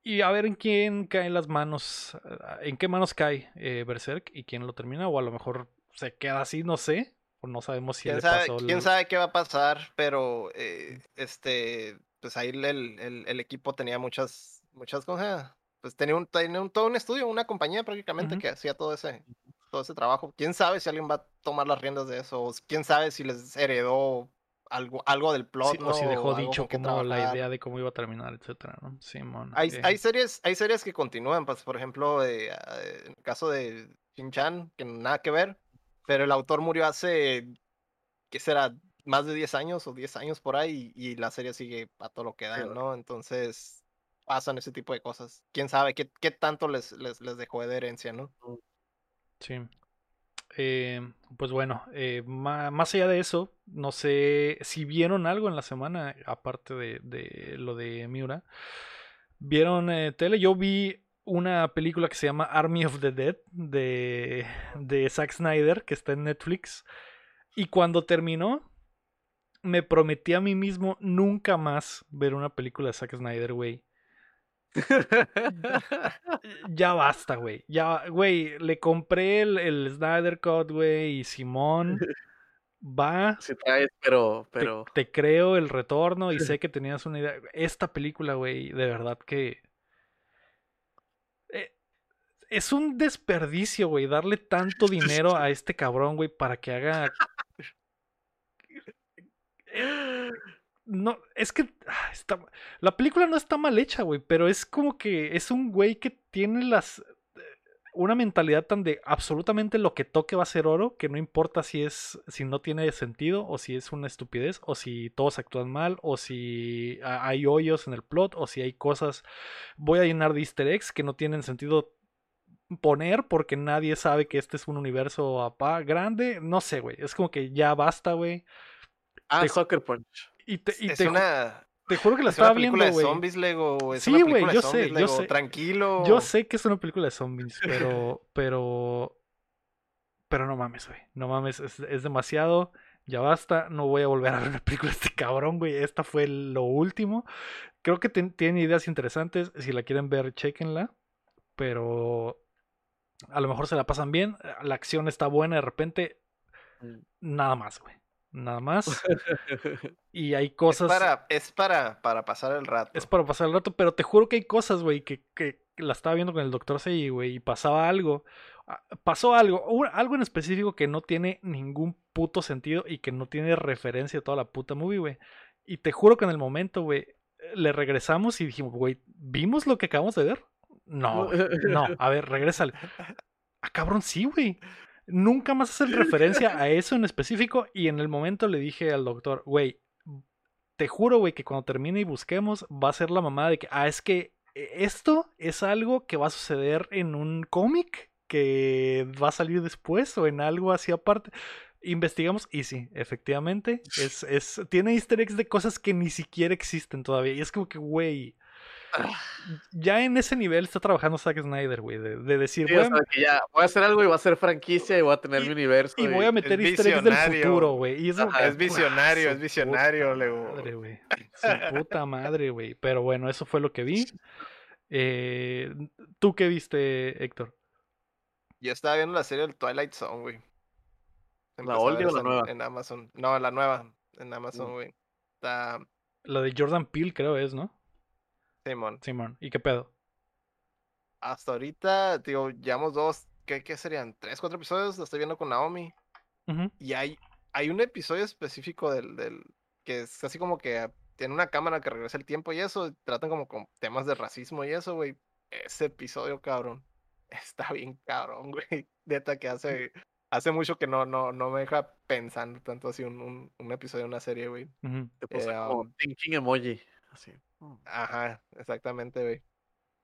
y a ver en quién caen las manos, ah, en qué manos cae eh, Berserk y quién lo termina, o a lo mejor se queda así, no sé, o no sabemos si ¿Quién le sabe, pasó el- quién sabe qué va a pasar? Pero eh, este, pues ahí el, el- el equipo tenía muchas, muchas cosas. Pues tenía un, tenía un- todo un estudio, una compañía prácticamente que hacía todo ese, todo ese trabajo. ¿Quién sabe si alguien va a tomar las riendas de eso? O ¿Quién sabe si les heredó algo, algo del plot? Sí, o si ¿no? dejó algo dicho como la idea de cómo iba a terminar, etcétera, ¿no? Simón. Hay, eh, hay series, hay series que continúan, pues, por ejemplo, eh, ah, en el caso de Shin-Chan, que nada que ver, pero el autor murió hace, ¿qué será? Más de 10 años o 10 años por ahí, y, y la serie sigue a todo lo que da. ¿no? Entonces, pasan ese tipo de cosas. ¿Quién sabe qué, qué tanto les, les, les dejó de herencia, ¿no? Sí. Eh, pues bueno, eh, más allá de eso, no sé si vieron algo en la semana, aparte de, de lo de Miura. ¿Vieron eh, tele? Yo vi una película que se llama Army of the Dead de, de Zack Snyder, que está en Netflix. Y cuando terminó, me prometí a mí mismo nunca más ver una película de Zack Snyder, güey. Ya basta, güey. Ya, güey, le compré el, el Snyder Cut, güey, y Simón va. Sí traes, pero, te- pero. Te, creo el retorno y sé que tenías una idea. Esta película, güey, de verdad que. eh, es un desperdicio, güey, darle tanto dinero a este cabrón, güey, para que haga. No, es que ah, está, la película no está mal hecha, güey, pero es como que es un güey que tiene las eh, una mentalidad tan de absolutamente lo que toque va a ser oro, que no importa si es si no tiene sentido o si es una estupidez o si todos actúan mal o si ha- hay hoyos en el plot o si hay cosas voy a llenar de easter eggs que no tienen sentido poner porque nadie sabe que este es un universo apa grande, no sé, güey, es como que ya basta, güey. Ah, Soccer Punch. Y te, y es, te ju- una, te juro que la es una estaba película viendo, de zombies, Lego. Es Sí, güey, yo sé, zombies, yo Lego, sé. Tranquilo. Yo sé que es una película de zombies, pero. pero. Pero no mames, güey. No mames, es, es demasiado. Ya basta. No voy a volver a ver una película de este cabrón, güey. Esta fue lo último. Creo que ten- tiene ideas interesantes. Si la quieren ver, chequenla. Pero. A lo mejor se la pasan bien. La acción está buena de repente. Mm. Nada más, güey. Nada más. Y hay Es cosas. para, es para, para pasar el rato. Es para pasar el rato, pero te juro que hay cosas, güey, que, que, que la estaba viendo con el doctor Sei, güey, y pasaba algo. Ah, Pasó algo, algo en específico que no tiene ningún puto sentido y que no tiene referencia a toda la puta movie, güey. Y te juro que en el momento, güey, le regresamos y dijimos, güey, ¿vimos lo que acabamos de ver? No, no, a ver, regrésale. Ah, cabrón, sí, güey. Nunca más hacen referencia a eso en específico y en el momento le dije al doctor, güey, te juro, güey, que cuando termine y busquemos, va a ser la mamada de que, ah, es que eh, esto es algo que va a suceder en un cómic que va a salir después o en algo así aparte. Investigamos y sí, efectivamente, es, es, tiene easter eggs de cosas que ni siquiera existen todavía. Y es como que, güey, ya en ese nivel está trabajando Zack Snyder, güey, de, de decir, Sí, o sea, que ya voy a hacer algo y voy a hacer franquicia y voy a tener Y- mi universo. y voy a meter easter eggs del futuro, güey. Es visionario, es visionario. Madre, güey. Su puta madre, güey. Pero bueno, eso fue lo que vi. Eh, ¿Tú qué viste, Héctor? Yo estaba viendo la serie del Twilight Zone, güey. Empecé a oldie ver o la nueva? En Amazon. No, la nueva. En Amazon, Mm. güey. Está La de Jordan Peele, creo es, ¿no? Simón. Simón. ¿Y qué pedo? Hasta ahorita, digo, llevamos dos, ¿qué, qué serían? ¿Tres, cuatro episodios? Lo estoy viendo con Naomi. Y hay, hay un episodio específico del, del, que es así como que tiene una cámara que regresa el tiempo y eso, y tratan como con temas de racismo y eso, güey. Ese episodio, cabrón, está bien cabrón, güey. Neta que hace, hace mucho que no, no, no me deja pensando tanto así un, un, un episodio de una serie, güey. Ujú. Te puse Eh, como um, thinking emoji. Así. Mm. Ajá, exactamente, güey.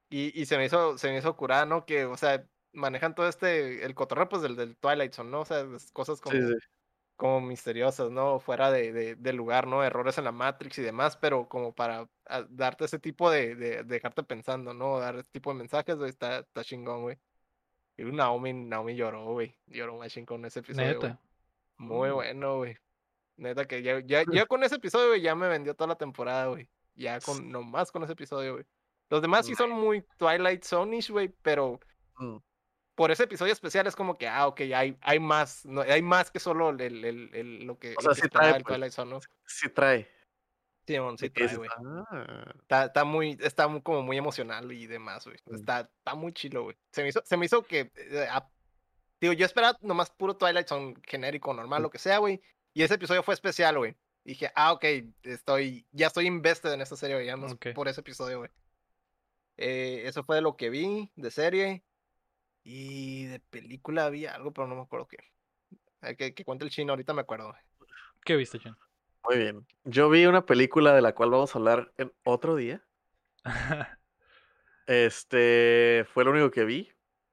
Y, y se me hizo, se me hizo curada, ¿no? Que, o sea, manejan todo este, el cotorreo, pues, del, del Twilight Zone, ¿no? O sea, cosas como, Sí, sí. como misteriosas, ¿no? Fuera de, de, del lugar, ¿no? Errores en la Matrix y demás, pero como para ah, darte ese tipo de, de, dejarte pensando, ¿no? Dar ese tipo de mensajes, güey, está, está chingón, güey. Y Naomi, Naomi lloró, güey. Lloró machín con ese episodio. Neta. Muy bueno, güey. Neta que ya, ya, ya con ese episodio, güey, ya me vendió toda la temporada, güey. Ya con, nomás con ese episodio, güey. Los demás sí son muy Twilight Zone-ish, güey, pero Mm. por ese episodio especial es como que, ah, ok, hay, hay más, no, hay más que solo el, el, el, lo que, O sea, sí trae, el pues. Twilight Zone, ¿no? Sí trae. Sí, mon, sí que trae, güey. "Ah". Está, está muy, está mu- como muy emocional y demás, güey. Mm. Está, está muy chilo, güey. Se me hizo, se me hizo que, eh, a- digo, yo esperaba nomás puro Twilight Zone genérico, normal, Mm. lo que sea, güey. Y ese episodio fue especial, güey. Dije, ah, ok, estoy, ya estoy invested en esta serie, güey, ya no es Ok. por ese episodio, güey. Eh, eso fue de lo que vi de serie. Y de película vi algo, pero no me acuerdo qué. Eh, que, que cuente el chino, ahorita me acuerdo. güey. ¿Qué viste, Chen? Muy bien. Yo vi una película de la cual vamos a hablar en otro día. Este fue lo único que vi.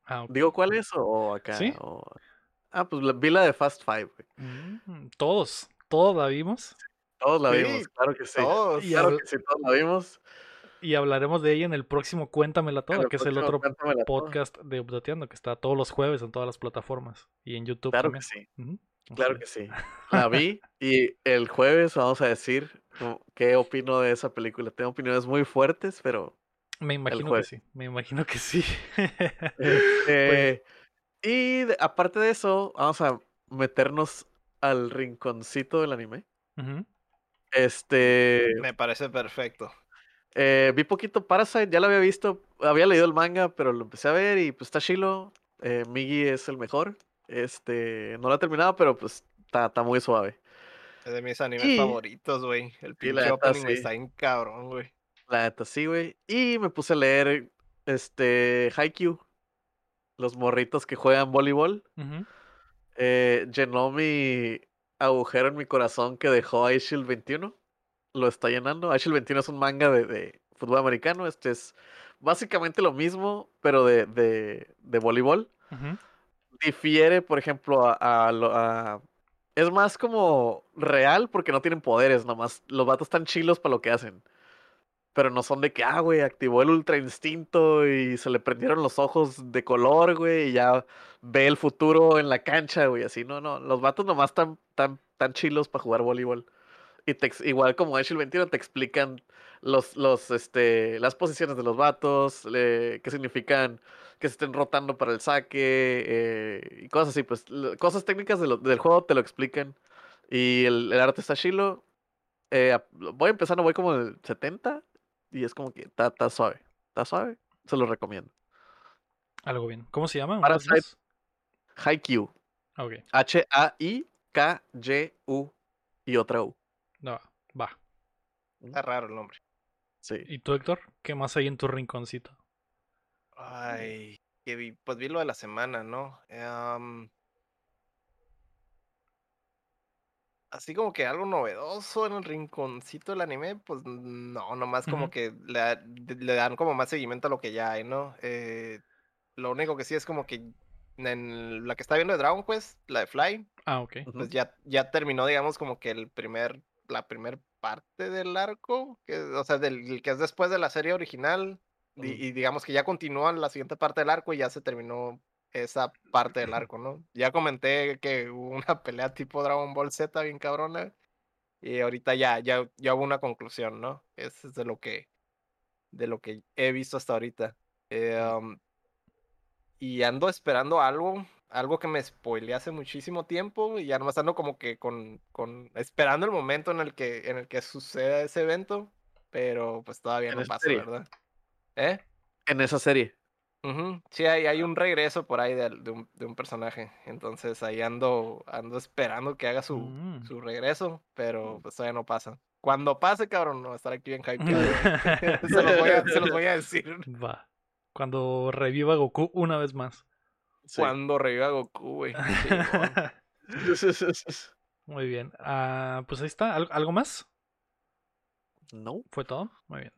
ah. ¿Digo cuál es o acá? ¿Sí? o- Ah, pues vi la de Fast Five, güey. Mm, Todos, todos la vimos Todos la Sí, vimos, claro que sí. Todos. Y Claro que sí, todos la vimos. y hablaremos de ella en el próximo Cuéntamela Toda, que es el otro Toda. podcast de Updateando, que está todos los jueves en todas las plataformas y en YouTube Claro que sí, claro que sí. La vi y el jueves vamos a decir qué opino de esa película. Tengo opiniones muy fuertes, pero Me imagino que jueves. sí, me imagino que sí. Eh, y de- aparte de eso, vamos a meternos al rinconcito del anime. Este, Me parece perfecto. eh, vi poquito Parasite, ya lo había visto, había leído el manga, pero lo empecé a ver y pues está chilo. Eh, Migi es el mejor. Este, no lo he terminado, pero pues está, está muy suave. Es de mis animes Y- favoritos, güey. El pinche opening, sí. está bien cabrón, güey. La neta, sí, güey. Y me puse a leer este Haikyuu, los morritos que juegan voleibol. ujú. Eh, llenó mi agujero en mi corazón que dejó Aishil 21. Lo está llenando. Aishil 21 es un manga de, de fútbol americano. Este es básicamente lo mismo, pero de, de, de voleibol. Difiere, por ejemplo, a, a lo- a- Es más como real porque no tienen poderes, nomás. Los vatos están chilos para lo que hacen. Pero no son de que, ah, güey, activó el ultra instinto y se le prendieron los ojos de color, güey, y ya ve el futuro en la cancha, güey, así. No, no, los vatos nomás están tan, tan chilos para jugar voleibol. Y te igual como Ash el 21 te explican los, los, este, las posiciones de los vatos, qué significan que se estén rotando para el saque, eh, y cosas así, pues, cosas técnicas del juego te lo explican. Y el, el arte está chilo. Eh, voy empezando, voy como en el 70 y es como que está, está suave. Está suave, se lo recomiendo. Algo bien. ¿Cómo se llama? ¿Una vez Parasite. Haikyuu. Ok, H-A-I-K-Y-U y otra U. no, va. Está raro el nombre. Sí. ¿Y tú, Héctor? ¿Qué más hay en tu rinconcito? Ay, que vi, pues vi lo de la semana, ¿no? Em, así como que algo novedoso en el rinconcito del anime, pues no, nomás como que le, dan como más seguimiento a lo que ya hay, ¿no? Eh, lo único que sí es como que en la que está viendo de Dragon Quest, la de Fly, Ah, ok. Ujú. pues ya, ya terminó, digamos, como que el primer, la primer parte del arco, que, o sea, del el que es después de la serie original, y, y digamos que ya continúa la siguiente parte del arco y ya se terminó esa parte del arco, ¿no? Ya comenté que hubo una pelea tipo Dragon Ball Z bien cabrona, y ahorita ya, ya, ya hubo una conclusión, ¿no? Eso es de lo que, de lo que he visto hasta ahorita. Eh, um, y ando esperando algo, algo que me spoileé hace muchísimo tiempo y ya nomás ando como que con, con esperando el momento en el que en el que suceda ese evento, pero pues todavía ¿En no pasa? ¿verdad? ¿Eh? En esa serie. Ujú, Sí, hay, hay un regreso por ahí de, de un, de un personaje, entonces ahí ando, ando esperando que haga su, Mm. su regreso, pero pues todavía no pasa. Cuando pase, cabrón, no va a estar aquí bien hypeado. se, los voy a, se los voy a decir. Va. Cuando reviva Goku una vez más. Sí. Cuando reviva Goku, güey. Muy bien. Ah, pues ahí está. ¿Al- ¿Algo más? No. ¿Fue todo? Muy bien.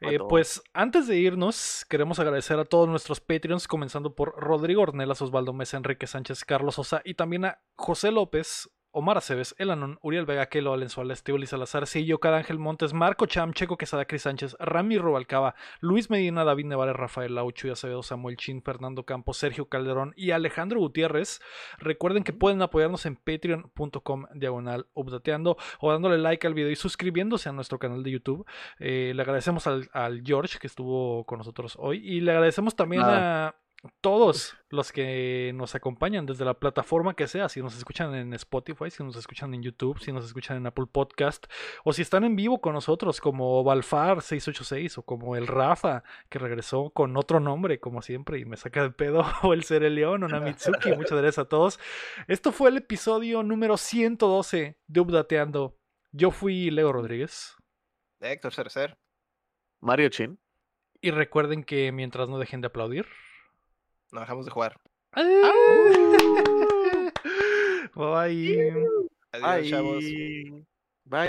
Eh, todo. pues antes de irnos, queremos agradecer a todos nuestros Patreons, comenzando por Rodrigo Ornelas, Osvaldo Mesa, Enrique Sánchez, Carlos Sosa y también a José López, Omar Aceves, Elanon, Uriel Vega, Kelo, Valenzuela, Estiboli Salazar, Sillo, Cada Ángel Montes, Marco Cham, Checo Quesada, Cris Sánchez, Rami Rubalcaba, Luis Medina, David Nevares, Rafael Laucho, Acevedo, Samuel Chin, Fernando Campos, Sergio Calderón y Alejandro Gutiérrez. Recuerden que pueden apoyarnos en patreon.com diagonal updateando o dándole like al video y suscribiéndose a nuestro canal de YouTube. Eh, le agradecemos al, al George que estuvo con nosotros hoy y le agradecemos también a todos los que nos acompañan desde la plataforma que sea, si nos escuchan en Spotify, si nos escuchan en YouTube, si nos escuchan en Apple Podcast, o si están en vivo con nosotros, como Balfar 686 o como el Rafa, que regresó con otro nombre, como siempre, y me saca de pedo, o el Ser el León, o Namitsuki. Muchas gracias a todos. Esto fue el episodio número 112 de Updateando. Yo fui Leo Rodríguez. Héctor Cercer. Mario Chin. Y recuerden que mientras no dejen de aplaudir, No dejamos de jugar. Bye. Adiós, chavos. Ay.